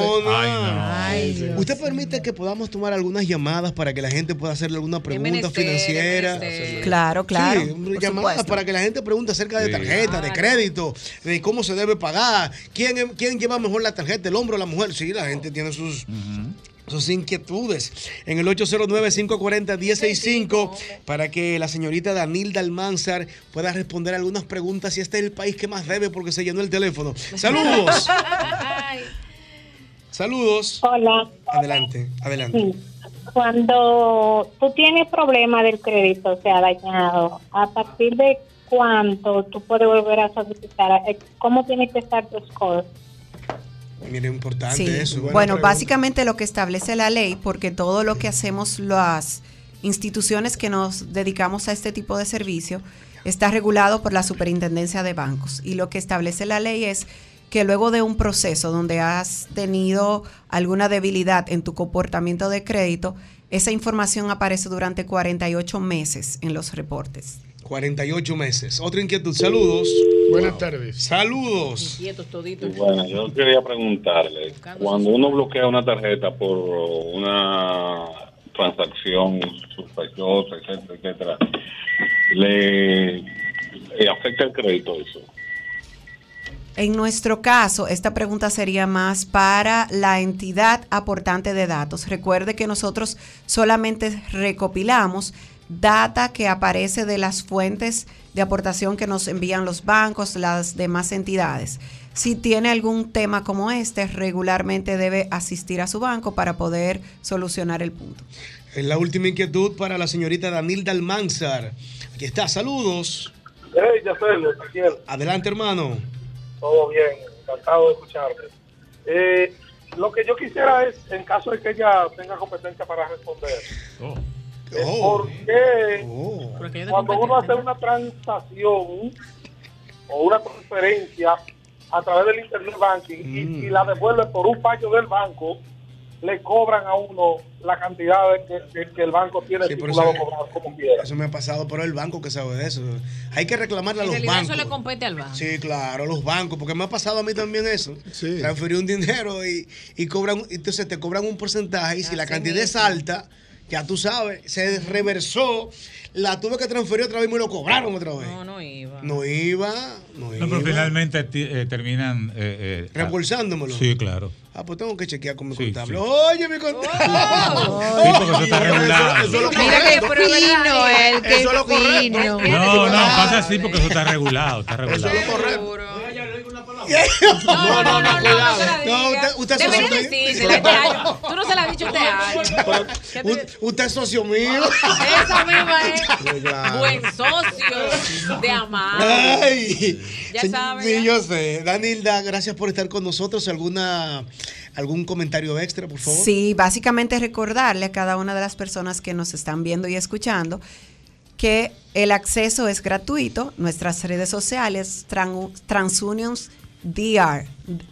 Usted permite que podamos tomar algunas llamadas para que la gente pueda hacerle alguna pregunta financiera. Claro, claro, Sí, llamadas para que la gente pregunte acerca de tarjeta, de crédito, de cómo se debe pagar, quién, lleva mejor la tarjeta, el hombre o la mujer. Sí, la gente tiene sus, sus inquietudes. En el 809-540-165 para que la señorita Danilda Almanzar pueda responder algunas preguntas si este es el país que más debe porque se llenó el teléfono. Saludos. Saludos. Hola. Adelante, adelante. Sí. Cuando tú tienes problema del crédito, o sea, dañado, ¿a partir de cuánto tú puedes volver a solicitar? ¿Cómo tiene que estar tu score? Mira, importante Sí. eso. Buena Bueno, pregunta. básicamente lo que establece la ley, porque todo lo que hacemos las instituciones que nos dedicamos a este tipo de servicio está regulado por la Superintendencia de Bancos. Y lo que establece la ley es que luego de un proceso donde has tenido alguna debilidad en tu comportamiento de crédito, esa información aparece durante 48 meses en los reportes. 48 meses. Otra inquietud. Saludos. Buenas tardes. Saludos. Toditos. Bueno, yo quería preguntarle, cuando uno bloquea una tarjeta por una transacción sospechosa, etcétera, etcétera, ¿le, le afecta el crédito eso? En nuestro caso, esta pregunta sería más para la entidad aportante de datos. Recuerde que nosotros solamente recopilamos data que aparece de las fuentes de aportación que nos envían los bancos, las demás entidades. Si tiene algún tema como este, regularmente debe asistir a su banco para poder solucionar el punto. Es la última inquietud para la señorita Danilda Almanzar. Aquí está. Saludos. Hey, ya sé, Adelante, hermano. Todo bien, encantado de escucharte. Eh, lo que yo quisiera es, en caso de que ella tenga competencia para responder, es Oh. por qué cuando uno hace una transacción o una transferencia a través del internet banking y, y la devuelve por un fallo del banco, le cobran a uno la cantidad de que, el banco tiene Sí, estipulado eso- cobrar como quiera. Eso me ha pasado, pero el banco que sabe de eso. Hay que reclamarle a los bancos. eso le compete al banco. Sí, claro, los bancos, porque me ha pasado a mí también eso. Transferí un dinero y, y cobran, entonces te cobran un porcentaje y si la cantidad es alta, ya tú sabes, se reversó, la tuve que transferir otra vez y me lo cobraron otra vez. No, no iba. No iba, no iba. No, pero finalmente eh, terminan. eh, eh, Reembolsándomelo. Sí, claro. Ah, pues tengo que chequear con mi Sí, contable. sí. Oye, mi contable. Sí, porque eso está regulado. Eso es lo Mira que correcto. fino él, que Eso es lo correcto. fino. No, no, pasa así porque eso está regulado. Está regulado. No, no, no, cuidado. No, usted, usted es Debería socio mío. este. Tú no se la has dicho este año. U- Usted es socio mío. Esa misma es. Claro. Buen socio de amar. Ay. Ya sabes, Sí, yo sé. Danilda, gracias por estar con nosotros. ¿Alguna, ¿Algún comentario extra, por favor? Sí, básicamente recordarle a cada una de las personas que nos están viendo y escuchando que el acceso es gratuito. Nuestras redes sociales, Tran- TransUnions DR,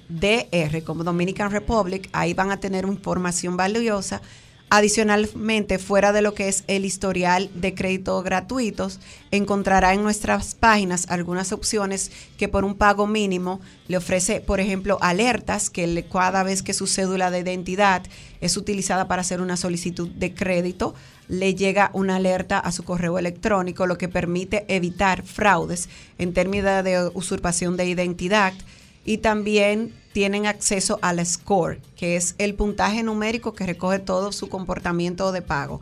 DR, como Dominican Republic, ahí van a tener información valiosa. Adicionalmente, fuera de lo que es el historial de crédito gratuitos, encontrará en nuestras páginas algunas opciones que por un pago mínimo le ofrece, por ejemplo, alertas que cada vez que su cédula de identidad es utilizada para hacer una solicitud de crédito, le llega una alerta a su correo electrónico, lo que permite evitar fraudes en términos de usurpación de identidad y también tienen acceso al score, que es el puntaje numérico que recoge todo su comportamiento de pago.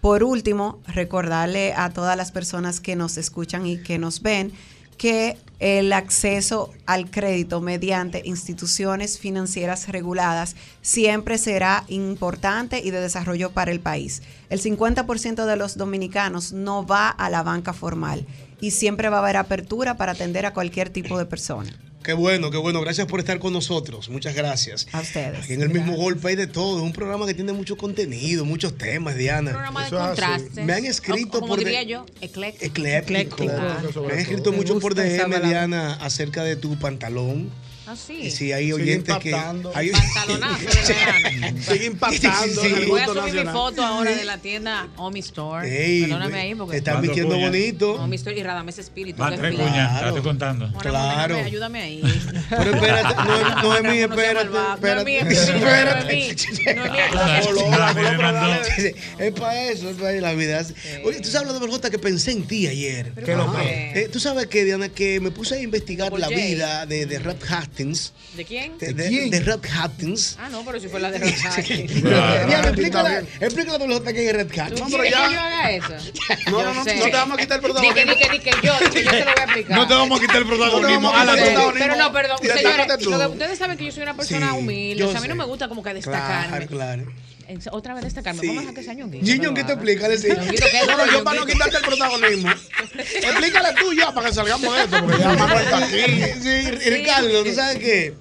Por último, recordarle a todas las personas que nos escuchan y que nos ven que el acceso al crédito mediante instituciones financieras reguladas siempre será importante y de desarrollo para el país. El 50% de los dominicanos no va a la banca formal y siempre va a haber apertura para atender a cualquier tipo de persona. Qué bueno, qué bueno. Gracias por estar con nosotros. Muchas gracias. A ustedes. Aquí en el mismo golpe hay de todo. Es un programa que tiene mucho contenido, muchos temas, Diana. programa de Eso contrastes. Me han escrito O como por diría de- yo, ecléctico. Ecléptico. Ecléctico. Me han escrito Me mucho por DM. Diana, acerca de tu pantalón. Ah, sí. Y si hay oyentes que. hay- de. Sigue impactando Sí, sí, sí. Voy a subir mi foto ahora de la tienda Omi Store. Ey, Perdóname ahí porque. te están vistiendo bonito. Omi Store y Radamés Espíritu. Tres cuñas, te la estoy contando. Claro. Ayúdame ahí. Pero espérate, no, no es mi, espérate. No es mí, Espérate. Espérate. No es para eso, es para la vida. Oye, tú sabes, Doble J, que pensé en ti ayer. ¿Qué lo? Eh, Tú sabes que, Diana, que me puse a investigar la vida de, de Rap Hastings. ¿De quién? De, de, de Rap Hastings. Ah, no, pero si fue la de Rosario. Diana, explícale, explícale a Doble J que es Rap ¿Tú Hastings. quieres que yo haga eso? No, Yo no, no, no te vamos a quitar el protagonismo. ni que, ni que yo, yo se lo voy a explicar. No te vamos a quitar el protagonismo. No, Ala, pero- Pero no, perdón, señores, ustedes saben que yo soy una persona Sí, humilde. o sea, a mí no me gusta como que destacarme. Claro, claro. En- Otra vez destacarme. Sí. Vamos a dejar que sea ñonguito. Ñonguito, explícale, sí. Ñonguito, ¿qué es No, no, yo para no quitarte el protagonismo. Explícale tú ya para que salgamos de esto, porque ya aquí. Sí, Ricardo, ¿tú sabes qué?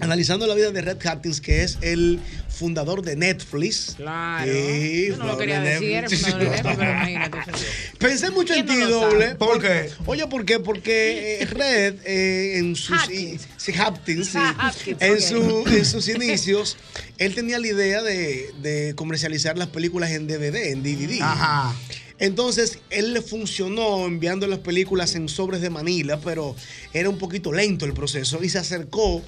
Analizando la vida de Red Hastings, que es el fundador de Netflix. Claro. Sí, Yo no lo quería de decir, era fundador de Netflix, pero imagínate. Pensé mucho en ti, doble. ¿Por qué? Oye, ¿por qué? Porque eh, Red, eh, en sus. Hopkins. sí, Hopkins, sí. Hopkins, en, ok. su- en sus inicios, él tenía la idea de, de comercializar las películas en DVD, en DVD. Ajá. Entonces, él le funcionó enviando las películas en sobres de Manila, pero era un poquito lento el proceso y se acercó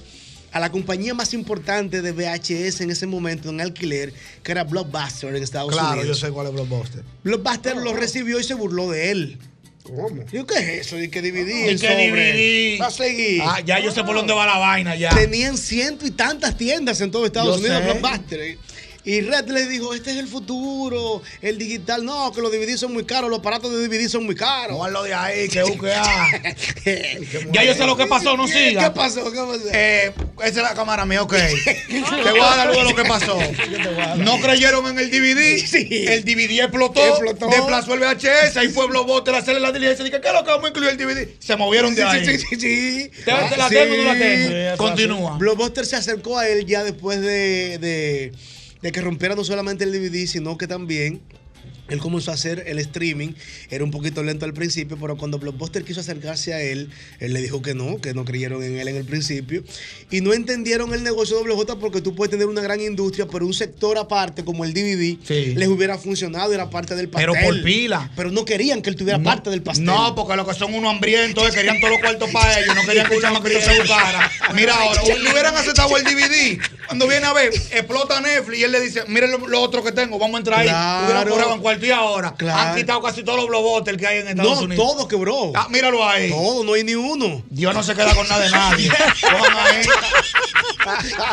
a la compañía más importante de VHS en ese momento en alquiler, que era Blockbuster en Estados Claro, yo Unidos. sé cuál es Blockbuster. Blockbuster lo recibió y se burló de él. ¿Cómo? Yo, ¿qué es eso? Y que dividí Y que dividí. Va a seguir. Ah, ya yo sé por dónde va la vaina ya. Tenían ciento y tantas tiendas en todo Estados Yo Unidos, sé. Blockbuster. Y Red le dijo, este es el futuro, el digital. No, que los DVD son muy caros, los aparatos de DVD son muy caros. Mójalo de ahí, que UQA. Ya yo sé lo que pasó, no ¿Qué- siga. ¿Qué pasó? ¿Qué pasó? Eh, esa es la cámara mía, ok. Te voy a dar algo de lo que pasó. No creyeron en el DVD. El DVD explotó, Explotó. desplazó el VHS, ahí fue Blockbuster a hacerle la diligencia. Dije, ¿qué es lo que vamos a incluir el DVD? Se movieron de ahí. Sí, sí, sí, sí. ¿Te, te la Sí. tengo o no la tengo? Continúa. Blockbuster se acercó a él ya después de, de- de que rompiera no solamente el DVD, sino que también Él comenzó a hacer el streaming, era un poquito lento al principio, pero cuando Blockbuster quiso acercarse a él, él le dijo que no, que no creyeron en él en el principio. Y no entendieron el negocio de WJ porque tú puedes tener una gran industria, pero un sector aparte como el DVD les hubiera funcionado, era parte del pastel. Pero por pila. Pero no querían que él tuviera parte del pastel. No, porque lo que son unos hambrientos, eh, querían todos los cuartos para ellos, no querían que chamaquito se buscara. Mira ahora, le hubieran aceptado el DVD. Cuando viene a ver, explota Netflix y él le dice, mire lo, lo otro que tengo, vamos a entrar ahí. Claro. Hubieran y ahora. Claro. Han quitado casi todos los blockbusters que hay en Estados No, Unidos. todo quebró. Ah, míralo ahí. Todo, no hay ni uno. Dios no se queda con nada de nadie.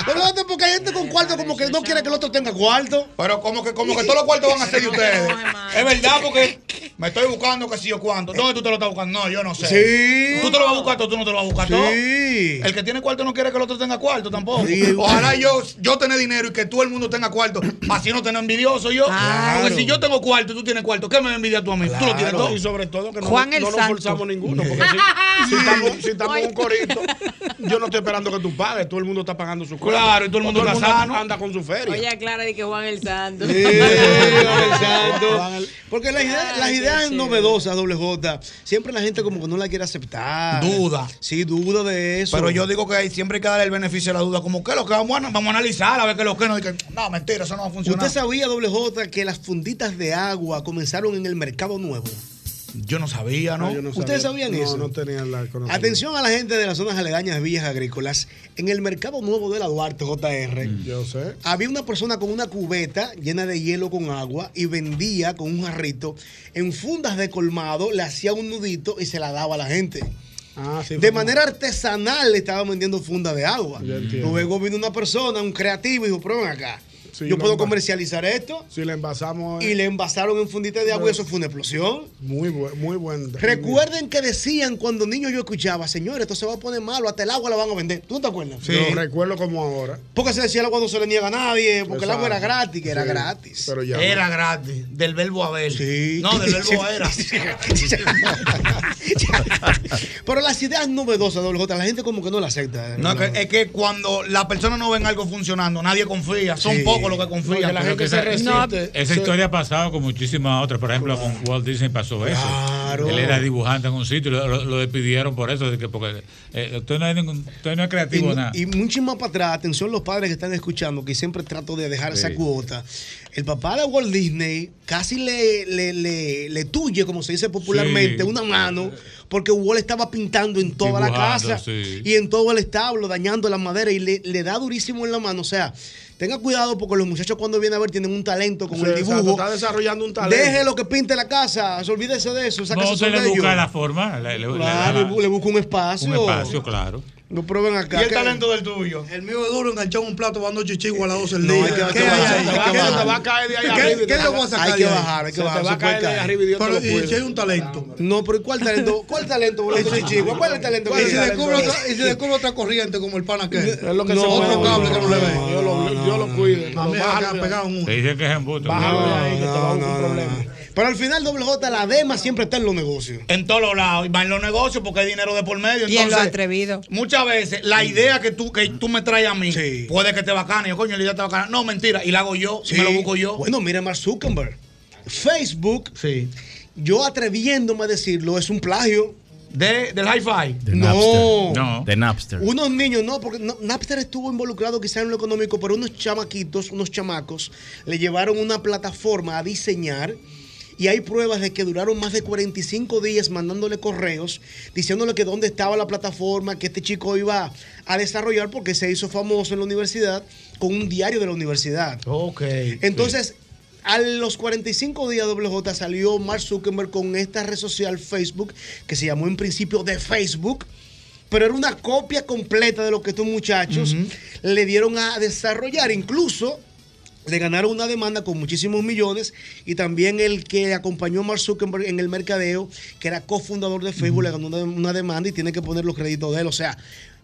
Pero no, porque hay gente con cuarto como que no quiere que el otro tenga cuarto. Pero como que, como que todos los cuartos van a ser de ustedes. Es verdad, porque me estoy buscando que si yo cuánto. ¿Dónde tú te lo estás buscando? No, yo no sé. Sí. ¿Tú te lo vas a buscar todo? ¿Tú no te lo vas a buscar Sí. todo? El que tiene cuarto no quiere que el otro tenga cuarto tampoco. Sí. Ojalá yo, yo tener dinero y que todo el mundo tenga cuarto. Así no tener envidioso yo. Claro. Porque si yo tengo cuarto y tú tienes cuarto, ¿qué me envidia tú a mí? Tú lo tienes Claro, todo. Y sobre todo que no, Juan el no nos forzamos ninguno. Porque si, si estamos, si estamos en un corito, yo no estoy esperando que tú pagues. Todo el mundo está pagando su cuarto. Claro, y todo el mundo está sano. anda con su feria. Oye, aclara de que Juan el Santo. Sí, Juan el Santo. Porque las ideas, Ay, las ideas chévere. novedosas, doble J, siempre la gente como que no la quiere aceptar. Duda. Sí, duda de eso. Pero yo digo que siempre hay que darle el beneficio de la duda. Como que lo que vamos a, vamos a analizar, a ver qué lo que no. no, mentira, eso no va a funcionar. ¿Usted sabía, doble J, que las funditas de agua comenzaron en el mercado nuevo? Yo no sabía, ¿no? yo no ¿Ustedes sabía. sabían No, eso? No tenían la conocimiento. Atención a la gente de las zonas aledañas de villas agrícolas. En el mercado nuevo de la Duarte, JR, Yo sé. había una persona con una cubeta llena de hielo con agua y vendía con un jarrito en fundas de colmado, le hacía un nudito y se la daba a la gente. Ah, sí, De manera artesanal le estaban vendiendo fundas de agua. Luego vino una persona, un creativo, y dijo, prueben acá. Sí, Yo puedo comercializar esto. Si le envasamos. eh, Y le envasaron en funditas de agua y eso fue una explosión. Muy buen, muy buen. Recuerden que decían cuando niños yo escuchaba, señores, esto se va a poner malo, hasta el agua la van a vender. ¿Tú no te acuerdas? Sí. Lo recuerdo como ahora. Porque se decía el agua no se le niega a nadie, porque el agua era gratis, que era gratis. Pero ya. Era gratis. Del verbo haber. Sí. No, del verbo era. Pero las ideas novedosas, doble J, la gente como que no la acepta. No, es que, es que cuando las personas no ven algo funcionando, nadie confía. Son Sí. pocos los que confían. No, que la gente que se esa- resiste. Esa Se- historia ha pasado con muchísimas otras. Por ejemplo, con Walt Disney pasó eso. Claro. Él era dibujante en un sitio y lo, lo- lo despidieron por eso. que- porque eh, usted, no es ningún- usted no es Y, creativo, nada. y mucho más para atrás, atención los padres que están escuchando, que siempre trato de dejar esa cuota. El papá de Walt Disney casi le, le, le, le tuye, como se dice popularmente, Sí. una mano, porque Walt estaba pintando en toda la casa sí. y en todo el establo, dañando la madera y le, le da durísimo en la mano. O sea, tenga cuidado porque los muchachos cuando vienen a ver tienen un talento con Sí, el exacto, dibujo. está desarrollando un talento. Deje lo que pinte la casa, olvídese de eso, No, son le busca ellos. la forma. Le, le- le Claro, da le, le busca un espacio. un espacio, claro. Lo prueben acá. ¿Y el talento del tuyo? El mío es duro, enganchado en un plato, dando chichigua a las 12 del No, día. ¿Qué hay bajar, bajar. Te va a caer de ahí ¿Qué- arriba. qué te le va- voy a sacar Hay que bajar, hay que Se te bajar. va a caer de ahí arriba y Dios te Pero lo si hay un talento. No, pero ¿cuál talento? ¿Cuál talento, boludo? Chichigua? ¿Cuál es el talento? Y si descubre otra, corriente como el pana que Es lo que No, se otro cable que no le ve. Dios lo, cuide. A mí me pegado un Te dicen que es embuste. Bájalo de ahí, que te va a no, un no, problema. Pero al final, doble J, la dema siempre está en los negocios. En todos los lados. Y va en los negocios porque hay dinero de por medio. Y en lo Entonces, atrevido. muchas veces la idea que tú, que tú me traes a mí Sí. puede que te bacane. Yo, coño, la idea está bacana. No, mentira. Y la hago yo. Sí. Me lo busco yo. Bueno, mira Mark Zuckerberg. Facebook, Sí. yo atreviéndome a decirlo, es un plagio. De, del hi-fi. De No. Napster. No. De Napster. Unos niños, no, porque no- Napster estuvo involucrado quizá en lo económico, pero unos chamaquitos, unos chamacos, le llevaron una plataforma a diseñar y hay pruebas de que duraron más de 45 días mandándole correos, diciéndole que dónde estaba la plataforma que este chico iba a desarrollar porque se hizo famoso en la universidad con un diario de la universidad. Ok. Entonces, a los 45 días WJ salió Mark Zuckerberg con esta red social Facebook, que se llamó en principio de Facebook, pero era una copia completa de lo que estos muchachos le dieron a desarrollar. Incluso le ganaron una demanda con muchísimos millones y también el que acompañó a Mark Zuckerberg en el mercadeo, que era cofundador de Facebook, le ganó una, una demanda y tiene que poner los créditos de él. O sea,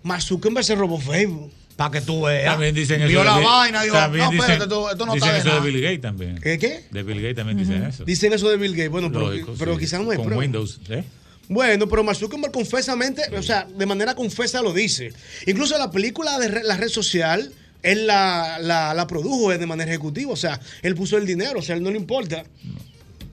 Mark Zuckerberg se robó Facebook. Para que tú veas. También dicen eso. Vio de la Bill- vaina, dijo, también no, dicen, espérate, esto, esto no dicen está eso nada. de Bill Gates también. ¿Qué qué? De Bill Gates también dicen eso. Dicen eso de Bill Gates. Bueno, pero, Lógico, pero sí. quizás no es Con prueba. Windows, ¿eh? Bueno, pero Mark Zuckerberg confesamente, o sea, de manera confesa lo dice. Incluso la película de re- la red social, él la, la, la produjo de manera ejecutiva, o sea, él puso el dinero, o sea, él no le importa.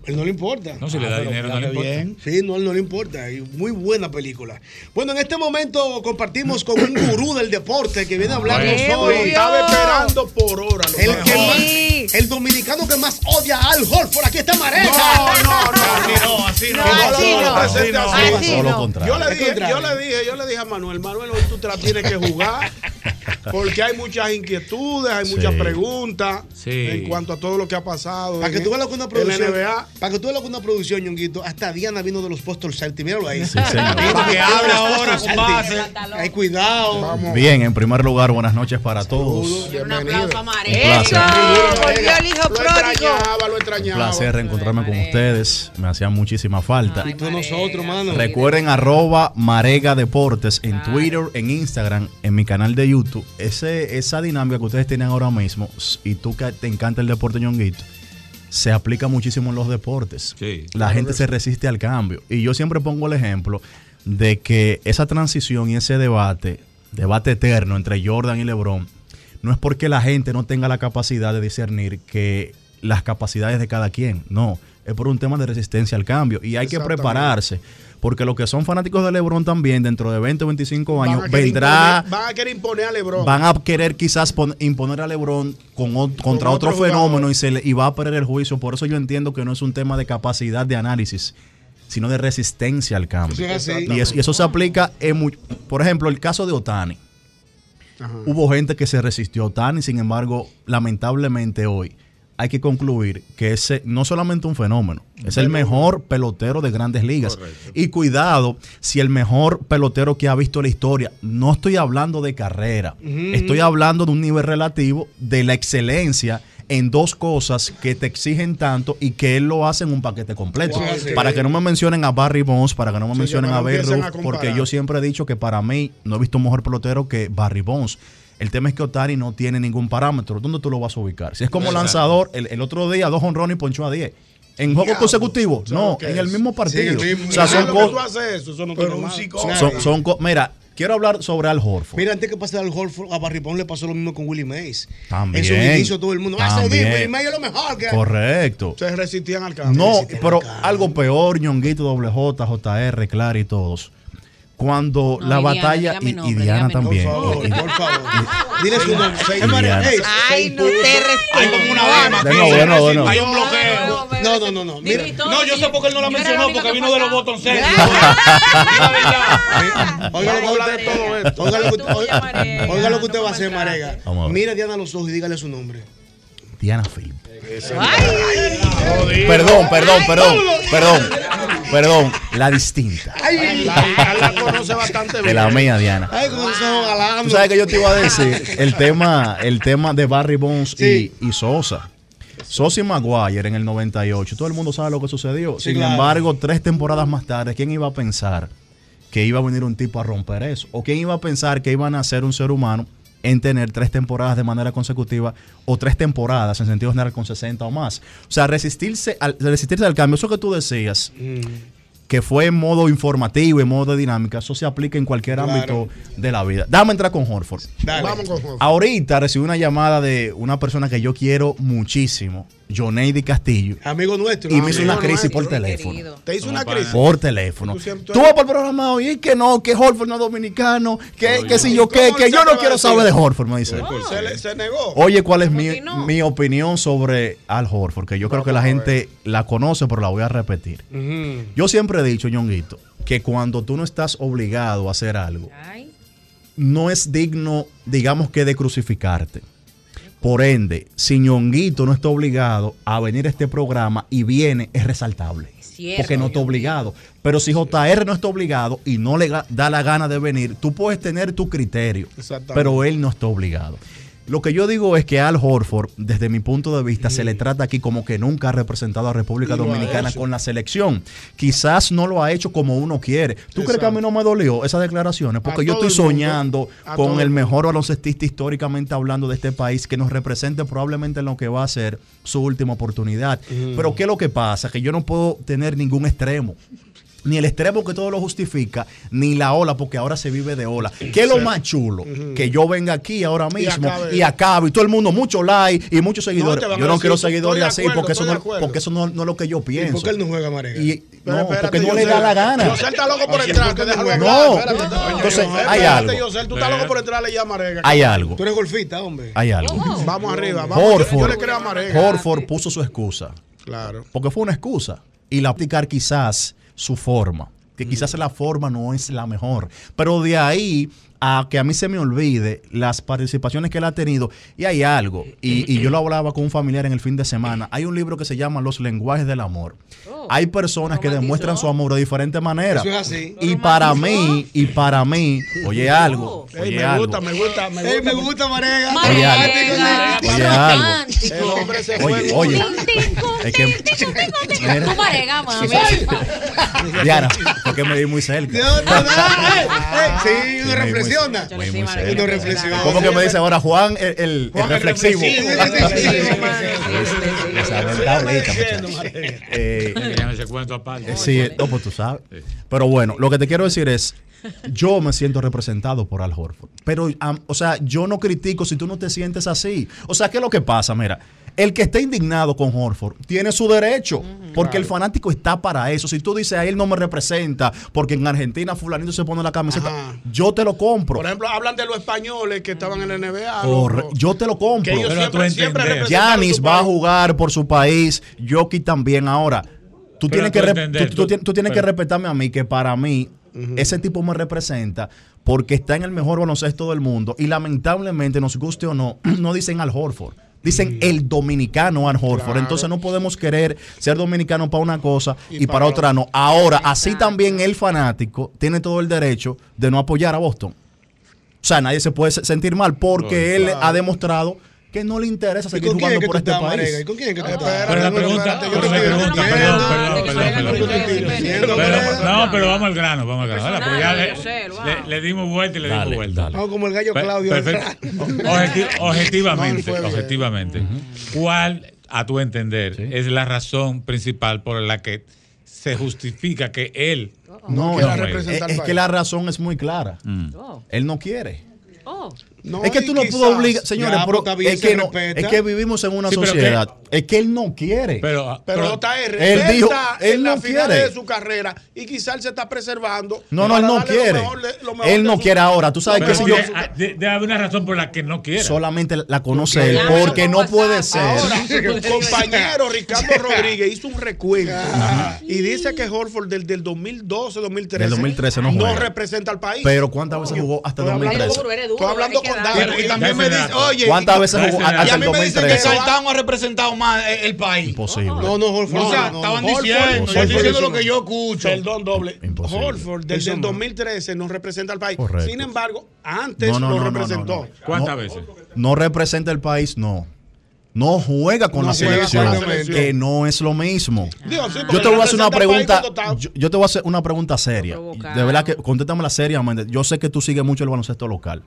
Él no le importa. No, si le da pero dinero, no le importa. bien. Sí, no, él no le importa. Y muy buena película. Bueno, en este momento compartimos con un gurú del deporte que viene a hablarnos Bueno, hoy. estaba esperando por hora. lo El, que más- el dominicano que más odia a Al Horford. Aquí está Mareja. No, no, no, así no, así no. así No lo no. Así así. no. Así no. Yo le dije, yo le dije, yo le dije a Manuel, Manuel, hoy tú te la tienes que jugar. Porque hay muchas inquietudes, hay muchas preguntas Sí. en cuanto a todo lo que ha pasado. Para que en tú veas lo que una el producción. NBA. Para que tú veas lo que una producción, Ñonguito. Hasta Diana vino de los Postos Celtics. Míralo ahí. Sí, señor. Que los ahora con Celtics. Ay, cuidado. Vamos. Bien, en primer lugar, buenas noches para todos. Un aplauso a Un. Volvió el hijo Lo pródigo. extrañaba, lo Un extrañaba. placer reencontrarme con ustedes. Me hacía muchísima falta. Y tú nosotros, mano. Recuerden arroba Marega Deportes en Twitter, en Instagram, en mi canal de YouTube. Ese, esa dinámica que ustedes tienen ahora mismo, y tú que te encanta el deporte ñonguito, se aplica muchísimo en los deportes. La gente se resiste al cambio. Y yo siempre pongo el ejemplo de que esa transición y ese debate, debate eterno entre Jordan y LeBron, no es porque la gente no tenga la capacidad de discernir que las capacidades de cada quien, no, es por un tema de resistencia al cambio y hay que prepararse, porque los que son fanáticos de LeBron también dentro de 20 o 25 Van años vendrá imponer- van a querer imponer a LeBron. van a querer quizás pon- imponer a LeBron con, o- contra otro otro, fenómeno y, se le- y va a perder el juicio. Por eso yo entiendo que no es un tema de capacidad de análisis, sino de resistencia al cambio. Sí, y, eso, y eso se aplica en, mu- por ejemplo, el caso de Otani. Hubo gente que se resistió a Otani, sin embargo, lamentablemente hoy hay que concluir que ese no solamente un fenómeno, es el mejor pelotero de grandes ligas. Y cuidado, si el mejor pelotero que ha visto la historia, no estoy hablando de carrera, estoy hablando de un nivel relativo de la excelencia en dos cosas que te exigen tanto y que él lo hace en un paquete completo. Wow, sí. Para que no me mencionen a Barry Bonds, para que no me Sí, mencionen no a Babe porque yo siempre he dicho que para mí no he visto un mejor pelotero que Barry Bonds. El tema es que Otani no tiene ningún parámetro. ¿Dónde tú lo vas a ubicar? Si es como Exacto. lanzador, el, el otro día dos honrones y ponchó a 10. ¿En juegos consecutivos? ¿Sabes No, en el mismo partido. en el mismo. O sea, son ¿Sabes lo que tú cosas. Son, co- mira, quiero hablar sobre Al Horford. Mira, antes que pase al Horford, a Barry Bonds le pasó lo mismo con Willie Mays. También. En su inicio todo el mundo. Ah. Willie Mays es lo mejor. Que... Correcto. Se resistían al cambio. No, pero algo peor, Ñonguito, doble J, JR, Clara y todos. Cuando No, la batalla, y, Diana también. nombre. Y- Por favor. Dile su nombre. Ay, no te Hay como una dama De aquí. nuevo, de nuevo, de nuevo. Hay un bloqueo. No, no, no, no. Mira. No, yo sé por qué él no la mencionó, porque que vino de los serios. Oiga lo que Vamos a hablar de todo usted, no va a hacer. Marega. Mira a Diana a los ojos y dígale su nombre. Diana. Jodido. Perdón, perdón, perdón, perdón, perdón. La distinta. Ay, La, la- la conoce bastante De bien. la mía, Diana. ay. Tú sabes que yo te iba a decir el tema, el tema de Barry Bonds Sí. y, y Sosa. Sosa y Maguire en el 98. Todo el mundo sabe lo que sucedió. Sí, Sin claro. embargo, tres temporadas más tarde, ¿quién iba a pensar que iba a venir un tipo a romper eso? ¿O quién iba a pensar que iban a ser un ser humano en tener tres temporadas de manera consecutiva o tres temporadas en sentido general con 60 o más? O sea, resistirse al, resistirse al cambio. Eso que tú decías, Mm. que fue en modo informativo, en modo de dinámica, eso se aplica en cualquier Claro. ámbito de la vida. Dame entrar con Horford. Dale. Vamos con Jorge. Ahorita recibí una llamada de una persona que yo quiero muchísimo, Joneidi Castillo, Amigo nuestro. y me hizo una crisis nuestro. por teléfono. Te hizo una crisis. Por teléfono. Tú vas por el programa hoy y que no, que Horford no es dominicano, que, que si yo qué, ¿Cómo que yo no quiero saber de Horford, me dice. Se, le- se negó. Oye, ¿cuál es mi, mi opinión sobre Al Horford? Que yo creo que la gente la conoce, pero la voy a repetir. Yo siempre he dicho, Ñonguito, que cuando tú no estás obligado a hacer algo, Ay, no es digno, digamos que, de crucificarte. Por ende, si Ñonguito no está obligado a venir a este programa y viene, es resaltable. cierto. Porque no está obligado. Pero si JR no está obligado y no le da la gana de venir, tú puedes tener tu criterio. Pero él no está obligado. Lo que yo digo es que Al Horford, desde mi punto de vista, se le trata aquí como que nunca ha representado a República Y Dominicana con la selección. Quizás no lo ha hecho como uno quiere. ¿Tú crees que a mí no me dolió esas declaraciones? Porque A yo estoy mundo. soñando con el mejor baloncestista históricamente hablando de este país que nos represente probablemente en lo que va a ser su última oportunidad. Pero ¿qué es lo que pasa? Que yo no puedo tener ningún extremo. Ni el extremo que todo lo justifica, ni la ola, porque ahora se vive de ola. ¿Qué es lo más chulo? Que yo venga aquí ahora Y mismo acabe. y acabe, y todo el mundo, mucho like y muchos seguidores. yo no decir, quiero seguidores así, acuerdo, porque eso, no, porque eso no, no es lo que yo ¿Y pienso. por qué él no juega Marega? Y- Pero no, espérate, porque no le da la gana. Yosel está loco por entrar, ¿por qué te déjalo hablar. No. Espérate, Entonces, hay espérate, algo. Yosel, tú estás loco por entrarle ya a Marega. Hay algo. Tú eres golfista, hombre. Hay algo. Vamos arriba. Vamos, yo- le creo a Marega. Horford puso su excusa. Claro. Porque fue una excusa. Y la aplicar quizás su forma. Que quizás la forma no es la mejor. Pero de ahí a que a mí se me olvide las participaciones que él ha tenido. Y hay algo. Y, y yo lo hablaba con un familiar en el fin de semana. Hay un libro que se llama Los lenguajes del amor. Hay personas que demuestran su amor de diferentes maneras. Eso es así. Y para mí, y para mí, oye algo. Ey, Oye me algo. gusta, me gusta, me gusta. Ey, me gusta Marega. Oye algo. Oye algo. Oye, oye. Es que. Mira. Tú marega, mami. Diana, porque me di muy cerca. Sí, Uno cerca. Reflexiona. ¿Cómo que me dice ahora Juan el, el- el reflexivo? Esa tableta, muchacho. Eh, Ya ese cuento aparte. eh, sí, no, pues tú sabes. Pero bueno, lo que te quiero decir es, yo me siento representado por Al Horford. Pero, o sea, yo no critico si tú no te sientes así. O sea, ¿qué es lo que pasa? Mira, el que esté indignado con Horford tiene su derecho, porque el fanático está para eso. Si tú dices, a él no me representa, porque en Argentina fulanito se pone la camiseta, yo te lo compro. Por ejemplo, hablan de los españoles que estaban en la NBA. Yo te lo compro. Que ellos siempre, siempre representaron Yanis va a jugar por su país, Jokic también ahora. Tú Pero tienes, que, tú tú- tú tú- tien- tú tienes que respetarme a mí, que para mí ese tipo me representa porque está en el mejor baloncesto del mundo y lamentablemente, nos guste o no, no dicen Al Horford. Dicen el dominicano Al Horford. Claro. Entonces no podemos querer ser dominicano para una cosa y, Y para, para otra no. Ahora, así también el fanático tiene todo el derecho de no apoyar a Boston. O sea, nadie se puede se- sentir mal porque él ha demostrado que no le interesa ¿Y seguir jugando por este país. ¿Y con quién es que tú estás? Pero la pregunta, Espérate, yo pero te la pregunta, No, pero vamos al grano, vamos al grano. Ahora, porque ya le, dimos vuelta y le dimos vuelta. No, como el gallo Claudio. objetivamente, No, objetivamente, ¿cuál, a tu entender, es la razón principal por la que se justifica que él No, no, representar es, que la razón es muy clara. Él no quiere. No, es que tú no puedes obligar, señores, Ya, pero pues, está bien, es, se que no- respeta. es que vivimos en una Sí, sociedad. Es que él no quiere. Pero, Pero JR, él él dijo, está él en no la final quiere. de su carrera y quizás él se está preservando. No, no, él no lo quiere. mejor de- lo mejor Él no su- quiere ahora. Tú sabes Pero que si yo de- ah, de- debe haber una razón por la que no quiera. solamente la conoce él, porque no puede ser. Ahora, compañero Ricardo Rodríguez hizo un recuento y dice que Horford del, del 2012, 2013, Del 2013 no representa al país. Pero ¿cuántas veces jugó hasta el Estoy hablando 2013? con- Estoy hablando con David. Y también me dice, oye, ¿Cuántas y- veces jugó y hasta a el mí me dicen que 2013? Saltán ha representado más el, país. Imposible. No, no, Horford. O sea, estaban diciendo, yo estoy diciendo lo que yo escucho. Perdón, doble. Horford desde el no. 2013 no representa al país. Sin embargo, antes lo representó. ¿Cuántas veces? No representa el país, no. No juega con No la juega selección, con que no es lo mismo. Sí, Yo te voy a hacer una pregunta. Yo, yo te voy a hacer una pregunta seria. De verdad que contéstame seriamente. Yo sé que tú sigues mucho el baloncesto local.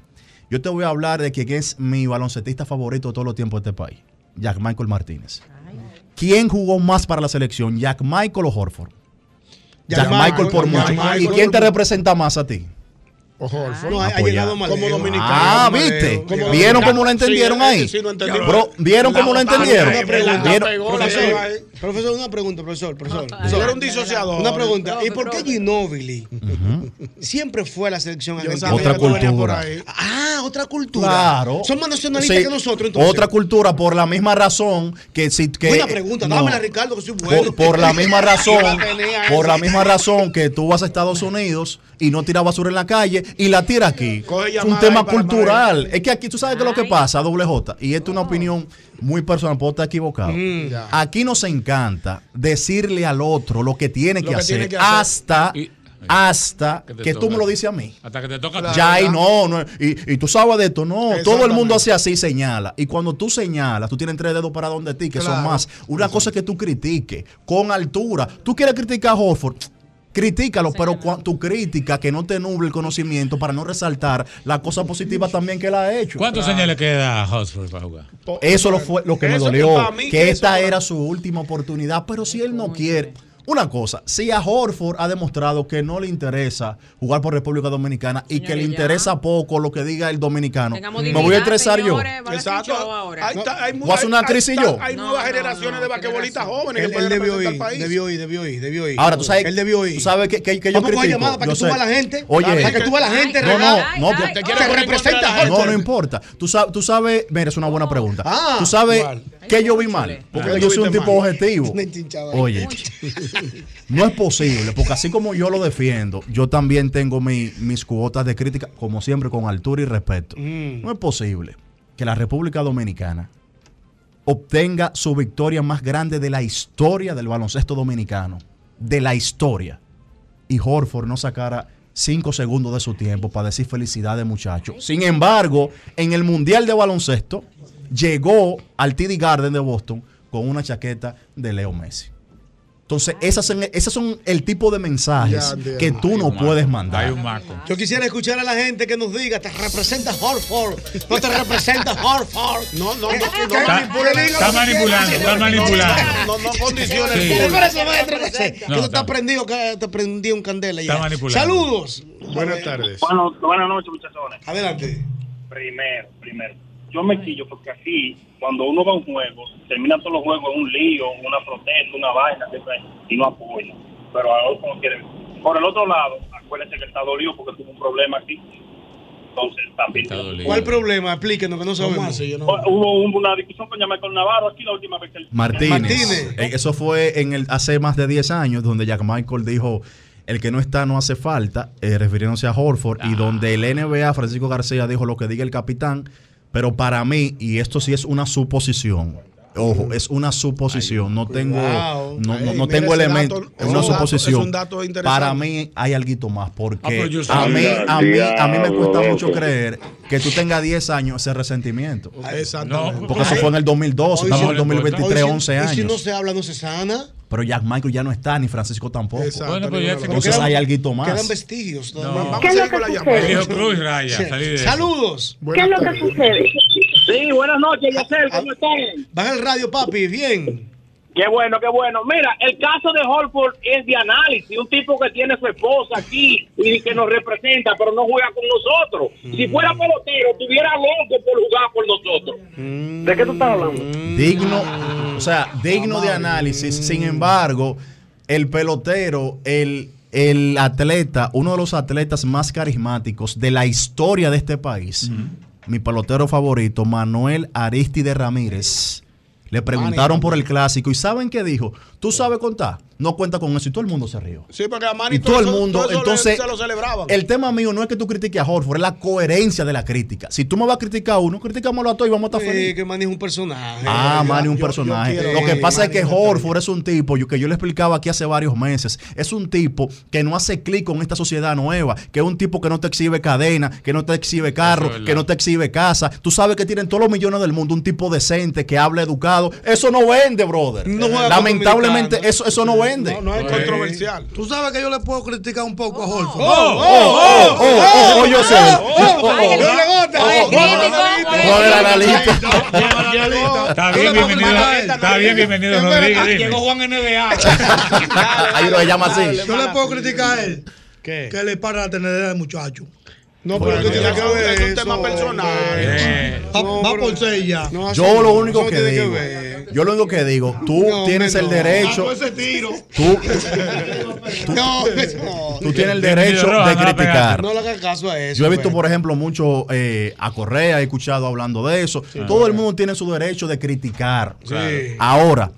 Yo te voy a hablar de quién es mi baloncetista favorito de todos los tiempos de este país. Jack Michael Martínez. ¿Quién jugó más para la selección? Jack Michael o Horford? Jack Jack, Michael, por Michael, mucho. ¿Y Michael. quién te representa más a ti? Horford. No, ha, ha llegado mal. Como dominicano. Ah, ¿viste? Como ¿Vieron cómo lo entendieron Sí, ahí? sí, lo entendimos. Bro, ¿Vieron cómo lo La entendieron? Una pregunta. Profesor, una pregunta, profesor, profesor. Tú profesor. eres un disociador. Una pregunta. ¿Y por qué Ginóbili siempre fue a la selección argentina? Otra cultura. ahí. Ah, otra cultura. Claro. Son más nacionalistas Sí. que nosotros, entonces. Otra cultura por la misma razón que si que Buena pregunta. no. Dámela, Ricardo, que soy bueno. por, por la misma razón, por la misma razón que tú vas a Estados Unidos y no tiras basura en la calle y la tira aquí. Es un tema cultural. Es que aquí tú sabes que lo que pasa, doble J, y esto es una opinión muy personal, puedo estar equivocado. Mm. Aquí nos encanta decirle al otro lo que tiene, Lo que, que hacer, tiene que hacer. hasta Y- hasta Que tú me lo dices a mí. Hasta que te toca. Ya ahí no, no, y, y tú sabes de esto, no, todo el mundo hace así, señala. Y cuando tú señalas, tú tienes tres dedos para donde ti, que son Claro. más. Una cosa es que tú critiques con altura. Tú quieres criticar a Horford, critícalo, pero cua- tu crítica que no te nuble el conocimiento para no resaltar la cosa positiva también que él ha hecho. ¿Cuántos años le queda a Hotspur para jugar? Eso lo fue lo que me dolió, que que esta era su última oportunidad, pero si él no quiere, Una cosa, si a Horford ha demostrado que no le interesa jugar por República Dominicana y que le interesa poco lo que diga el dominicano, me voy a estresar yo. Exacto. Hay, hay mu- ¿Voy a hacer una crisis yo? Hay nuevas generaciones de basquetbolistas jóvenes Él, que él pueden debió ir, país. debió ir, debió ir, debió ir. Ahora, tú sabes, Él debió ir. tú sabes que, que- que yo critico. llamada para yo que tú sé. veas a la gente. Oye, Para que tú veas a la gente no, no, no, Te quiere ay. representar a No, no importa. Tú sabes, tú sabes, mira, es una buena pregunta. Ah, tú sabes que yo vi mal, porque yo soy un ¿Tuviste tipo objetivo. Oye, no es posible, porque así como yo lo defiendo, yo también tengo mi- mis cuotas de crítica, como siempre, con altura y respeto. Mm. No es posible que la República Dominicana obtenga su victoria más grande de la historia del baloncesto dominicano. De la historia. Y Horford no sacara cinco segundos de su tiempo para decir felicidades, muchachos. Sin embargo, en el Mundial de Baloncesto, llegó al TD Garden de Boston con una chaqueta de Leo Messi. Entonces, esas son, esas son el tipo de mensajes que tú no puedes mandar. Yo quisiera escuchar a la gente que nos diga, te representa Horford, no te representa Horford. No, no, no. Está- está manipulando, está manipulando. No, no condiciona el Sí. que No, tú estás prendido, que te prendí un candela ya. Está manipulando. Saludos. Buenas tardes. Bueno, buenas noches, muchachones. Adelante. Primero, primero. Yo me quillo porque así, cuando uno va a un juego, termina todos los juegos en un lío, una protesta, una vaina, y no apoya. Pero ahora como quieren. Por el otro lado, acuérdense que está dolido porque tuvo un problema aquí. Entonces también. ¿Cuál problema? Explíquenos que no sabemos. Hubo un- una discusión con Michael Navarro aquí la última vez que él. Martínez. Eh, Eso fue en el hace más de 10 años, donde Jack Michael dijo. El que no está no hace falta, eh, refiriéndose a Horford, y donde el NBA, Francisco García, dijo lo que diga el capitán. Pero para mí, y esto sí es una suposición, ojo, es una suposición, no tengo, no, no- no tengo elementos, es una un dato- suposición. es un dato interesante. para mí hay algo más, porque Ah, a mí, a mí, a mí me cuesta mucho creer que tú tengas 10 años ese resentimiento. Exactamente. Porque eso fue en el 2012, estamos en el 2023, 11 Y si no años. se habla, no se sana. Pero Jack Michael ya no está, ni Francisco tampoco. Exacto, Bueno, pero ya Entonces quedan- hay algo más. Quedan vestigios. No. Vamos ¿Qué a lo con que la sucede? llamada. Cruz, Raya, Sí. Saludos. ¿Qué es lo que sucede? Sí, buenas noches, Yacel, ¿cómo están? Baja el radio, papi, bien. Qué bueno, qué bueno. Mira, el caso de Holford es de análisis. Un tipo que tiene su esposa aquí y que nos representa, pero no juega con nosotros. Si fuera pelotero, estuviera loco por jugar por nosotros. ¿De qué tú estás hablando? Digno, o sea, digno de análisis. Sin embargo, el pelotero, el, el atleta, uno de los atletas más carismáticos de la historia de este país, mi pelotero favorito, Manuel Aristide Ramírez. Le preguntaron por el clásico y ¿saben qué dijo? ¿Tú sabes contar? No cuenta con eso y todo el mundo se rió. Sí, porque a Manny Y todo el eso- mundo, todo eso le- entonces, se lo celebraban. el tema mío no es que tú critiques a Horford, es la coherencia de la crítica. Si tú me vas a criticar a uno, criticámoslo a todos y vamos a estar Sí, felices. que Manny es un personaje. Ah, Manny es un Yo- yo personaje. quiero- Lo que Sí, pasa es que Horford es un tipo, yo- que yo le explicaba aquí hace varios meses, es un tipo que no hace clic con esta sociedad nueva, que es un tipo que no te exhibe cadena, que no te exhibe carro, es que no te exhibe casa. Tú sabes que tienen todos los millones del mundo un tipo decente, que habla educado. Eso no vende, brother. No Lamentablemente, eso, eso no vende. No, no es controversial. Tú sabes que yo le puedo criticar un poco a Holford. oh, oh, oh, oh, yo sé. Oh, oh, oh. Oh, oh, oh. Está bien, bienvenido. Está bien, bienvenido, Rodríguez. Llegó Juan NBA. Uno que llama así. Yo le puedo criticar a él. Que le para la tenedera del muchacho. No, pero tú tienes que ver Es un tema personal. Va, va por seis ya. Yo lo único que digo, yo lo único que digo, tú No, tienes hombre, el derecho, Ah, ese tiro. tú, No, tú tienes el derecho de criticar. No le hagas caso a eso. Yo he visto, pues. por ejemplo, mucho eh, a Correa, he escuchado hablando de eso. Todo el mundo tiene su derecho de criticar. Sí. Ahora,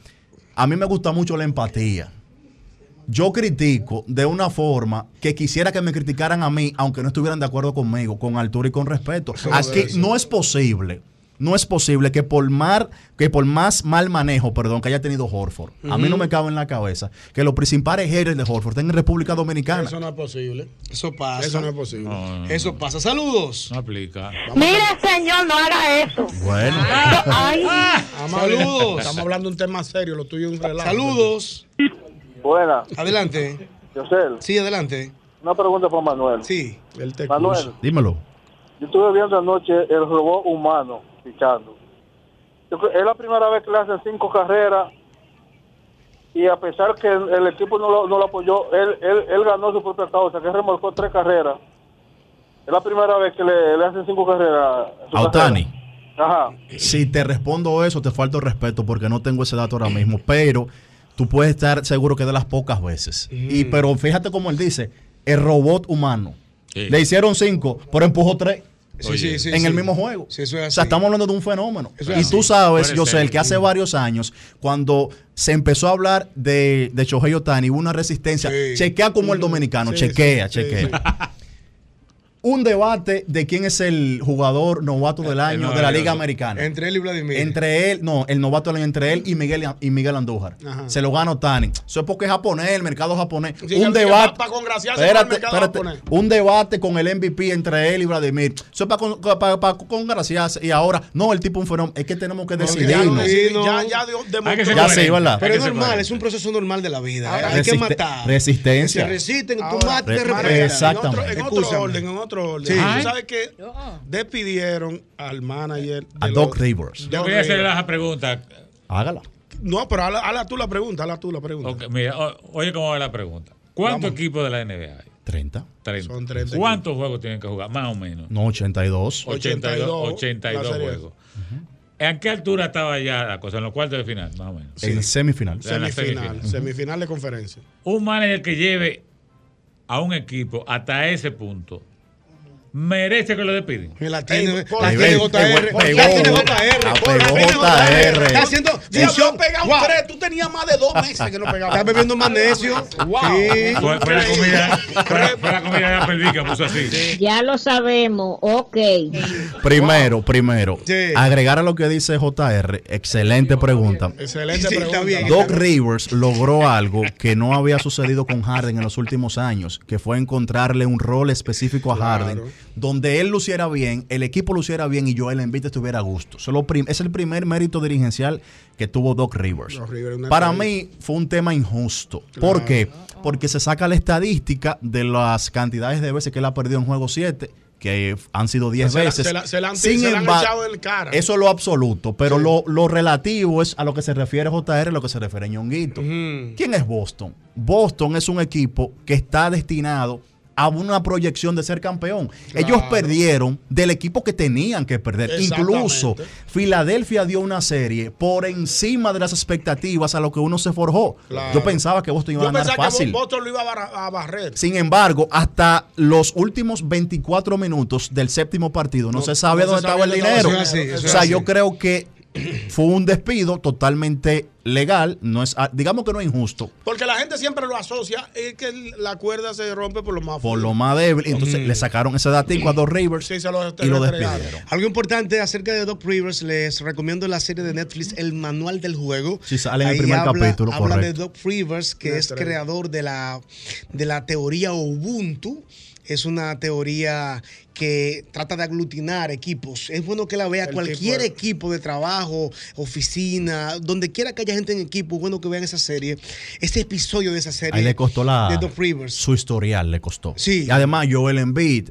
a mí me gusta mucho la empatía. Yo critico de una forma que quisiera que me criticaran a mí, aunque no estuvieran de acuerdo conmigo, con altura y con respeto. Aquí no es posible. No es posible que por, mar, que por más mal manejo, perdón, que haya tenido Horford, a mí no me cabe en la cabeza que los principales héroes de Horford estén en República Dominicana. Eso no es posible. Eso pasa. Eso no es posible. Eso pasa. Saludos. No aplica. Mira, señor, no haga eso. Bueno. Ay. Saludos. Estamos hablando de un tema serio, lo tuyo es un relajo. Saludos. Buena. Adelante. Yosel, Sí, adelante. una pregunta para Manuel. Sí. Manuel, Dímelo. yo estuve viendo anoche el robot humano creo- Es la primera vez que le hacen cinco carreras y a pesar que el, el equipo no lo, no lo apoyó, él, él, él ganó su propia causa, que remolcó tres carreras. Es la primera vez que le, le hacen cinco carreras. A Otani. carrera. Ajá. Si te respondo eso, te falta el respeto porque no tengo ese dato ahora mismo. Pero tú puedes estar seguro que de las pocas veces. Y pero fíjate como él dice, el robot humano. Sí. Le hicieron cinco, pero empujó tres. Sí, sí, sí, en sí. el mismo juego. Sí, eso es O sea, estamos hablando de un fenómeno. Eso Y así. tú sabes, yo sé, el que hace varios años, cuando se empezó a hablar de, de Shohei Otani, hubo una resistencia. Sí. Chequea como el dominicano, Sí, chequea, sí, sí, chequea. Un debate de quién es el jugador novato del año de la Liga Americana. Entre él y Vladimir. Entre él, no, el novato del año entre él y Miguel, y Miguel Andújar. Ajá. Se lo gana Otani. Eso es porque es japonés, el mercado japonés. Sí, un debate. espérate, mercado espérate. japonés. Un debate con el MVP entre él y Vladimir. Eso es para, para, para congraciarse. Y ahora, no, el tipo un fenómeno. Es que tenemos que ya, decidirnos. Ya, ya demostró. Ya sí, ¿verdad? Pero es normal, es un proceso normal de la vida. Ahora, Hay que matar. resistencia. Se resisten, tú representas. exactamente. En otro, en otro Escúchame. orden, en otro orden. Sí. Tú sabes que despidieron al manager. A Doc Rivers. Yo quería hacerle Rivers. la pregunta. Hágala. No, pero hazla, tú la pregunta, hazla tú la pregunta. Mira, o- oye cómo va la pregunta. ¿Cuántos equipos de la NBA hay? 30. 30. Son 30 ¿Cuántos juegos tienen que jugar? Más o menos. No, 82. 82, 82, 82 la serie. juegos. ¿En qué altura estaba ya la cosa? En los cuartos de final, más o menos. En semifinal. Ya en la Semifinal, semifinal. semifinal de conferencia. Un manager que lleve a un equipo hasta ese punto merece que lo despiden. Que la tiene, la tiene JR. pegó, La JR. la JR. Está haciendo Guau. tres. Tú tenías más de dos meses que no pegabas. Estás bebiendo magnesio. Wow. Sí. Fue, la comida, fue, la comida de Apple que puso así. Ya lo sabemos, ok. Primero, primero, Sí. agregar a lo que dice JR, excelente pregunta. Excelente pregunta. bien. Doc Rivers logró algo que no había sucedido con Harden en los últimos años, que fue encontrarle un rol específico a Harden, donde él luciera bien, el equipo luciera bien y Joel Embiid estuviera a gusto. Eso es el primer mérito dirigencial que tuvo Doc Rivers. Para mí fue un tema injusto. ¿Por qué? Porque se saca la estadística de las cantidades de veces que él ha perdido en juego 7, que han sido 10 Se la- veces. se la- se la han- Sin se han echado en cara. eso es lo absoluto, pero lo, lo relativo es a lo que se refiere JR, a lo que se refiere Ñonguito. ¿Quién es Boston? Boston es un equipo que está destinado a una proyección de ser campeón. Ellos perdieron del equipo que tenían que perder. Incluso Filadelfia dio una serie por encima de las expectativas a lo que uno se forjó. Claro. Yo pensaba que Boston iba Yo a ganar fácil. que Boston lo iba a, barrer. Sin embargo, hasta los últimos 24 minutos del séptimo partido no, No- se no se dónde estaba el dinero. o sea, yo creo que fue un despido totalmente legal, no es, ah, digamos que no es injusto, Porque la gente siempre lo asocia, es que la cuerda se rompe por lo más por fuerte. lo más débil. Entonces le sacaron ese datico a dos Rivers Sí, se lo- y lo entregaron. despidieron. Algo importante acerca de Doc Rivers, les recomiendo la serie de Netflix El Manual del Juego. Sí, sale en el Ahí primer habla- capítulo, Habla de. Doc Rivers, que es creador de la, de la teoría Ubuntu. Es una teoría que trata de aglutinar equipos. Es bueno que la vea El cualquier tipo de- equipo de trabajo, oficina, donde quiera que haya gente en equipo. Es bueno que vean esa serie. Ese episodio de esa serie. Ahí le costó la, De Doc Rivers. su historial, le costó. Sí. Y además, Joel Embiid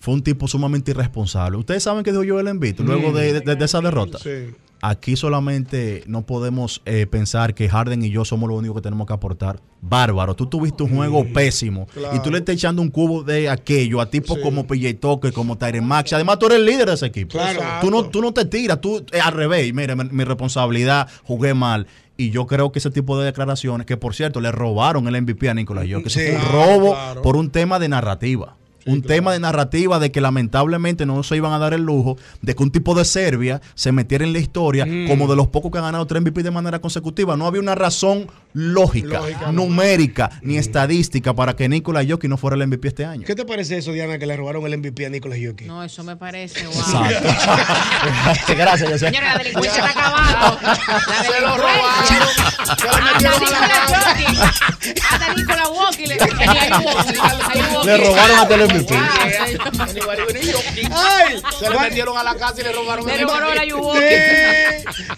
fue un tipo sumamente irresponsable. ¿Ustedes saben qué dijo Joel Embiid luego Mm. de, de- de esa derrota? Sí. Aquí solamente no podemos eh, pensar que Harden y yo somos los únicos que tenemos que aportar. Bárbaro, tú tuviste un juego pésimo claro. y tú le estás echando un cubo de aquello a tipos como PJ Tucker, como Tyron Max. Además, tú eres el líder de ese equipo. Claro. Tú no, tú no te tiras, tú eh, al revés. Mire, mi, mi responsabilidad, jugué mal. Y yo creo que ese tipo de declaraciones, que por cierto, le robaron el MVP a Nicolás eso Sí. fue un robo claro. por un tema de narrativa. Un tema de narrativa de que lamentablemente no se iban a dar el lujo de que un tipo de Serbia se metiera en la historia Mm. como de los pocos que han ganado tres MVP de manera consecutiva. No había una razón lógica, Lógica, no. numérica, ni estadística para que Nicolás Jokic no fuera el MVP este año. ¿Qué te parece eso, Diana, que le robaron el MVP a Nicolas Jokic? No, eso me parece, wow. Exacto. Gracias, José. Señora, la delincuencia está acabando. La Se lo delincuencia. Hasta Nicolás Jokic. Hasta Nicolás Jokic. le- robaron hasta el Ay, Se le metieron a la casa y le robaron el.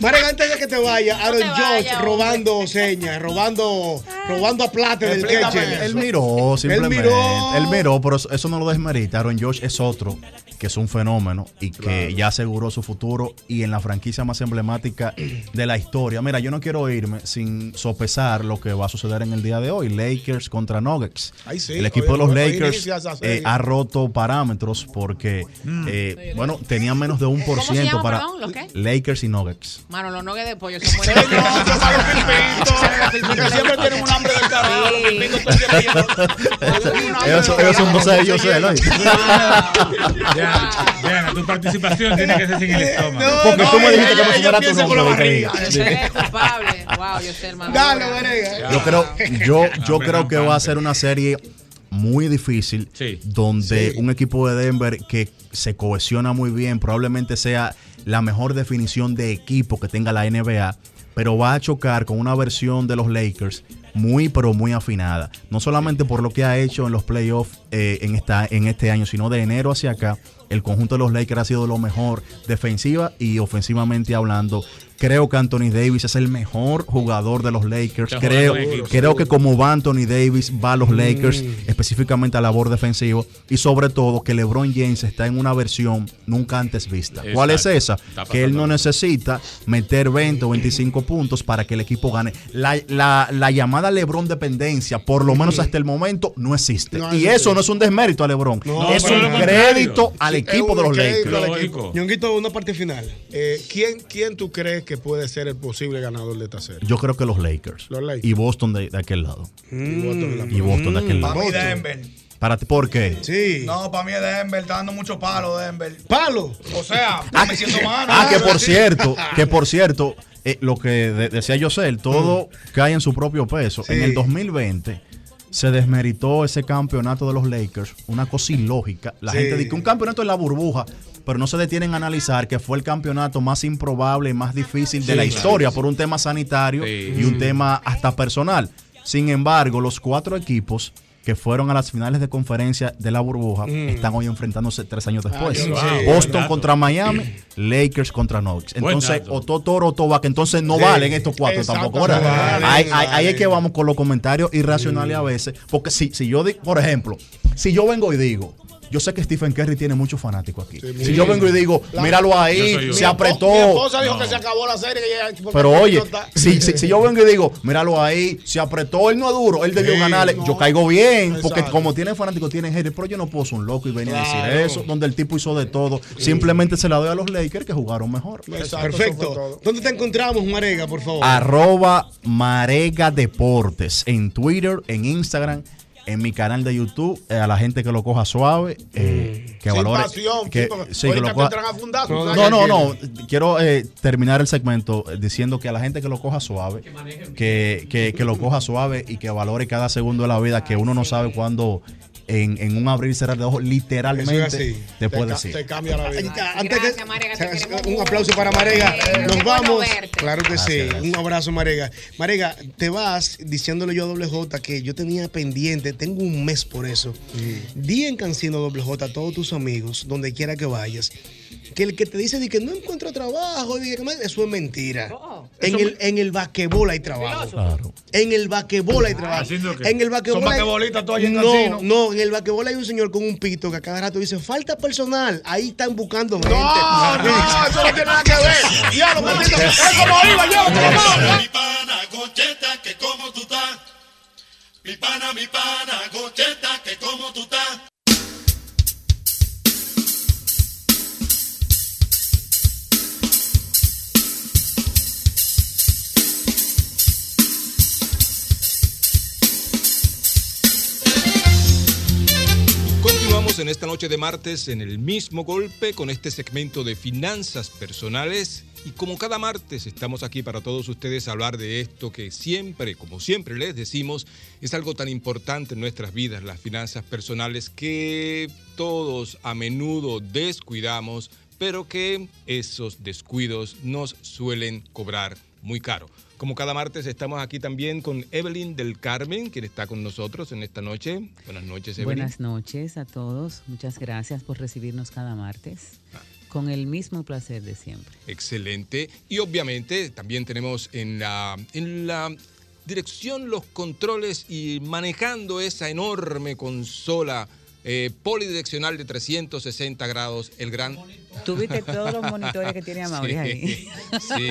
Marega, antes de que te vaya, Aaron vayas, robando señas, robando, robando a plata del catcher. Él miró, simplemente. miró. Él miró, pero eso, eso no lo desmerita. Aaron George es otro que es un fenómeno y que ya aseguró su futuro y en la franquicia más emblemática de la historia. Mira, yo no quiero irme sin sopesar lo que va a suceder en el día de hoy. Lakers contra Nuggets. Ay, sí, el equipo de los Lakers eh. Ha roto parámetros porque, eh, bueno, tenían menos de un por ¿Cómo se ciento para perdón? ¿Los qué? Lakers y Nuggets. Mano, los nuggets de pollo son buenos. Que siempre tienen un hambre del carajo. los. Ellos, son dos de. Ya, Diana, tu participación tiene que ser sin el estómago. Porque tú me dijiste que me tu nombre. Eres culpable. Wow, yo sé, hermano. Dale. Yo creo, yo, yo creo que va a ser una serie muy difícil Sí. donde Sí. un equipo de Denver que se cohesiona muy bien probablemente sea la mejor definición de equipo que tenga la NBA, pero va a chocar con una versión de los Lakers muy pero muy afinada, no solamente por lo que ha hecho en los playoffs eh, en esta en este año, sino de enero hacia acá el conjunto de los Lakers ha sido lo mejor defensiva y ofensivamente hablando. Creo que Anthony Davis es el mejor jugador de los Lakers. Creo, creo que como va Anthony Davis, va a los Lakers, específicamente a labor defensivo. Y sobre todo que LeBron James está en una versión nunca antes vista. ¿Cuál es esa? Que él no necesita meter 20 o 25 puntos para que el equipo gane. La, la- la llamada LeBron dependencia, por lo menos hasta el momento, no existe. No y eso no es un desmérito a LeBron. No, es un crédito al equipo de los Lakers. Ñonguito, una parte final. Eh, ¿quién, ¿Quién tú crees que puede ser el posible ganador de esta serie? Yo creo que los Lakers. Los Lakers. Y Boston de, de aquel lado. Y Boston Y de aquel Para lado. mí Denver. Para ti, ¿Por qué? Sí. No, para mí es Denver. Está dando mucho palo Denver. Palo. O sea, está metiendo mano. Ah, que por cierto, que por cierto, eh, lo que de- decía José, todo cae en su propio peso. Sí. En el 2020 se desmeritó ese campeonato de los Lakers, una cosa ilógica. La Sí. gente dice que un campeonato en la burbuja, pero no se detienen a analizar que fue el campeonato más improbable y más difícil de Sí, la claro. historia por un tema sanitario Sí. y un tema hasta personal. Sin embargo, los cuatro equipos que fueron a las finales de conferencia de la burbuja están hoy enfrentándose tres años después. Wow, Boston contra Miami, Lakers contra. Buen Entonces, o Totoro o Tobac, entonces no Sí, valen estos cuatro exacto, tampoco. no valen, ahí, es que vamos con los comentarios irracionales a veces. Porque si, si yo, por ejemplo, si yo vengo y digo, yo sé que Stephen Curry tiene muchos fanáticos aquí. Sí, si yo vengo y digo, míralo ahí, se Mi apretó. Mi esposa dijo No. que se acabó la serie. Que Pero oye, si, si, si yo vengo y digo, míralo ahí, se apretó, él no es duro, él debió Sí, ganarle, no. yo caigo bien, porque como tiene fanáticos, tiene haters, pero yo no puedo ser un loco y venir a Claro. decir eso, donde el tipo hizo de todo. Simplemente se la doy a los Lakers que jugaron mejor. Exacto, Perfecto. ¿Dónde te encontramos, Marega, por favor? Arroba Marega Deportes en Twitter, en Instagram, en mi canal de YouTube, eh, a la gente que lo coja suave, eh, que Sin valore. pasión, que, sí, que lo coja- a fundazos, No, no, no, no. Quiero eh, terminar el segmento eh, diciendo que a la gente que lo coja suave, que, que, que lo coja suave y que valore cada segundo de la vida, que uno no sabe cuándo en, en un abrir y cerrar de ojos, Eso literalmente es así. te puede ca- decir. te cambia la vida. Antes Gracias, que- Marega, te queremos un aplauso para Marega. Nos vamos. Claro que sí. Gracias. Un abrazo, Marega. Marega, te vas diciéndole yo a Doble J que yo tenía pendiente, tengo un mes por eso. Di en Cancino Doble J a todos tus amigos, donde quiera que vayas, que el que te dice de que no encuentro trabajo, de que me- eso es mentira. Oh. En el, en el basquetbol hay trabajo. Claro. En el basquetbol hay trabajo. ¿Haciendo qué? En el basquetbol Son hay- No, no, en el basquetbol hay un señor con un pito que a cada rato dice, falta personal. Ahí están buscando gente. No, no, eso no tiene nada que ver. Diablo, maldito. Es como iba yo. Mi pana Concheta, que como tú estás. Mi pana, mi pana Concheta, que como tú estás. En esta noche de martes en el mismo golpe con este segmento de finanzas personales y como cada martes estamos aquí para todos ustedes hablar de esto que siempre, como siempre les decimos, es algo tan importante en nuestras vidas, las finanzas personales que todos a menudo descuidamos, pero que esos descuidos nos suelen cobrar muy caro. Como cada martes estamos aquí también con Evelyn del Carmen, quien está con nosotros en esta noche. Buenas noches, Evelyn. Buenas noches a todos. Muchas gracias por recibirnos cada martes. Con el mismo placer de siempre. Excelente. Y obviamente también tenemos en la, en la dirección los controles y manejando esa enorme consola eh, polidireccional de 360 grados, el gran... Tuviste todos los monitores que tiene Amaury ahí. Sí.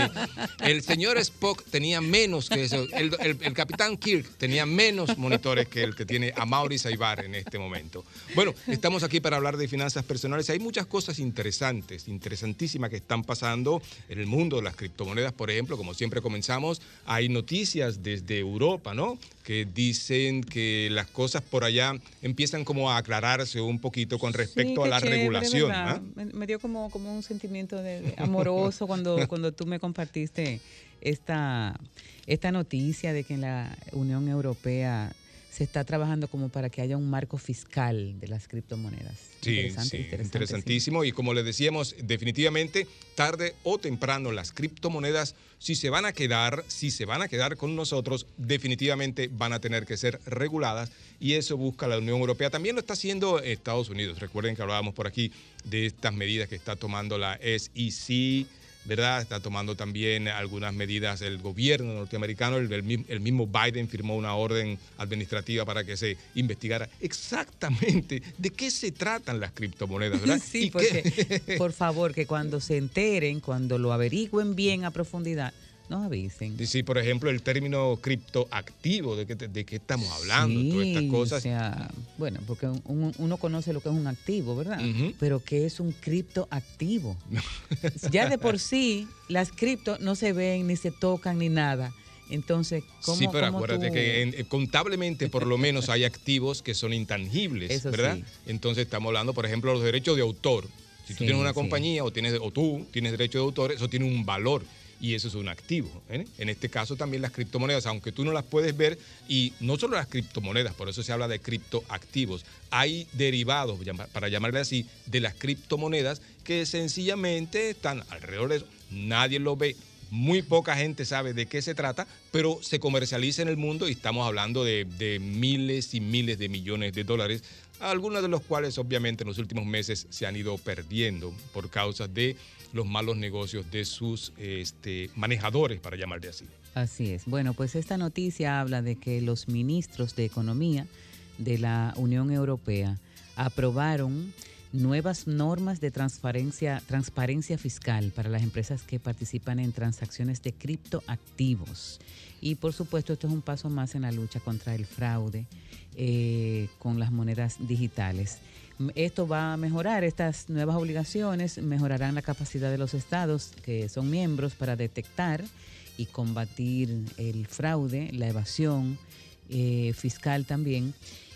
El señor Spock tenía menos que eso. El, el- capitán Kirk tenía menos monitores que el que tiene Amaury Saibar en este momento. Bueno, estamos aquí para hablar de finanzas personales. Hay muchas cosas interesantes, interesantísimas que están pasando en el mundo de las criptomonedas, por ejemplo. Como siempre comenzamos, hay noticias desde Europa, ¿no? Que dicen que las cosas por allá empiezan como a aclararse un poquito con respecto Sí, a la chévere, regulación. ¿ah? Me, me dio como, como un sentimiento de, de amoroso cuando, cuando tú me compartiste esta, esta noticia de que en la Unión Europea se está trabajando como para que haya un marco fiscal de las criptomonedas. Sí, Interesante, sí, interesante, interesantísimo. Y como le decíamos, definitivamente, tarde o temprano, las criptomonedas, si se van a quedar, si se van a quedar con nosotros, definitivamente van a tener que ser reguladas. Y eso busca la Unión Europea. También lo está haciendo Estados Unidos. Recuerden que hablábamos por aquí de estas medidas que está tomando la SEC. ¿Verdad? Está tomando también algunas medidas el gobierno norteamericano. El, el mi- el mismo Biden firmó una orden administrativa para que se investigara exactamente de qué se tratan las criptomonedas, ¿verdad? Sí, porque, qué- por favor, que cuando se enteren, cuando lo averigüen bien a profundidad, nos avisen. Sí, sí, por ejemplo, el término criptoactivo, ¿de qué, de qué estamos hablando? Todas estas cosas. O sea, bueno, porque un- uno conoce lo que es un activo, ¿verdad? Pero ¿qué es un criptoactivo? ya de por sí, las cripto no se ven, ni se tocan, ni nada. Entonces, ¿cómo sí, pero cómo acuérdate tú- que en- eh, contablemente por lo menos hay activos que son intangibles, Eso ¿verdad? sí. Entonces estamos hablando, por ejemplo, de los derechos de autor. Si tú Sí, tienes una sí. compañía o, tienes, o tú tienes derecho de autor, eso tiene un valor y eso es un activo. ¿eh? En este caso también las criptomonedas, aunque tú no las puedes ver, y no solo las criptomonedas, por eso se habla de criptoactivos, hay derivados, para llamarle así, de las criptomonedas que sencillamente están alrededor de eso. Nadie lo ve, muy poca gente sabe de qué se trata, pero se comercializa en el mundo y estamos hablando de, de miles y miles de millones de dólares, algunos de los cuales obviamente en los últimos meses se han ido perdiendo por causa de los malos negocios de sus este, manejadores, para llamarle así. Así es. Bueno, pues esta noticia habla de que los ministros de Economía de la Unión Europea aprobaron nuevas normas de transparencia, transparencia fiscal para las empresas que participan en transacciones de criptoactivos. Y por supuesto, esto es un paso más en la lucha contra el fraude eh, con las monedas digitales. Esto va a mejorar estas nuevas obligaciones, mejorarán la capacidad de los estados que son miembros para detectar y combatir el fraude, la evasión eh, fiscal también.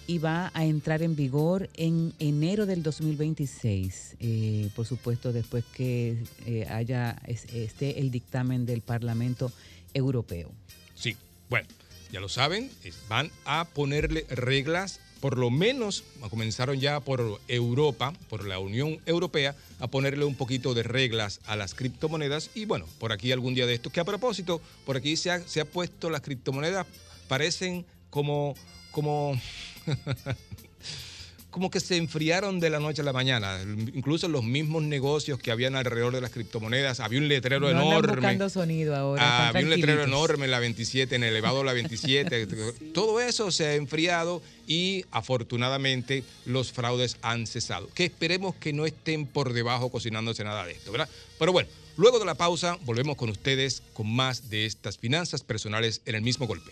Y va a entrar en vigor en enero del 2026, eh, por supuesto después que eh, haya es- esté el dictamen del Parlamento Europeo. Sí, bueno, ya lo saben, van a ponerle reglas, por lo menos comenzaron ya por Europa, por la Unión Europea, a ponerle un poquito de reglas a las criptomonedas. Y bueno, por aquí algún día de esto, que a propósito, por aquí se ha, puesto las criptomonedas, parecen como, como, como que se enfriaron de la noche a la mañana. Incluso los mismos negocios que habían alrededor de las criptomonedas, había un letrero No enorme. buscando sonido ahora. Ah, había un letrero enorme en la 27, en el elevado la 27. Todo eso se ha enfriado y afortunadamente los fraudes han cesado. Que esperemos que no estén por debajo cocinándose nada de esto, ¿verdad? Pero bueno, luego de la pausa volvemos con ustedes con más de estas finanzas personales en el mismo golpe.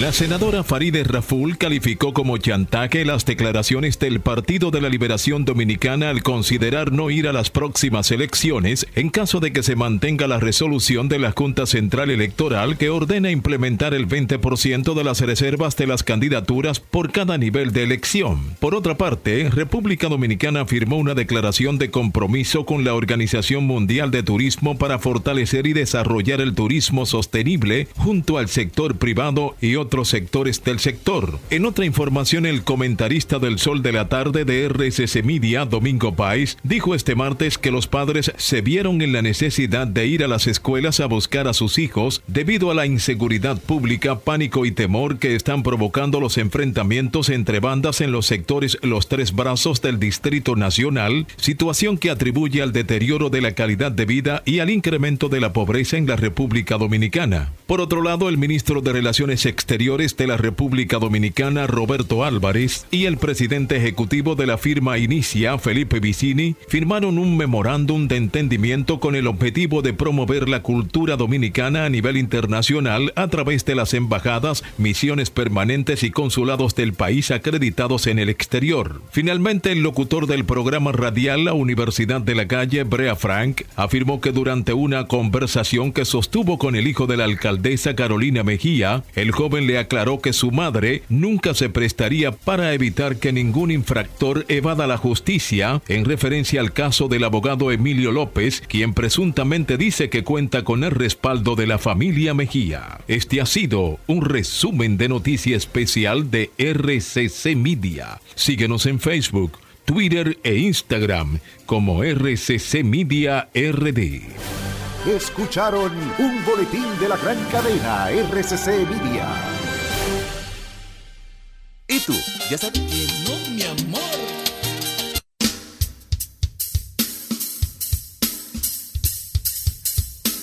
La senadora Farideh Raful calificó como chantaje las declaraciones del Partido de la Liberación Dominicana al considerar no ir a las próximas elecciones en caso de que se mantenga la resolución de la Junta Central Electoral que ordena implementar el 20% de las reservas de las candidaturas por cada nivel de elección. Por otra parte, República Dominicana firmó una declaración de compromiso con la Organización Mundial de Turismo para fortalecer y desarrollar el turismo sostenible junto al sector privado y otros sectores del sector. En otra información, el comentarista del Sol de la Tarde de RCC Media, Domingo Páez, dijo este martes que los padres se vieron en la necesidad de ir a las escuelas a buscar a sus hijos debido a la inseguridad pública, pánico y temor que están provocando los enfrentamientos entre bandas en los sectores Los Tres Brazos del Distrito Nacional, situación que atribuye al deterioro de la calidad de vida y al incremento de la pobreza en la República Dominicana. Por otro lado, el ministro de Relaciones Exteriores de la República Dominicana, Roberto Álvarez, y el presidente ejecutivo de la firma Inicia, Felipe Vicini, firmaron un memorándum de entendimiento con el objetivo de promover la cultura dominicana a nivel internacional a través de las embajadas, misiones permanentes y consulados del país acreditados en el exterior. Finalmente, el locutor del programa radial La Universidad de la Calle, Brea Frank, afirmó que durante una conversación que sostuvo con el hijo de la alcaldesa Carolina Mejía, el joven le aclaró que su madre nunca se prestaría para evitar que ningún infractor evada la justicia en referencia al caso del abogado Emilio López, quien presuntamente dice que cuenta con el respaldo de la familia Mejía. Este ha sido un resumen de noticia especial de RCC Media. Síguenos en Facebook, Twitter e Instagram como RCC Media RD. Escucharon un boletín de la gran cadena RCC Media. ¿Y tú? ¿Ya sabes? No, mi amor.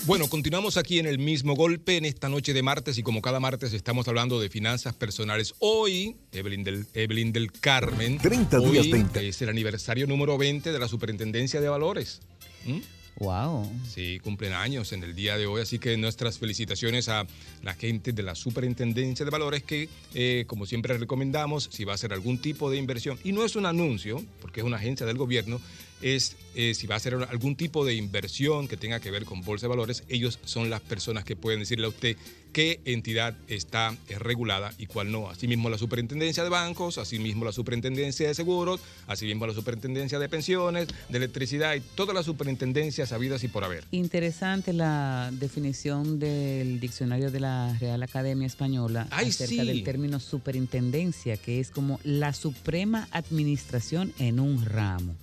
Bueno, continuamos aquí en el mismo golpe en esta noche de martes y como cada martes estamos hablando de finanzas personales. Hoy, Evelyn del, Evelyn del Carmen, 30 hoy días, 20. es el aniversario número 20 de la Superintendencia de Valores. ¿Mm? Wow. Sí, cumplen años en el día de hoy, así que nuestras felicitaciones a la gente de la Superintendencia de Valores que, eh, como siempre recomendamos, si va a hacer algún tipo de inversión, y no es un anuncio, porque es una agencia del gobierno, es eh, si va a hacer algún tipo de inversión que tenga que ver con bolsa de valores, ellos son las personas que pueden decirle a usted qué entidad está eh, regulada y cuál no. Asimismo la superintendencia de bancos, asimismo la superintendencia de seguros, asimismo la superintendencia de pensiones, de electricidad y todas las superintendencias habidas y por haber. Interesante la definición del diccionario de la Real Academia Española Ay, acerca sí. del término superintendencia, que es como la suprema administración en un ramo.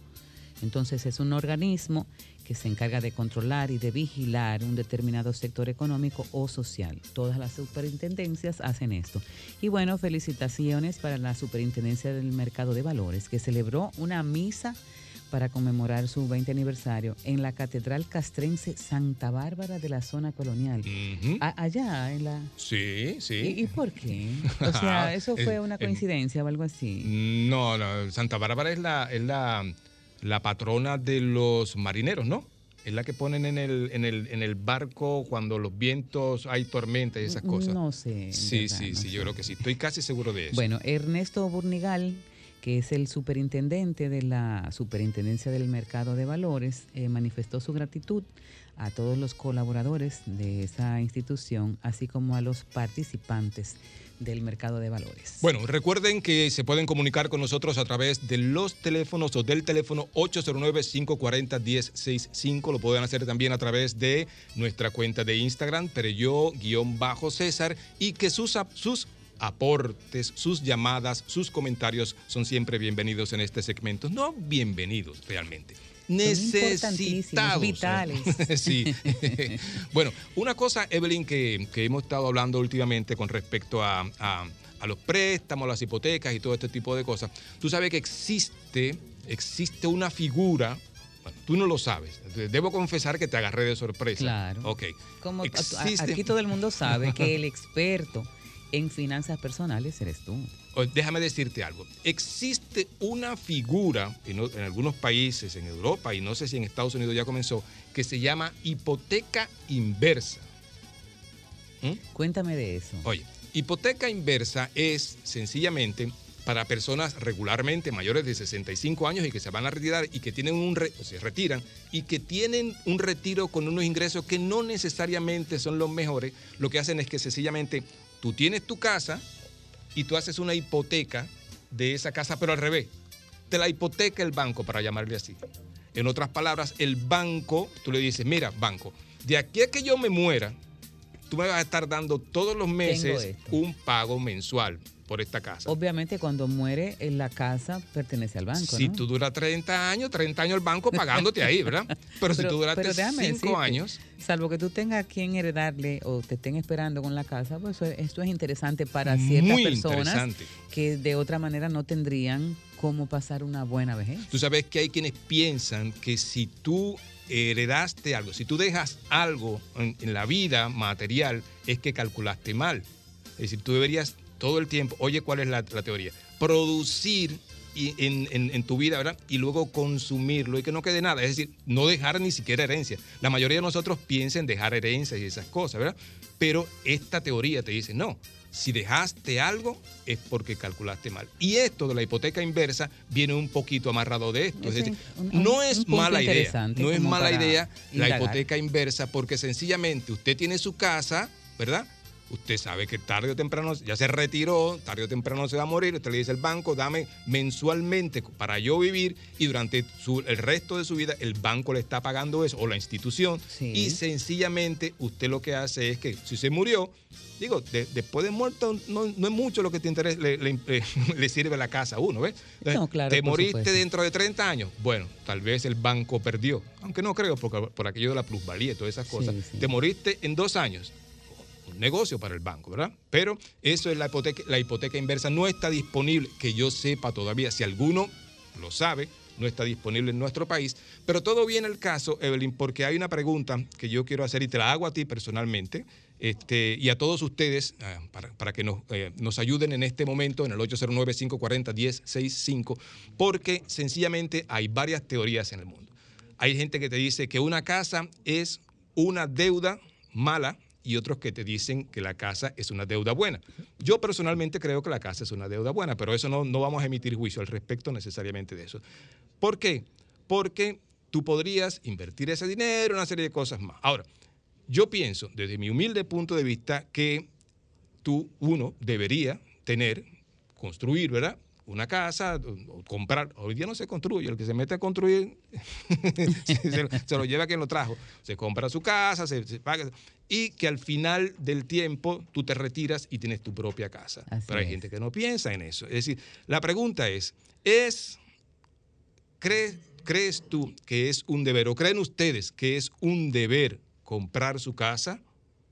Entonces es un organismo que se encarga de controlar y de vigilar un determinado sector económico o social. Todas las superintendencias hacen esto. Y bueno, felicitaciones para la Superintendencia del Mercado de Valores, que celebró una misa para conmemorar su 20 aniversario en la Catedral Castrense Santa Bárbara de la zona colonial. Allá en la... Sí, sí. ¿Y, y por qué? O sea, ¿eso fue una en- coincidencia o algo así? No, no, Santa Bárbara es la, es la, la patrona de los marineros, ¿no? Es la que ponen en el, en el, en el barco cuando los vientos, hay tormenta y esas cosas. No sé. Sí, verdad, sí, no sí, yo creo que sí. Estoy casi seguro de eso. Bueno, Ernesto Burnigal, que es el superintendente de la Superintendencia del Mercado de Valores, eh, manifestó su gratitud a todos los colaboradores de esa institución, así como a los participantes del mercado de valores. Bueno, recuerden que se pueden comunicar con nosotros a través de los teléfonos o del teléfono 809-540-1065. Lo pueden hacer también a través de nuestra cuenta de Instagram, Pereyo-César, y que sus, sus aportes, sus llamadas, sus comentarios son siempre bienvenidos en este segmento. No bienvenidos realmente. Necesitados. vitales. sí. bueno, una cosa, Evelyn, que, que hemos estado hablando últimamente con respecto a, a- a los préstamos, las hipotecas y todo este tipo de cosas. Tú sabes que existe, existe una figura. tú no lo sabes. Debo confesar que te agarré de sorpresa. Claro. Ok. Como Existe- aquí todo el mundo sabe que el experto en finanzas personales eres tú. Déjame decirte algo. Existe una figura en, algunos países, en Europa y no sé si en Estados Unidos ya comenzó, que se llama hipoteca inversa. ¿Mm? Cuéntame de eso. Oye, hipoteca inversa es sencillamente para personas regularmente mayores de 65 años y que se van a retirar y que tienen un re- o se retiran y que tienen un retiro con unos ingresos que no necesariamente son los mejores, lo que hacen es que sencillamente tú tienes tu casa y tú haces una hipoteca de esa casa, pero al revés. Te la hipoteca el banco, para llamarle así. En otras palabras, el banco, tú le dices, mira, banco, de aquí a que yo me muera, tú me vas a estar dando todos los meses un pago mensual por esta casa. Obviamente cuando muere en la casa pertenece al banco, Si ¿no? tú duras 30 años, 30 años el banco pagándote ahí, ¿verdad? Pero, si tú duraste pero déjame 5 decirte, años, Salvo que tú tengas a quien heredarle o te estén esperando con la casa, pues esto es interesante para ciertas Muy personas que de otra manera no tendrían cómo pasar una buena vejez. Tú sabes que hay quienes piensan que si tú heredaste algo, si tú dejas algo en, en la vida material, es que calculaste mal. Es decir, tú deberías todo el tiempo, oye, ¿cuál es la, la teoría? Producir y- en, en- en tu vida, ¿verdad? Y luego consumirlo y que no quede nada. Es decir, no dejar ni siquiera herencia. La mayoría de nosotros piensa en dejar herencias y esas cosas, ¿verdad? Pero esta teoría te dice, no, si dejaste algo es porque calculaste mal. Y esto de la hipoteca inversa viene un poquito amarrado de esto. Es decir, un- un- no es mala idea. No es mala idea la hipoteca inversa porque sencillamente usted tiene su casa, ¿verdad? Usted sabe que tarde o temprano ya se retiró, tarde o temprano se va a morir. Usted le dice al banco, dame mensualmente para yo vivir y durante su- el resto de su vida el banco le está pagando eso o la institución. Y sencillamente usted lo que hace es que si se murió, digo, de- después de muerto no, no es mucho lo que te interesa, le, le- le- le sirve la casa a uno, ¿ves? Entonces, No, claro, te moriste supuesto. dentro de 30 años. Bueno, tal vez el banco perdió, aunque no creo porque, por aquello de la plusvalía y todas esas cosas. Te moriste en dos años negocio para el banco, ¿verdad? Pero eso es la hipoteca, la hipoteca inversa. No está disponible, que yo sepa todavía, si alguno lo sabe, no está disponible en nuestro país. Pero todo viene el caso, Evelyn, porque hay una pregunta que yo quiero hacer y te la hago a ti personalmente. Este, y a todos ustedes, ah, para, para que nos, eh, nos ayuden en este momento en el 809-540-1065, porque sencillamente hay varias teorías en el mundo. Hay gente que te dice que una casa es una deuda mala y otros que te dicen que la casa es una deuda buena. Yo personalmente creo que la casa es una deuda buena, pero eso no, no vamos a emitir juicio al respecto necesariamente de eso. ¿Por qué? Porque tú podrías invertir ese dinero en una serie de cosas más. Ahora, yo pienso, desde mi humilde punto de vista, que tú, uno, debería tener, construir, ¿verdad? Una casa, o- comprar. Hoy día no se construye. El que se mete a construir se, se lo- se lo lleva quien lo trajo. Se compra su casa, se, se paga. Y que al final del tiempo tú te retiras y tienes tu propia casa. Pero hay es. gente que no piensa en eso. Es decir, la pregunta es, ¿es ¿Crees, ¿Crees tú que es un deber o creen ustedes que es un deber comprar su casa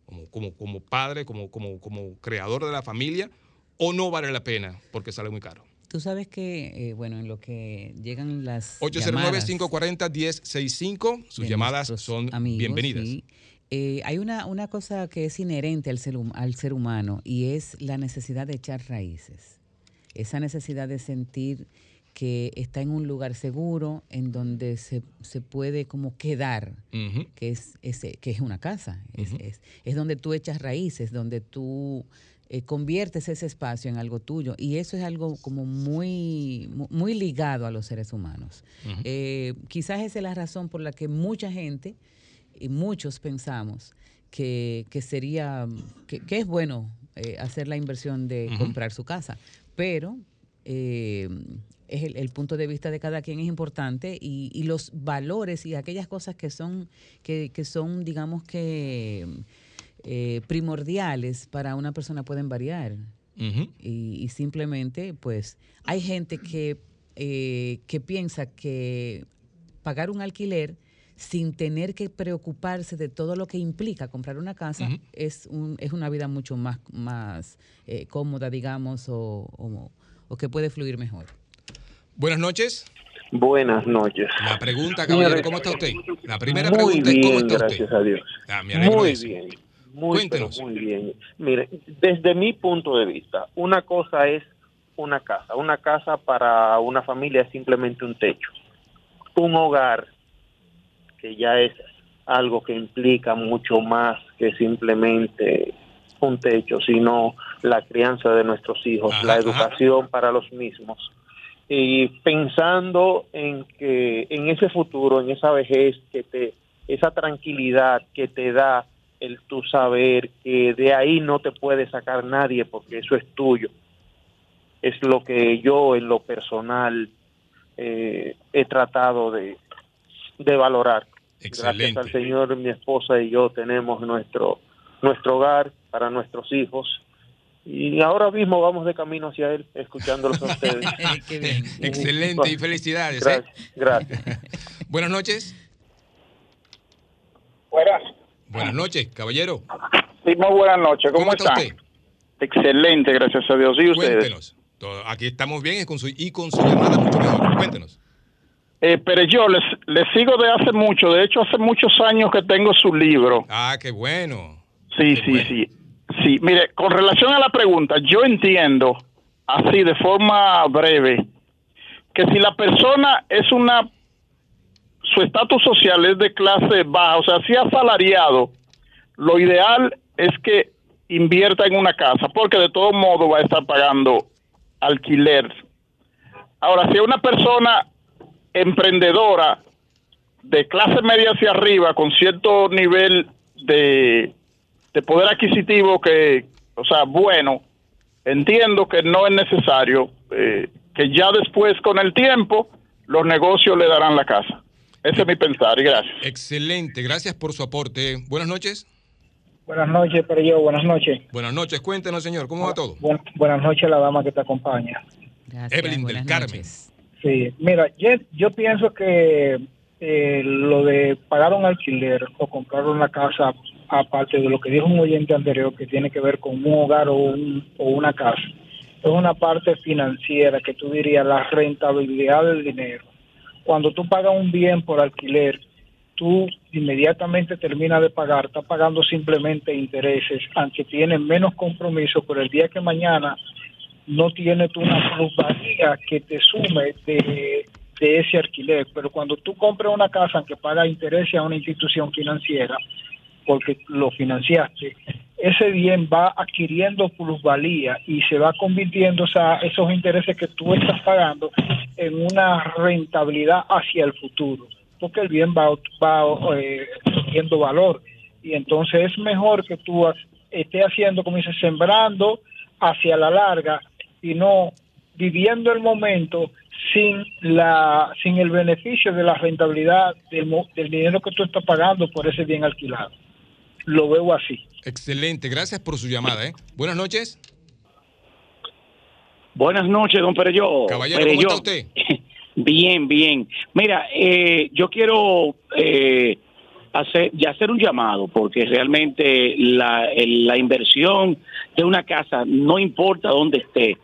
como, como, como padre, como, como, como creador de la familia o no vale la pena porque sale muy caro? Tú sabes que, eh, bueno, en lo que llegan las 809-540-1065, sus llamadas son amigos, bienvenidas. sí. Eh, hay una, una cosa que es inherente al ser, al ser humano y es la necesidad de echar raíces. Esa necesidad de sentir que está en un lugar seguro, en donde se, se puede como quedar, que es, ese, que es una casa. Es, es, es donde tú echas raíces, donde tú eh, conviertes ese espacio en algo tuyo. Y eso es algo como muy, mu- muy ligado a los seres humanos. Eh, quizás esa es la razón por la que mucha gente y muchos pensamos que, que sería, que, que es bueno eh, hacer la inversión de comprar su casa, pero es el, el punto de vista de cada quien es importante y, y los valores y aquellas cosas que son, que, que son digamos que eh, primordiales para una persona pueden variar y, y simplemente pues hay gente que, eh, que piensa que pagar un alquiler sin tener que preocuparse de todo lo que implica comprar una casa es, un, es una vida mucho más, más eh, cómoda, digamos, o, o- o que puede fluir mejor. Buenas noches. Buenas noches. La pregunta, caballero, ¿cómo está usted? La primera muy pregunta es ¿cómo está gracias usted? a Dios. Ah, Muy bien. Muy, pero muy bien. Mire, desde mi punto de vista, una cosa es una casa. Una casa para una familia es simplemente un techo. Un hogar, que ya es algo que implica mucho más que simplemente un techo, sino la crianza de nuestros hijos, la educación para los mismos. Y pensando en que en ese futuro, en esa vejez que te esa tranquilidad que te da el tu saber que de ahí no te puede sacar nadie porque eso es tuyo. Es lo que yo en lo personal eh, he tratado de, de valorar. Gracias Excelente. al Señor, mi esposa y yo tenemos nuestro nuestro hogar, para nuestros hijos. Y ahora mismo vamos de camino hacia él, escuchándolos a ustedes. Excelente y felicidades. ¿eh? Gracias. gracias. Buenas noches. Buenas. Buenas noches, caballero. Sí, muy buenas noches. ¿Cómo, ¿Cómo está usted? Excelente, gracias a Dios. ¿Y ustedes? Cuéntenos. Todo- Aquí estamos bien y con su, y con su llamada mucho mejor. Cuéntenos. Eh, pero yo les, les sigo de hace mucho. De hecho, hace muchos años que tengo su libro. Ah, qué bueno. Sí, sí, sí. Sí, mire, con relación a la pregunta, yo entiendo, así de forma breve, que si la persona es una, su estatus social es de clase baja, o sea, si asalariado, lo ideal es que invierta en una casa, porque de todo modo va a estar pagando alquiler. Ahora, si es una persona emprendedora de clase media hacia arriba, con cierto nivel de, de poder adquisitivo que, o sea, bueno, entiendo que no es necesario, eh, que ya después con el tiempo los negocios le darán la casa. Ese es mi pensar y gracias. Excelente, gracias por su aporte. Buenas noches. Buenas noches, pero yo, buenas noches. Buenas noches, cuéntenos, señor, ¿cómo va todo? Buen- buenas noches a la dama que te acompaña. Evelyn del Carmen. Sí, mira, yo, yo pienso que eh, lo de pagar un alquiler o comprar una casa, aparte de lo que dijo un oyente anterior, que tiene que ver con un hogar o, un- o una casa, es una parte financiera que tú dirías la rentabilidad del dinero. Cuando tú pagas un bien por alquiler, tú inmediatamente terminas de pagar, estás pagando simplemente intereses, aunque tienes menos compromiso, pero el día que mañana no tienes tú una plusvalía que te sume de, de ese alquiler. Pero cuando tú compras una casa aunque paga intereses a una institución financiera, porque lo financiaste, ese bien va adquiriendo plusvalía y se va convirtiendo esos intereses que tú estás pagando en una rentabilidad hacia el futuro, porque el bien va, va eh, valor. Y entonces es mejor que tú estés haciendo, como dices, sembrando hacia la larga y no viviendo el momento sin la sin el beneficio de la rentabilidad del, del dinero que tú estás pagando por ese bien alquilado. Lo veo así. Excelente, gracias por su llamada. ¿eh? Buenas noches. Buenas noches, don Perello. Caballero, ¿cómo está usted? Bien, bien. Mira, eh, yo quiero eh, hacer, y hacer un llamado, porque realmente la, la inversión de una casa no importa dónde esté,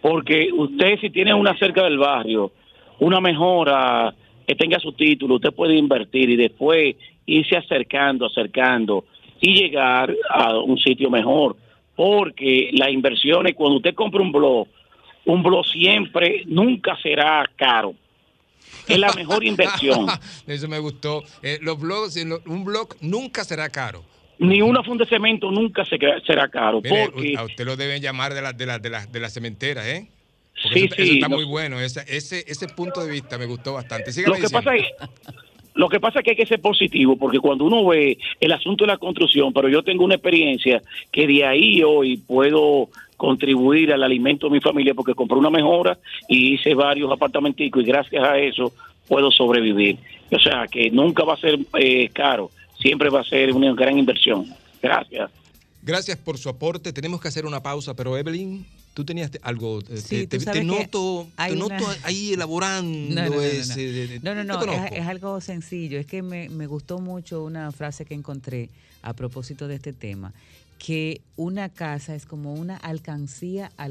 porque usted si tiene una cerca del barrio, una mejora, que tenga su título, usted puede invertir y después irse acercando, acercando y llegar a un sitio mejor, porque las inversiones, cuando usted compra un blog, un blog siempre, nunca será caro. Es la mejor inversión. Eso me gustó. Eh, los blogs, lo- un blog nunca será caro. Ni una funda de cemento nunca se- será caro. Mire, porque u- a usted lo deben llamar de la, de la, de la, de la cementera, ¿eh? Porque Sí, eso, eso sí, está lo- muy bueno. Ese, ese, ese punto de vista me gustó bastante. Lo que, diciendo. pasa es, lo que pasa es que hay que ser positivo, porque cuando uno ve el asunto de la construcción, pero yo tengo una experiencia que de ahí hoy puedo contribuir al alimento de mi familia porque compré una mejora y hice varios apartamenticos y gracias a eso puedo sobrevivir. O sea, que nunca va a ser eh, caro, siempre va a ser una gran inversión. Gracias. Gracias por su aporte. Tenemos que hacer una pausa, pero Evelyn, tú tenías te- algo. eh, Sí, te, tú noto, hay te noto una- ahí elaborando No, no, no, ese. no. No, no, es algo sencillo. Es que me, me gustó mucho una frase que encontré a propósito de este tema, que una casa es como una alcancía al